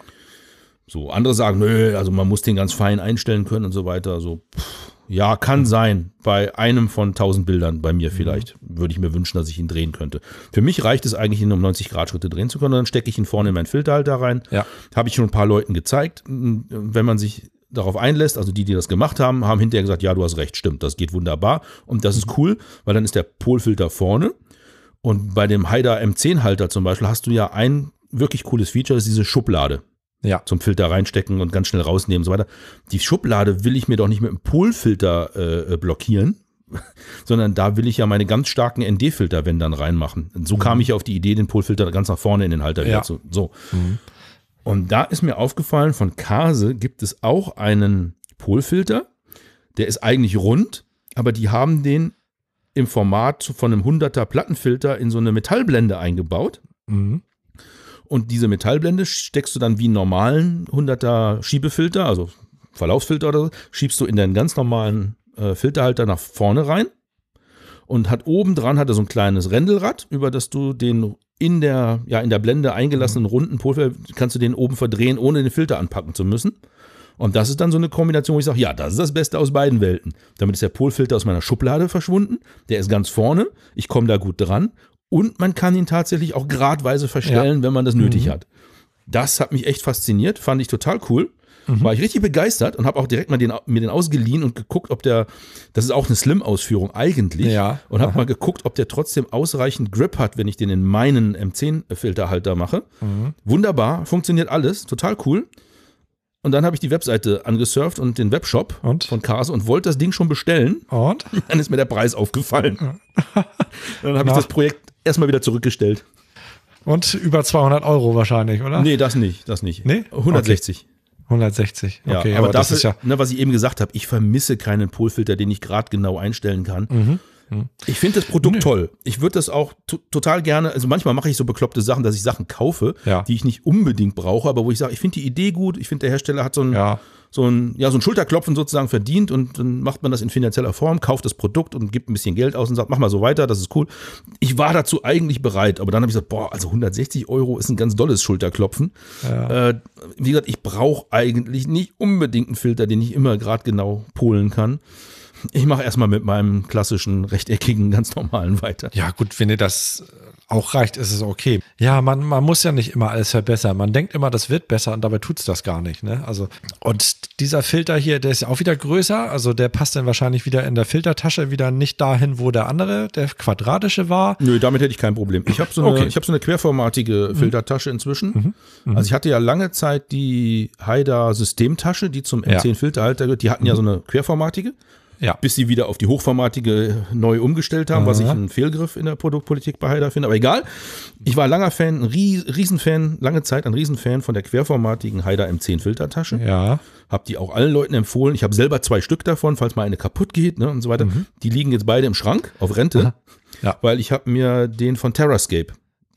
[SPEAKER 1] So, andere sagen, nö, also man muss den ganz fein einstellen können und so weiter. So, pff, ja, kann sein. Bei einem von 1000 Bildern bei mir vielleicht würde ich mir wünschen, dass ich ihn drehen könnte. Für mich reicht es eigentlich, ihn um 90 Grad Schritte drehen zu können. Und dann stecke ich ihn vorne in meinen Filterhalter rein.
[SPEAKER 2] Ja.
[SPEAKER 1] Habe ich schon ein paar Leuten gezeigt. Wenn man sich darauf einlässt, also die, die das gemacht haben, haben hinterher gesagt, ja, du hast recht, stimmt, das geht wunderbar. Und das ist cool, weil dann ist der Polfilter vorne. Und bei dem Haida M10-Halter zum Beispiel hast du ja ein wirklich cooles Feature, das ist diese Schublade
[SPEAKER 2] Ja.
[SPEAKER 1] zum Filter reinstecken und ganz schnell rausnehmen und so weiter. Die Schublade will ich mir doch nicht mit einem Polfilter äh, blockieren, sondern da will ich ja meine ganz starken ND-Filter, wenn dann reinmachen. Und so kam ich auf die Idee, den Polfilter ganz nach vorne in den Halter wieder
[SPEAKER 2] Ja.
[SPEAKER 1] zu. So. Und da ist mir aufgefallen, von Kase gibt es auch einen Polfilter, der ist eigentlich rund, aber die haben den im Format von einem 100er Plattenfilter in so eine Metallblende eingebaut.
[SPEAKER 2] Mhm.
[SPEAKER 1] Und diese Metallblende steckst du dann wie einen normalen 100er Schiebefilter, also Verlaufsfilter oder so, schiebst du in deinen ganz normalen äh, Filterhalter nach vorne rein und hat oben dran hat er so ein kleines Rändelrad, über das du den in der, ja, in der Blende eingelassenen runden Pulver kannst du den oben verdrehen, ohne den Filter anpacken zu müssen. Und das ist dann so eine Kombination, wo ich sage, ja, das ist das Beste aus beiden Welten. Damit ist der Polfilter aus meiner Schublade verschwunden. Der ist ganz vorne. Ich komme da gut dran. Und man kann ihn tatsächlich auch gradweise verstellen, wenn man das nötig hat. Das hat mich echt fasziniert, fand ich total cool. War ich richtig begeistert und habe auch direkt mal den, mir den ausgeliehen und geguckt, ob der, das ist auch eine Slim-Ausführung eigentlich,
[SPEAKER 2] Ja.
[SPEAKER 1] und habe mal geguckt, ob der trotzdem ausreichend Grip hat, wenn ich den in meinen M10-Filterhalter mache. Wunderbar, funktioniert alles, total cool. Und dann habe ich die Webseite angesurft und den Webshop
[SPEAKER 2] Und?
[SPEAKER 1] von Kase und wollte das Ding schon bestellen.
[SPEAKER 2] Und?
[SPEAKER 1] Dann ist mir der Preis aufgefallen. dann habe ich das Projekt erstmal wieder zurückgestellt.
[SPEAKER 2] Und über 200 Euro wahrscheinlich, oder?
[SPEAKER 1] Nee, das nicht, das nicht.
[SPEAKER 2] Nee?
[SPEAKER 1] 160.
[SPEAKER 2] 160.
[SPEAKER 1] Ja,
[SPEAKER 2] Okay,
[SPEAKER 1] aber,
[SPEAKER 2] aber, das
[SPEAKER 1] dafür,
[SPEAKER 2] ist ja.
[SPEAKER 1] ne, was ich eben gesagt habe, ich vermisse keinen Polfilter, den ich gerade genau einstellen kann.
[SPEAKER 2] Mhm.
[SPEAKER 1] Ich finde das Produkt toll. Ich würde das auch to- total gerne, also manchmal mache ich so bekloppte Sachen, dass ich Sachen kaufe,
[SPEAKER 2] Ja.
[SPEAKER 1] die ich nicht unbedingt brauche, aber wo ich sage, ich finde die Idee gut, ich finde der Hersteller hat so ein,
[SPEAKER 2] Ja.
[SPEAKER 1] So ein, ja, so ein Schulterklopfen sozusagen verdient und dann macht man das in finanzieller Form, kauft das Produkt und gibt ein bisschen Geld aus und sagt, mach mal so weiter, das ist cool. Ich war dazu eigentlich bereit, aber dann habe ich gesagt, boah, also 160 Euro ist ein ganz dolles Schulterklopfen. Äh, wie gesagt, ich brauche eigentlich nicht unbedingt einen Filter, den ich immer gerade genau polen kann. Ich mache erstmal mit meinem klassischen rechteckigen, ganz normalen weiter.
[SPEAKER 2] Ja, gut, wenn dir das auch reicht, ist es okay. Ja, man, man muss ja nicht immer alles verbessern. Man denkt immer, das wird besser und dabei tut's das gar nicht. Ne? Also, und dieser Filter hier, der ist ja auch wieder größer. Also der passt dann wahrscheinlich wieder in der Filtertasche wieder nicht dahin, wo der andere, der quadratische war.
[SPEAKER 1] Nö, damit hätte ich kein Problem. Ich habe so, eine-
[SPEAKER 2] Okay.
[SPEAKER 1] ich hab so eine querformatige Filtertasche inzwischen. Also ich hatte ja lange Zeit die Haida Systemtasche, die zum
[SPEAKER 2] Ja.
[SPEAKER 1] M10 Filterhalter gehört. Die hatten ja so eine querformatige,
[SPEAKER 2] Ja.
[SPEAKER 1] bis sie wieder auf die hochformatige neu umgestellt haben, was ich
[SPEAKER 2] Aha.
[SPEAKER 1] einen Fehlgriff in der Produktpolitik bei Haida finde. Aber egal. Ich war langer Fan, ein Ries- Riesenfan, lange Zeit ein Riesenfan von der querformatigen Haida M10 Filtertasche.
[SPEAKER 2] Ja.
[SPEAKER 1] Hab die auch allen Leuten empfohlen. Ich habe selber zwei Stück davon, falls mal eine kaputt geht ne, und so weiter. Die liegen jetzt beide im Schrank auf Rente,
[SPEAKER 2] Mhm. Ja.
[SPEAKER 1] weil ich habe mir den von Terrascape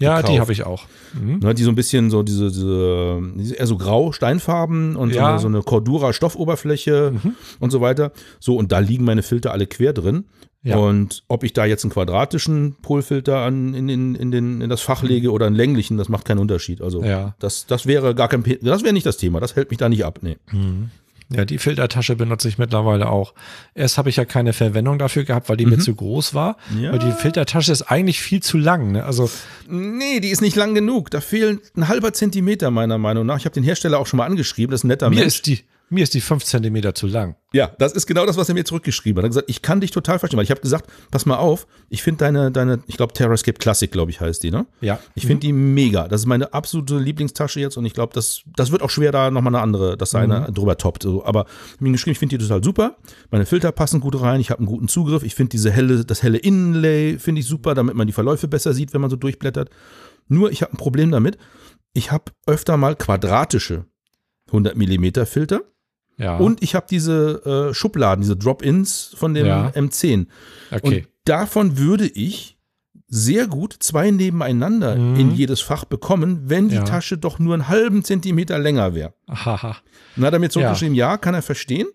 [SPEAKER 2] Ja, die
[SPEAKER 1] gekauft.
[SPEAKER 2] habe ich auch. Mhm.
[SPEAKER 1] Ne, die so ein bisschen so diese, diese die eher so grau, Steinfarben und so,
[SPEAKER 2] Ja.
[SPEAKER 1] eine, so eine Cordura-Stoffoberfläche und so weiter. So, und da liegen meine Filter alle quer drin.
[SPEAKER 2] Ja.
[SPEAKER 1] Und ob ich da jetzt einen quadratischen Polfilter an, in, in, in, den, in das Fach lege oder einen länglichen, das macht keinen Unterschied. Also
[SPEAKER 2] Ja.
[SPEAKER 1] das, das wäre gar kein, das wäre nicht das Thema. Das hält mich da nicht ab. Nee.
[SPEAKER 2] Ja, die Filtertasche benutze ich mittlerweile auch. Erst habe ich ja keine Verwendung dafür gehabt, weil die mir zu groß war.
[SPEAKER 1] Mhm. Ja.
[SPEAKER 2] Weil die Filtertasche ist eigentlich viel zu lang. Ne? Also
[SPEAKER 1] Nee, die ist nicht lang genug. Da fehlen ein halber Zentimeter meiner Meinung nach. Ich habe den Hersteller auch schon mal angeschrieben. Das ist ein netter
[SPEAKER 2] mir
[SPEAKER 1] Mensch.
[SPEAKER 2] ist die, mir ist die fünf Zentimeter zu lang.
[SPEAKER 1] Ja, das ist genau das, was er mir zurückgeschrieben hat. Er hat gesagt, ich kann dich total verstehen, weil ich habe gesagt, pass mal auf, ich finde deine, deine, ich glaube, Terrascape Classic, glaube ich, heißt die, ne?
[SPEAKER 2] Ja.
[SPEAKER 1] Ich finde die mega. Das ist meine absolute Lieblingstasche jetzt und ich glaube, das, das wird auch schwer, da nochmal eine andere, dass da eine drüber toppt. So. Aber ich habe ihm geschrieben, ich finde die total super. Meine Filter passen gut rein, ich habe einen guten Zugriff. Ich finde diese helle, das helle Innenlay finde ich super, damit man die Verläufe besser sieht, wenn man so durchblättert. Nur, ich habe ein Problem damit. Ich habe öfter mal quadratische 100 Millimeter Filter.
[SPEAKER 2] Ja.
[SPEAKER 1] Und ich habe diese äh, Schubladen, diese Drop-ins von dem
[SPEAKER 2] Ja.
[SPEAKER 1] M10.
[SPEAKER 2] okay.
[SPEAKER 1] Und davon würde ich sehr gut zwei nebeneinander
[SPEAKER 2] Mhm.
[SPEAKER 1] in jedes Fach bekommen, wenn die
[SPEAKER 2] Ja.
[SPEAKER 1] Tasche doch nur einen halben Zentimeter länger wäre. Dann hat er mir zurückgeschrieben, ja. kann er verstehen.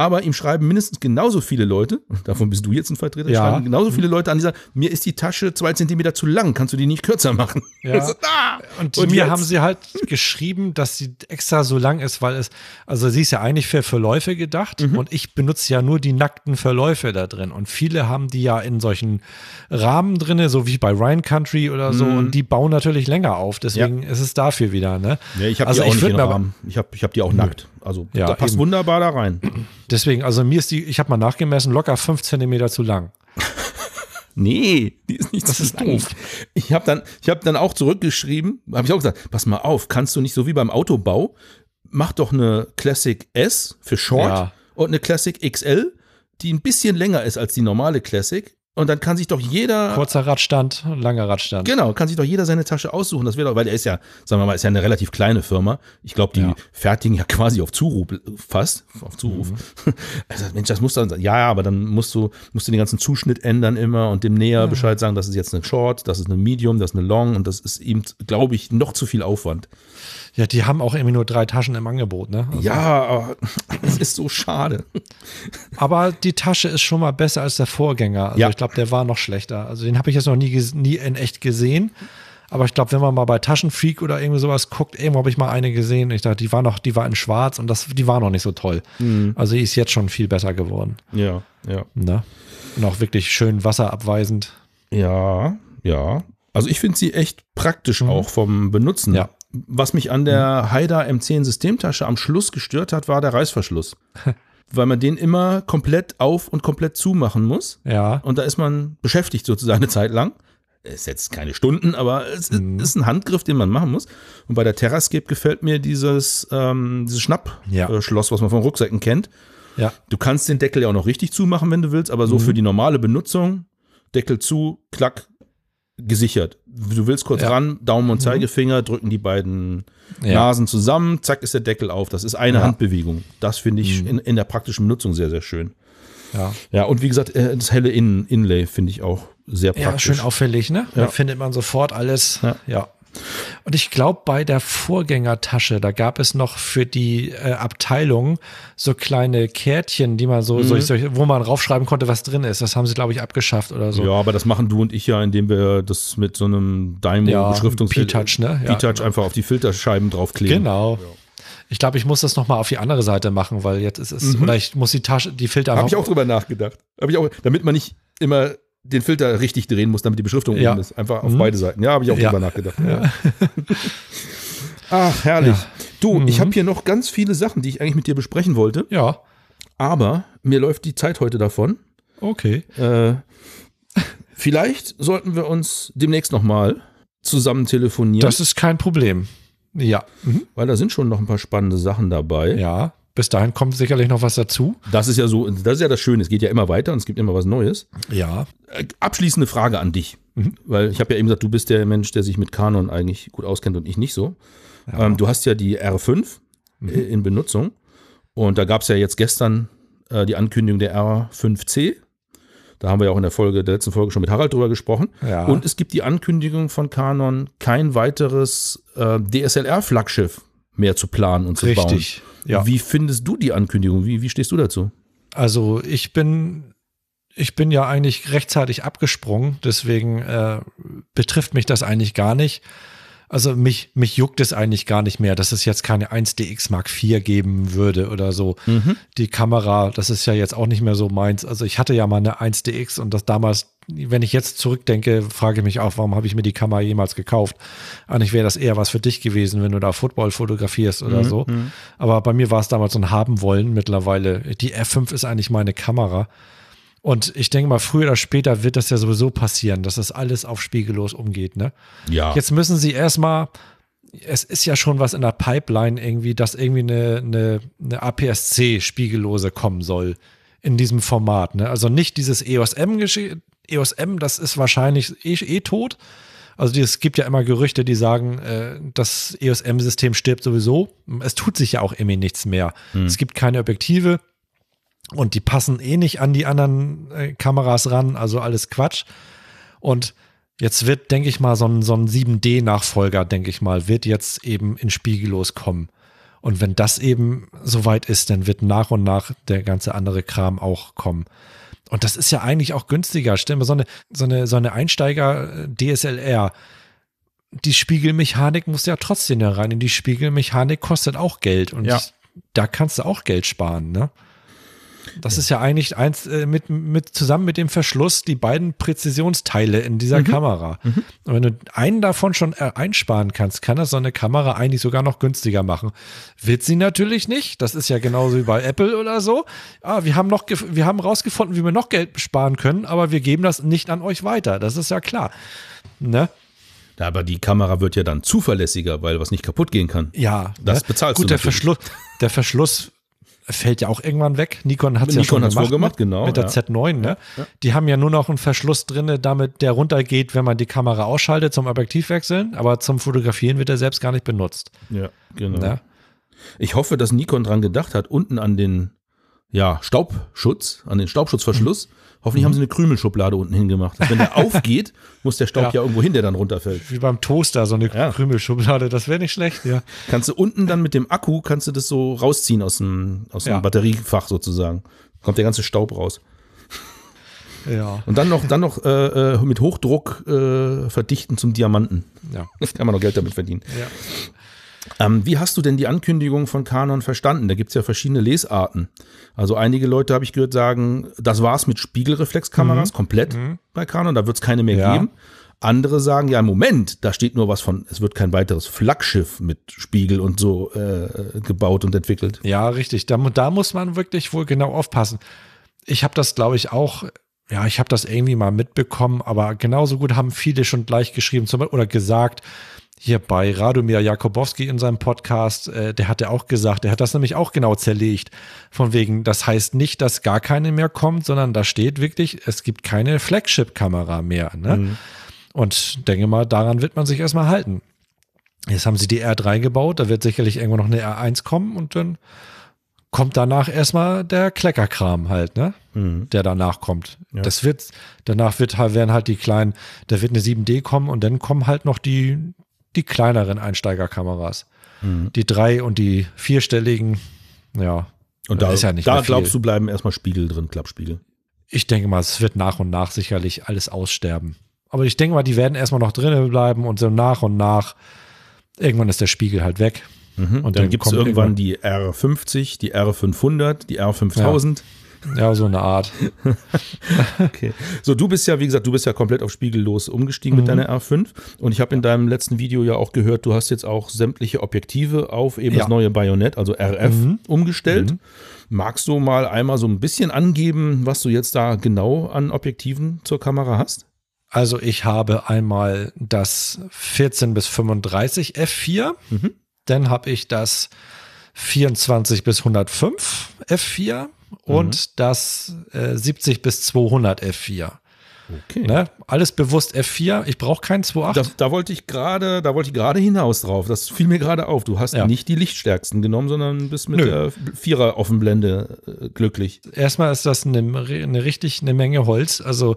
[SPEAKER 1] Aber ihm schreiben mindestens genauso viele Leute, davon bist du jetzt ein Vertreter,
[SPEAKER 2] Ja.
[SPEAKER 1] schreiben genauso viele Leute an, die sagen, mir ist die Tasche zwei Zentimeter zu lang, kannst du die nicht kürzer machen?
[SPEAKER 2] Ja.
[SPEAKER 1] Ich so, ah!
[SPEAKER 2] Und,
[SPEAKER 1] Und
[SPEAKER 2] mir
[SPEAKER 1] jetzt?
[SPEAKER 2] haben sie halt geschrieben, dass sie extra so lang ist, weil es, also sie ist ja eigentlich für Verläufe gedacht
[SPEAKER 1] Mhm.
[SPEAKER 2] und ich benutze ja nur die nackten Verläufe da drin. Und viele haben die ja in solchen Rahmen drinne, so wie bei Rhine Country oder so, und die bauen natürlich länger auf. Deswegen ist es dafür wieder, ne?
[SPEAKER 1] Nee, ich habe
[SPEAKER 2] also
[SPEAKER 1] die auch nicht
[SPEAKER 2] würd
[SPEAKER 1] in Rahmen. Ich habe ich hab die auch nackt. Also
[SPEAKER 2] Ja,
[SPEAKER 1] da passt
[SPEAKER 2] eben.
[SPEAKER 1] wunderbar da rein.
[SPEAKER 2] Deswegen, also mir ist die, ich habe mal nachgemessen, locker fünf Zentimeter zu lang.
[SPEAKER 1] Nee, die ist nicht
[SPEAKER 2] Das
[SPEAKER 1] so
[SPEAKER 2] ist
[SPEAKER 1] lang.
[SPEAKER 2] doof.
[SPEAKER 1] Ich habe dann, ich habe dann auch zurückgeschrieben, habe ich auch gesagt, pass mal auf, kannst du nicht so wie beim Autobau, mach doch eine Classic S für Short
[SPEAKER 2] Ja.
[SPEAKER 1] und eine Classic XL, die ein bisschen länger ist als die normale Classic. Und dann kann sich doch jeder,
[SPEAKER 2] Kurzer Radstand, langer Radstand.
[SPEAKER 1] genau, kann sich doch jeder seine Tasche aussuchen. Das wäre doch, weil er ist ja, sagen wir mal, ist ja eine relativ kleine Firma. Ich glaube, die
[SPEAKER 2] Ja.
[SPEAKER 1] fertigen ja quasi auf Zuruf, fast, auf Zuruf.
[SPEAKER 2] Mhm.
[SPEAKER 1] Also, Mensch, das muss dann, ja, aber dann musst du, musst du den ganzen Zuschnitt ändern immer und dem Näher Bescheid sagen, das ist jetzt eine Short, das ist eine Medium, das ist eine Long und das ist ihm, glaube ich, noch zu viel Aufwand.
[SPEAKER 2] Ja, die haben auch irgendwie nur drei Taschen im Angebot, ne? Also-
[SPEAKER 1] Ja, es ist so schade.
[SPEAKER 2] Aber die Tasche ist schon mal besser als der Vorgänger. Also
[SPEAKER 1] Ja.
[SPEAKER 2] ich glaube, der war noch schlechter. Also den habe ich jetzt noch nie, nie in echt gesehen. Aber ich glaube, wenn man mal bei Taschenfreak oder irgendwie sowas guckt, irgendwo habe ich mal eine gesehen. Ich dachte, die war noch, die war in Schwarz und das, die war noch nicht so toll.
[SPEAKER 1] Mhm.
[SPEAKER 2] Also die ist jetzt schon viel besser geworden.
[SPEAKER 1] Ja, ja.
[SPEAKER 2] Ne? Und auch wirklich schön wasserabweisend.
[SPEAKER 1] Ja, ja. Also ich finde sie echt praktisch auch vom Benutzen.
[SPEAKER 2] Mhm. Ja.
[SPEAKER 1] Was mich an der Haida M10 Systemtasche am Schluss gestört hat, war der Reißverschluss. Weil man den immer komplett auf und komplett zumachen muss.
[SPEAKER 2] Ja.
[SPEAKER 1] Und da ist man beschäftigt sozusagen eine Zeit lang. Ist jetzt keine Stunden, aber es
[SPEAKER 2] Mhm.
[SPEAKER 1] ist ein Handgriff, den man machen muss. Und bei der Terrascape gefällt mir dieses, ähm, dieses
[SPEAKER 2] Ja.
[SPEAKER 1] Schnappschloss, was man von Rucksäcken kennt.
[SPEAKER 2] Ja.
[SPEAKER 1] Du kannst den Deckel ja auch noch richtig zumachen, wenn du willst, aber so
[SPEAKER 2] Mhm.
[SPEAKER 1] für die normale Benutzung, Deckel zu, klack, gesichert. Du willst kurz
[SPEAKER 2] Ja. Mhm.
[SPEAKER 1] ran, Daumen und Zeigefinger, drücken die beiden
[SPEAKER 2] Ja.
[SPEAKER 1] Nasen zusammen, zack ist der Deckel auf. Das ist eine
[SPEAKER 2] Ja. Mhm.
[SPEAKER 1] Handbewegung. Das finde ich in, in der praktischen Benutzung sehr, sehr schön.
[SPEAKER 2] Ja.
[SPEAKER 1] Ja, und wie gesagt, äh, das helle In Inlay finde ich auch sehr
[SPEAKER 2] Ja,
[SPEAKER 1] praktisch.
[SPEAKER 2] schön auffällig, ne? Da
[SPEAKER 1] Ja.
[SPEAKER 2] findet man sofort alles.
[SPEAKER 1] Ja.
[SPEAKER 2] Ja. Und ich glaube, bei der Vorgängertasche, da gab es noch für die äh, Abteilung so kleine Kärtchen, die man so,
[SPEAKER 1] Mhm.
[SPEAKER 2] so, so, wo man raufschreiben konnte, was drin ist. Das haben sie, glaube ich, abgeschafft oder so.
[SPEAKER 1] Ja, aber das machen du und ich ja, indem wir das mit so einem
[SPEAKER 2] Ja,
[SPEAKER 1] Daimo-Beschriftungs-
[SPEAKER 2] P-Touch, ne? Ja,
[SPEAKER 1] P-Touch einfach auf die Filterscheiben draufkleben.
[SPEAKER 2] Genau. Ich glaube, ich muss das nochmal auf die andere Seite machen, weil jetzt ist es, oder ich muss die Tasche, die Filter
[SPEAKER 1] Habe Mhm. ich auch drüber nachgedacht. Habe ich auch, damit man nicht immer den Filter richtig drehen muss, damit die Beschriftung
[SPEAKER 2] Ja.
[SPEAKER 1] oben ist. Einfach auf beide Seiten. Ja, habe ich auch
[SPEAKER 2] Ja.
[SPEAKER 1] drüber nachgedacht. Ja. Ach, herrlich. Du, ich habe hier noch ganz viele Sachen, die ich eigentlich mit dir besprechen wollte,
[SPEAKER 2] Ja,
[SPEAKER 1] aber mir läuft die Zeit heute davon.
[SPEAKER 2] okay.
[SPEAKER 1] Äh, vielleicht sollten wir uns demnächst nochmal zusammen telefonieren,
[SPEAKER 2] Das ist kein Problem. Ja. Mhm.
[SPEAKER 1] weil da sind schon noch ein paar spannende Sachen dabei.
[SPEAKER 2] Ja. Bis dahin kommt sicherlich noch was dazu.
[SPEAKER 1] Das ist ja so, das ist ja das Schöne. Es geht ja immer weiter und es gibt immer was Neues.
[SPEAKER 2] Ja.
[SPEAKER 1] Äh, Abschließende Frage an dich,
[SPEAKER 2] Mhm.
[SPEAKER 1] weil ich habe ja eben gesagt, du bist der Mensch, der sich mit Canon eigentlich gut auskennt und ich nicht so. Ähm, du hast ja die R5
[SPEAKER 2] Mhm.
[SPEAKER 1] äh, in Benutzung und da gab es ja jetzt gestern äh, die Ankündigung der R5C. Da haben wir ja auch in der Folge, der letzten Folge schon mit Harald drüber gesprochen.
[SPEAKER 2] Ja.
[SPEAKER 1] Und es gibt die Ankündigung von Canon, kein weiteres äh, DSLR-Flaggschiff mehr zu planen und zu
[SPEAKER 2] Richtig,
[SPEAKER 1] bauen.
[SPEAKER 2] ja.
[SPEAKER 1] Wie findest du die Ankündigung? Wie, wie stehst du dazu?
[SPEAKER 2] Also ich bin, ich bin ja eigentlich rechtzeitig abgesprungen, deswegen äh, betrifft mich das eigentlich gar nicht. Also mich, mich juckt es eigentlich gar nicht mehr, dass es jetzt keine 1DX Mark IV geben würde oder so. Die Kamera, das ist ja jetzt auch nicht mehr so meins. Also ich hatte ja mal eine 1DX und das damals, wenn ich jetzt zurückdenke, frage ich mich auch, warum habe ich mir die Kamera jemals gekauft? Eigentlich wäre das eher was für dich gewesen, wenn du da Football fotografierst oder so. Aber bei mir war es damals so ein haben wollen. Mittlerweile, die F5 ist eigentlich meine Kamera. Und ich denke mal, früher oder später wird das ja sowieso passieren, dass das alles auf spiegellos umgeht, ne?
[SPEAKER 1] Ja.
[SPEAKER 2] Jetzt müssen sie erstmal, es ist ja schon was in der Pipeline irgendwie, dass irgendwie eine, eine, eine APS-C spiegellose kommen soll in diesem Format. Ne? Also nicht dieses EOS M, EOS M, das ist wahrscheinlich eh, eh tot. Also es gibt ja immer Gerüchte, die sagen, äh, das EOS M-System stirbt sowieso. Es tut sich ja auch irgendwie nichts mehr. Es gibt keine Objektive und die passen eh nicht an die anderen äh, Kameras ran, also alles Quatsch. Und jetzt wird, denke ich mal, so ein, so ein 7D-Nachfolger, denke ich mal, wird jetzt eben in Spiegellos kommen. Und wenn das eben soweit ist, dann wird nach und nach der ganze andere Kram auch kommen. Und das ist ja eigentlich auch günstiger. Stell mal so eine, so eine, so eine Einsteiger-DSLR. Die Spiegelmechanik muss ja trotzdem da rein. Und die Spiegelmechanik kostet auch Geld. Und
[SPEAKER 1] Ja.
[SPEAKER 2] da kannst du auch Geld sparen, ne? Das ist ja eigentlich eins äh, mit, mit zusammen mit dem Verschluss die beiden Präzisionsteile in dieser Kamera. Und wenn du einen davon schon äh, einsparen kannst, kann das so eine Kamera eigentlich sogar noch günstiger machen. Wird sie natürlich nicht. Das ist ja genauso wie bei Apple oder so. Ah, wir haben noch, wir haben rausgefunden, wie wir noch Geld sparen können, aber wir geben das nicht an euch weiter. Das ist ja klar. Ne?
[SPEAKER 1] Aber die Kamera wird ja dann zuverlässiger, weil was nicht kaputt gehen kann.
[SPEAKER 2] Ja,
[SPEAKER 1] Das
[SPEAKER 2] ne?
[SPEAKER 1] bezahlst
[SPEAKER 2] Gut,
[SPEAKER 1] du
[SPEAKER 2] der
[SPEAKER 1] natürlich.
[SPEAKER 2] Verschluss, der Verschluss fällt ja auch irgendwann weg. Nikon hat es ja
[SPEAKER 1] Nikon
[SPEAKER 2] schon gemacht,
[SPEAKER 1] vorgemacht,
[SPEAKER 2] mit,
[SPEAKER 1] genau,
[SPEAKER 2] mit der
[SPEAKER 1] ja.
[SPEAKER 2] Z9. Ne? Die haben ja nur noch einen Verschluss drin, damit der runtergeht, wenn man die Kamera ausschaltet zum Objektiv wechseln. Aber zum Fotografieren wird er selbst gar nicht benutzt.
[SPEAKER 1] Ja, genau. Ich hoffe, dass Nikon dran gedacht hat, unten an den ja, Staubschutz, an den Staubschutzverschluss. Hoffentlich haben sie eine Krümelschublade unten hingemacht. Dass wenn der aufgeht, muss der Staub ja.
[SPEAKER 2] Ja.
[SPEAKER 1] irgendwo hin, der dann runterfällt.
[SPEAKER 2] Wie beim Toaster, so eine
[SPEAKER 1] Ja.
[SPEAKER 2] Krümelschublade, das wäre nicht schlecht, ja.
[SPEAKER 1] Kannst du unten dann mit dem Akku, kannst du das so rausziehen aus dem, aus dem
[SPEAKER 2] Ja.
[SPEAKER 1] Batteriefach sozusagen. Kommt der ganze Staub raus.
[SPEAKER 2] Ja,
[SPEAKER 1] Und dann noch, dann noch äh, äh, mit Hochdruck äh, verdichten zum Diamanten.
[SPEAKER 2] ja.
[SPEAKER 1] Kann man noch Geld damit verdienen.
[SPEAKER 2] ja.
[SPEAKER 1] Ähm, wie hast du denn die Ankündigung von Canon verstanden? Da gibt es ja verschiedene Lesarten. Also einige Leute, habe ich gehört, sagen, das war's mit Spiegelreflexkameras komplett bei Canon, da wird es keine mehr
[SPEAKER 2] Ja.
[SPEAKER 1] geben. Andere sagen, ja, Moment, da steht nur was von, es wird kein weiteres Flaggschiff mit Spiegel und so äh, gebaut und entwickelt.
[SPEAKER 2] Ja, richtig. Da, da muss man wirklich wohl genau aufpassen. Ich habe das, glaube ich, auch, ja, ich habe das irgendwie mal mitbekommen, aber genauso gut haben viele schon gleich geschrieben zum, oder gesagt, hier bei Radomir Jakobowski in seinem Podcast, äh, der hat ja auch gesagt, der hat das nämlich auch genau zerlegt. Von wegen, das heißt nicht, dass gar keine mehr kommt, sondern da steht wirklich, es gibt keine Flagship-Kamera mehr. Ne? Und denke mal, daran wird man sich erstmal halten. Jetzt haben sie die R3 gebaut, da wird sicherlich irgendwo noch eine R1 kommen und dann kommt danach erstmal der Kleckerkram halt, ne? Der danach kommt. Das wird, danach wird halt, werden halt die kleinen, da wird eine 7D kommen und dann kommen halt noch die, die kleineren Einsteigerkameras. Die drei und die vierstelligen, ja.
[SPEAKER 1] Und da,
[SPEAKER 2] ist ja nicht
[SPEAKER 1] da
[SPEAKER 2] mehr viel.
[SPEAKER 1] glaubst du, bleiben erstmal Spiegel drin, Klappspiegel.
[SPEAKER 2] Ich denke mal, es wird nach und nach sicherlich alles aussterben. Aber ich denke mal, die werden erstmal noch drinnen bleiben und so nach und nach. Irgendwann ist der Spiegel halt weg.
[SPEAKER 1] Und dann, gibt es
[SPEAKER 2] kommt
[SPEAKER 1] irgendwann die R50, die R500, die R5000.
[SPEAKER 2] Ja, so eine Art.
[SPEAKER 1] Okay. So, du bist ja, wie gesagt, du bist ja komplett auf spiegellos umgestiegen mit deiner R5. Und ich habe in deinem letzten Video ja auch gehört, du hast jetzt auch sämtliche Objektive auf eben das
[SPEAKER 2] Ja.
[SPEAKER 1] neue Bajonett, also RF, umgestellt. Magst du mal einmal so ein bisschen angeben, was du jetzt da genau an Objektiven zur Kamera hast?
[SPEAKER 2] Also ich habe einmal das 14 bis 35 F4, dann habe ich das 24 bis 105 F4 und das äh, 70 bis 200 F4. Okay. Ne? Alles bewusst F4. Ich brauche keinen 2.8.
[SPEAKER 1] Da, da, wollte ich gerade, da wollte ich gerade hinaus drauf. Das fiel mir gerade auf. Du hast ja. nicht die lichtstärksten genommen, sondern bist mit Nö. der Vierer Offenblende äh, glücklich.
[SPEAKER 2] Erstmal ist das eine, eine richtig eine Menge Holz. Also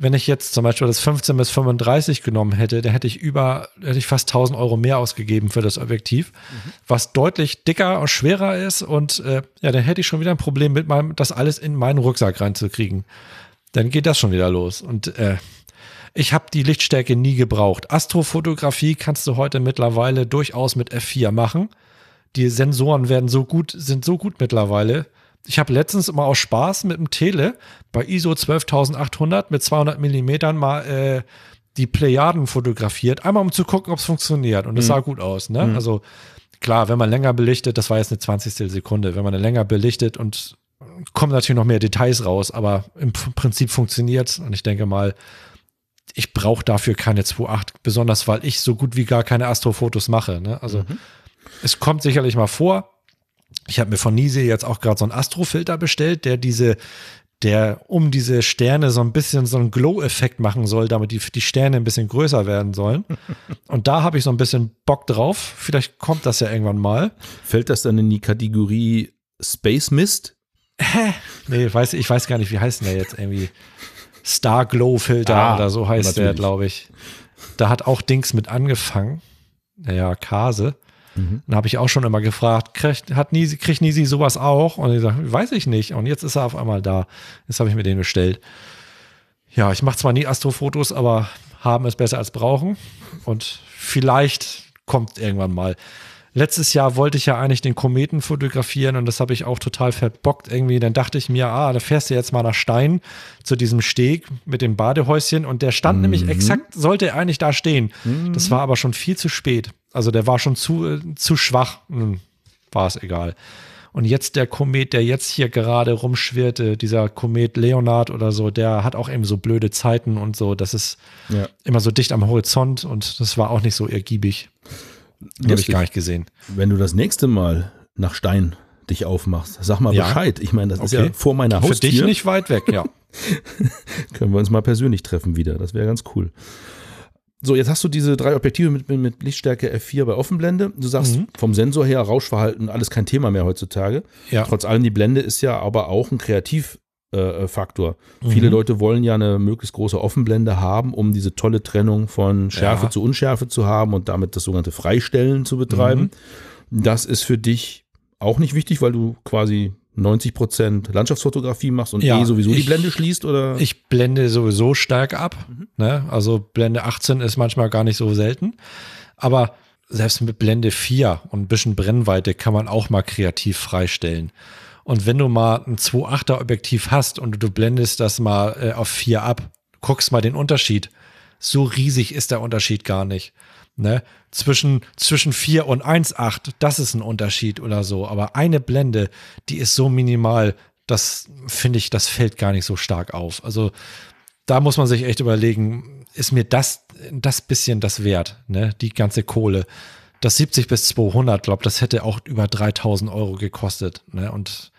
[SPEAKER 2] wenn ich jetzt zum Beispiel das 15 bis 35 genommen hätte, dann hätte ich über, hätte ich fast 1000 Euro mehr ausgegeben für das Objektiv, mhm. was deutlich dicker und schwerer ist und äh, ja, dann hätte ich schon wieder ein Problem mit meinem, das alles in meinen Rucksack reinzukriegen. Dann geht das schon wieder los und äh, ich habe die Lichtstärke nie gebraucht. Astrofotografie kannst du heute mittlerweile durchaus mit F4 machen. Die Sensoren werden so gut, sind so gut mittlerweile, ich habe letztens immer aus Spaß mit dem Tele bei ISO 12800 mit 200 Millimetern mal äh, die Plejaden fotografiert, einmal um zu gucken, ob es funktioniert. Und es mhm. sah gut aus. Ne? Mhm. Also klar, wenn man länger belichtet, das war jetzt eine 20. Sekunde, wenn man länger belichtet und kommen natürlich noch mehr Details raus, aber im Prinzip funktioniert es. Und ich denke mal, ich brauche dafür keine 2.8, besonders weil ich so gut wie gar keine Astrofotos mache. Ne? Also mhm. es kommt sicherlich mal vor, ich habe mir von Nise jetzt auch gerade so einen Astrofilter bestellt, der diese, der um diese Sterne so ein bisschen so einen Glow-Effekt machen soll, damit die, die Sterne ein bisschen größer werden sollen. Und da habe ich so ein bisschen Bock drauf. Vielleicht kommt das ja irgendwann mal.
[SPEAKER 1] Fällt das dann in die Kategorie Space Mist?
[SPEAKER 2] Hä? Nee, weiß, ich weiß gar nicht, wie heißt denn der jetzt irgendwie? Star Glow Filter ah, oder so heißt natürlich. der, glaube ich. Da hat auch Dings mit angefangen. Naja, Kase. Mhm. Dann habe ich auch schon immer gefragt, kriegt, hat Nisi, kriegt Nisi sowas auch? Und ich sage, weiß ich nicht. Und jetzt ist er auf einmal da. Jetzt habe ich mir den bestellt. Ja, ich mache zwar nie Astrofotos, aber haben ist besser als brauchen. Und vielleicht kommt irgendwann mal. Letztes Jahr wollte ich ja eigentlich den Kometen fotografieren und das habe ich auch total verbockt irgendwie. Dann dachte ich mir, ah, da fährst du jetzt mal nach Stein zu diesem Steg mit dem Badehäuschen und der stand mhm. nämlich exakt, sollte eigentlich da stehen. Mhm. Das war aber schon viel zu spät. Also der war schon zu, äh, zu schwach. Hm, war es egal. Und jetzt der Komet, der jetzt hier gerade rumschwirrte, dieser Komet Leonard oder so, der hat auch eben so blöde Zeiten und so. Das ist ja. immer so dicht am Horizont und das war auch nicht so ergiebig. Habe ich gar nicht gesehen.
[SPEAKER 1] Wenn du das nächste Mal nach Stein dich aufmachst, sag mal ja. Bescheid. Ich meine, das okay. ist ja vor meiner Haustür. Für
[SPEAKER 2] dich nicht weit weg, ja.
[SPEAKER 1] Können wir uns mal persönlich treffen wieder. Das wäre ganz cool. So, jetzt hast du diese drei Objektive mit, mit Lichtstärke F4 bei Offenblende. Du sagst mhm. vom Sensor her Rauschverhalten alles kein Thema mehr heutzutage. Ja. Trotz allem, die Blende ist ja aber auch ein Kreativfaktor. Äh, mhm. Viele Leute wollen ja eine möglichst große Offenblende haben, um diese tolle Trennung von Schärfe ja. zu Unschärfe zu haben und damit das sogenannte Freistellen zu betreiben. Mhm. Das ist für dich auch nicht wichtig, weil du quasi 90 Prozent Landschaftsfotografie machst und ja, eh sowieso ich, die Blende schließt? Oder?
[SPEAKER 2] Ich blende sowieso stark ab. Mhm. Ne? Also Blende 18 ist manchmal gar nicht so selten. Aber selbst mit Blende 4 und ein bisschen Brennweite kann man auch mal kreativ freistellen. Und wenn du mal ein 2.8er Objektiv hast und du blendest das mal äh, auf 4 ab, guckst mal den Unterschied. So riesig ist der Unterschied gar nicht. Ne? Zwischen, zwischen 4 und 1,8, das ist ein Unterschied oder so. Aber eine Blende, die ist so minimal, das finde ich, das fällt gar nicht so stark auf. Also da muss man sich echt überlegen, ist mir das, das bisschen das wert, ne? Die ganze Kohle. Das 70 bis 200, glaube das hätte auch über 3000 Euro gekostet, ne? Und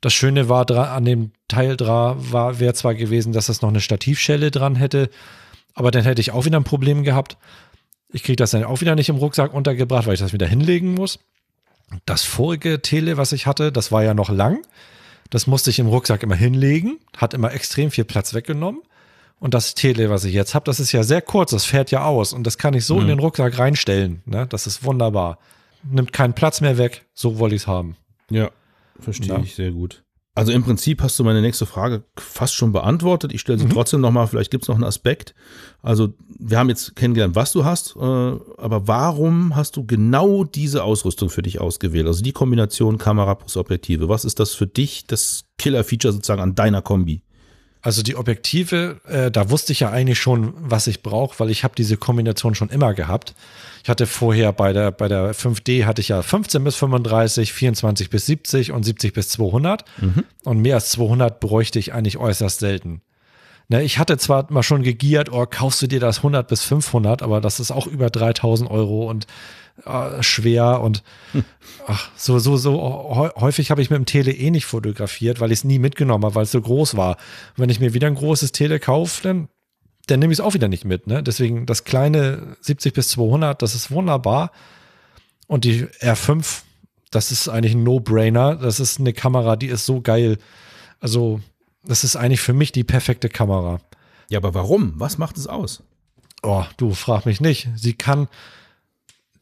[SPEAKER 2] das Schöne war an dem Teil war, wäre zwar gewesen, dass das noch eine Stativschelle dran hätte, aber dann hätte ich auch wieder ein Problem gehabt. Ich kriege das dann auch wieder nicht im Rucksack untergebracht, weil ich das wieder hinlegen muss. Das vorige Tele, was ich hatte, das war ja noch lang. Das musste ich im Rucksack immer hinlegen, hat immer extrem viel Platz weggenommen. Und das Tele, was ich jetzt habe, das ist ja sehr kurz, das fährt ja aus und das kann ich so mhm. in den Rucksack reinstellen. Ne? Das ist wunderbar. Nimmt keinen Platz mehr weg, so wollte ich es haben.
[SPEAKER 1] Ja, verstehe ja. ich sehr gut. Also im Prinzip hast du meine nächste Frage fast schon beantwortet. Ich stelle sie mhm. trotzdem nochmal, vielleicht gibt es noch einen Aspekt. Also wir haben jetzt kennengelernt, was du hast, äh, aber warum hast du genau diese Ausrüstung für dich ausgewählt? Also die Kombination Kamera plus Objektive. Was ist das für dich, das Killer-Feature sozusagen an deiner Kombi?
[SPEAKER 2] Also die Objektive, äh, da wusste ich ja eigentlich schon, was ich brauche, weil ich habe diese Kombination schon immer gehabt. Ich hatte vorher bei der, bei der 5D hatte ich ja 15 bis 35, 24 bis 70 und 70 bis 200. Mhm. Und mehr als 200 bräuchte ich eigentlich äußerst selten. Ne, ich hatte zwar mal schon gegiert, oh, kaufst du dir das 100 bis 500, aber das ist auch über 3000 Euro und äh, schwer und ach, so, so, so häufig habe ich mit dem Tele eh nicht fotografiert, weil ich es nie mitgenommen habe, weil es so groß war. Und wenn ich mir wieder ein großes Tele kaufe, dann, dann nehme ich es auch wieder nicht mit. Ne? Deswegen das kleine 70 bis 200, das ist wunderbar. Und die R5, das ist eigentlich ein No-Brainer. Das ist eine Kamera, die ist so geil. Also, das ist eigentlich für mich die perfekte Kamera.
[SPEAKER 1] Ja, aber warum? Was macht es aus?
[SPEAKER 2] Oh, du frag mich nicht. Sie kann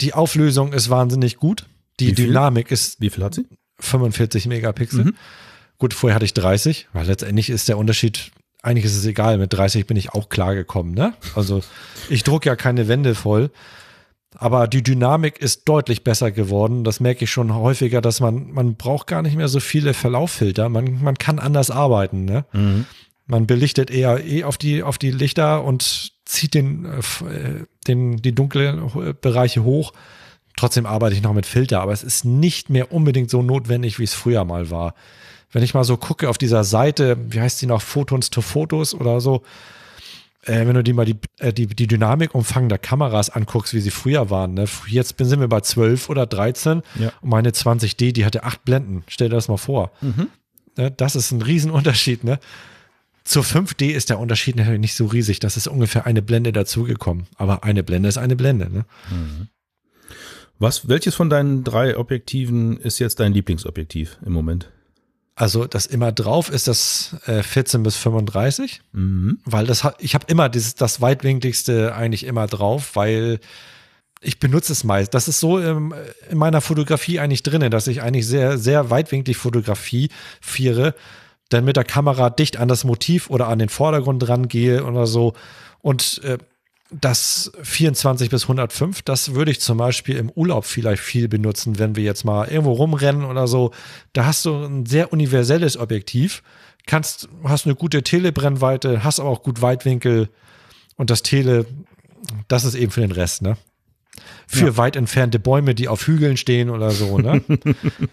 [SPEAKER 2] die Auflösung ist wahnsinnig gut. Die Dynamik ist.
[SPEAKER 1] Wie viel hat sie?
[SPEAKER 2] 45 Megapixel. Mhm. Gut, vorher hatte ich 30, weil letztendlich ist der Unterschied, eigentlich ist es egal, mit 30 bin ich auch klar gekommen, ne? Also ich drucke ja keine Wände voll. Aber die Dynamik ist deutlich besser geworden. Das merke ich schon häufiger, dass man, man braucht gar nicht mehr so viele Verlauffilter. Man, man kann anders arbeiten. Ne? Mhm. Man belichtet eher eh auf die, auf die Lichter und zieht den, äh, den, die dunklen Bereiche hoch. Trotzdem arbeite ich noch mit Filter, aber es ist nicht mehr unbedingt so notwendig, wie es früher mal war. Wenn ich mal so gucke auf dieser Seite, wie heißt die noch, Photons to Fotos oder so, äh, wenn du dir mal die, äh, die, die Dynamik umfangender Kameras anguckst, wie sie früher waren. Ne? Jetzt sind wir bei 12 oder 13 ja. und meine 20D, die hatte acht Blenden. Stell dir das mal vor. Mhm. Ne? Das ist ein Riesenunterschied. Ne? Zur 5D ist der Unterschied natürlich nicht so riesig. Das ist ungefähr eine Blende dazugekommen. Aber eine Blende ist eine Blende. Ne? Mhm.
[SPEAKER 1] Was, welches von deinen drei Objektiven ist jetzt dein Lieblingsobjektiv im Moment?
[SPEAKER 2] Also das immer drauf ist das äh, 14 bis 35, mhm. weil das ich habe immer dieses das weitwinkligste eigentlich immer drauf, weil ich benutze es meist. Das ist so ähm, in meiner Fotografie eigentlich drin, dass ich eigentlich sehr sehr weitwinklig fotografiere dann mit der Kamera dicht an das Motiv oder an den Vordergrund rangehe oder so. Und äh, das 24 bis 105, das würde ich zum Beispiel im Urlaub vielleicht viel benutzen, wenn wir jetzt mal irgendwo rumrennen oder so. Da hast du ein sehr universelles Objektiv, kannst, hast eine gute Telebrennweite, hast aber auch gut Weitwinkel und das Tele, das ist eben für den Rest, ne? Für ja. weit entfernte Bäume, die auf Hügeln stehen oder so, ne?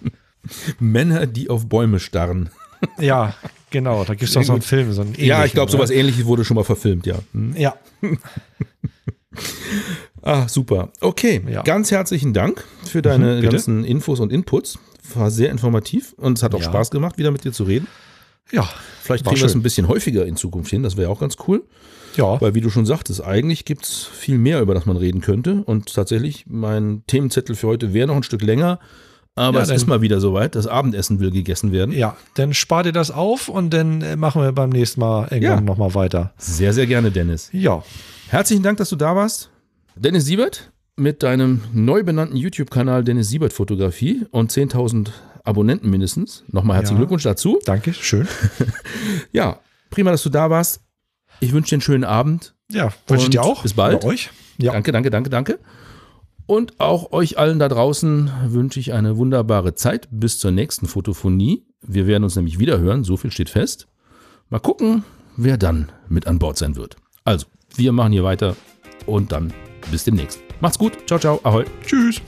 [SPEAKER 1] Männer, die auf Bäume starren.
[SPEAKER 2] Ja, genau. Da gibt es doch so einen Film. So einen
[SPEAKER 1] ja, ich glaube, sowas ne? ähnliches wurde schon mal verfilmt, ja.
[SPEAKER 2] Hm? Ja.
[SPEAKER 1] ah, super. Okay, ja. ganz herzlichen Dank für deine mhm, ganzen Infos und Inputs. War sehr informativ und es hat auch ja. Spaß gemacht, wieder mit dir zu reden.
[SPEAKER 2] Ja.
[SPEAKER 1] Vielleicht kriegen wir es ein bisschen häufiger in Zukunft hin, das wäre auch ganz cool. Ja. Weil, wie du schon sagtest, eigentlich gibt es viel mehr, über das man reden könnte. Und tatsächlich, mein Themenzettel für heute wäre noch ein Stück länger. Aber ja, es ist mal wieder soweit. Das Abendessen will gegessen werden.
[SPEAKER 2] Ja, dann spar dir das auf und dann äh, machen wir beim nächsten Mal irgendwann ja. nochmal weiter.
[SPEAKER 1] Sehr, sehr gerne, Dennis.
[SPEAKER 2] Ja.
[SPEAKER 1] Herzlichen Dank, dass du da warst. Dennis Siebert mit deinem neu benannten YouTube-Kanal Dennis Siebert Fotografie und 10.000 Abonnenten mindestens. Nochmal herzlichen ja. Glückwunsch dazu.
[SPEAKER 2] Danke, schön.
[SPEAKER 1] ja, prima, dass du da warst. Ich wünsche dir einen schönen Abend.
[SPEAKER 2] Ja, wünsche ich dir auch.
[SPEAKER 1] Bis bald.
[SPEAKER 2] Bei euch.
[SPEAKER 1] Ja. Danke, danke, danke, danke. Und auch euch allen da draußen wünsche ich eine wunderbare Zeit bis zur nächsten Fotophonie. Wir werden uns nämlich wieder hören, so viel steht fest. Mal gucken, wer dann mit an Bord sein wird. Also, wir machen hier weiter und dann bis demnächst. Macht's gut. Ciao, ciao. Ahoi.
[SPEAKER 2] Tschüss.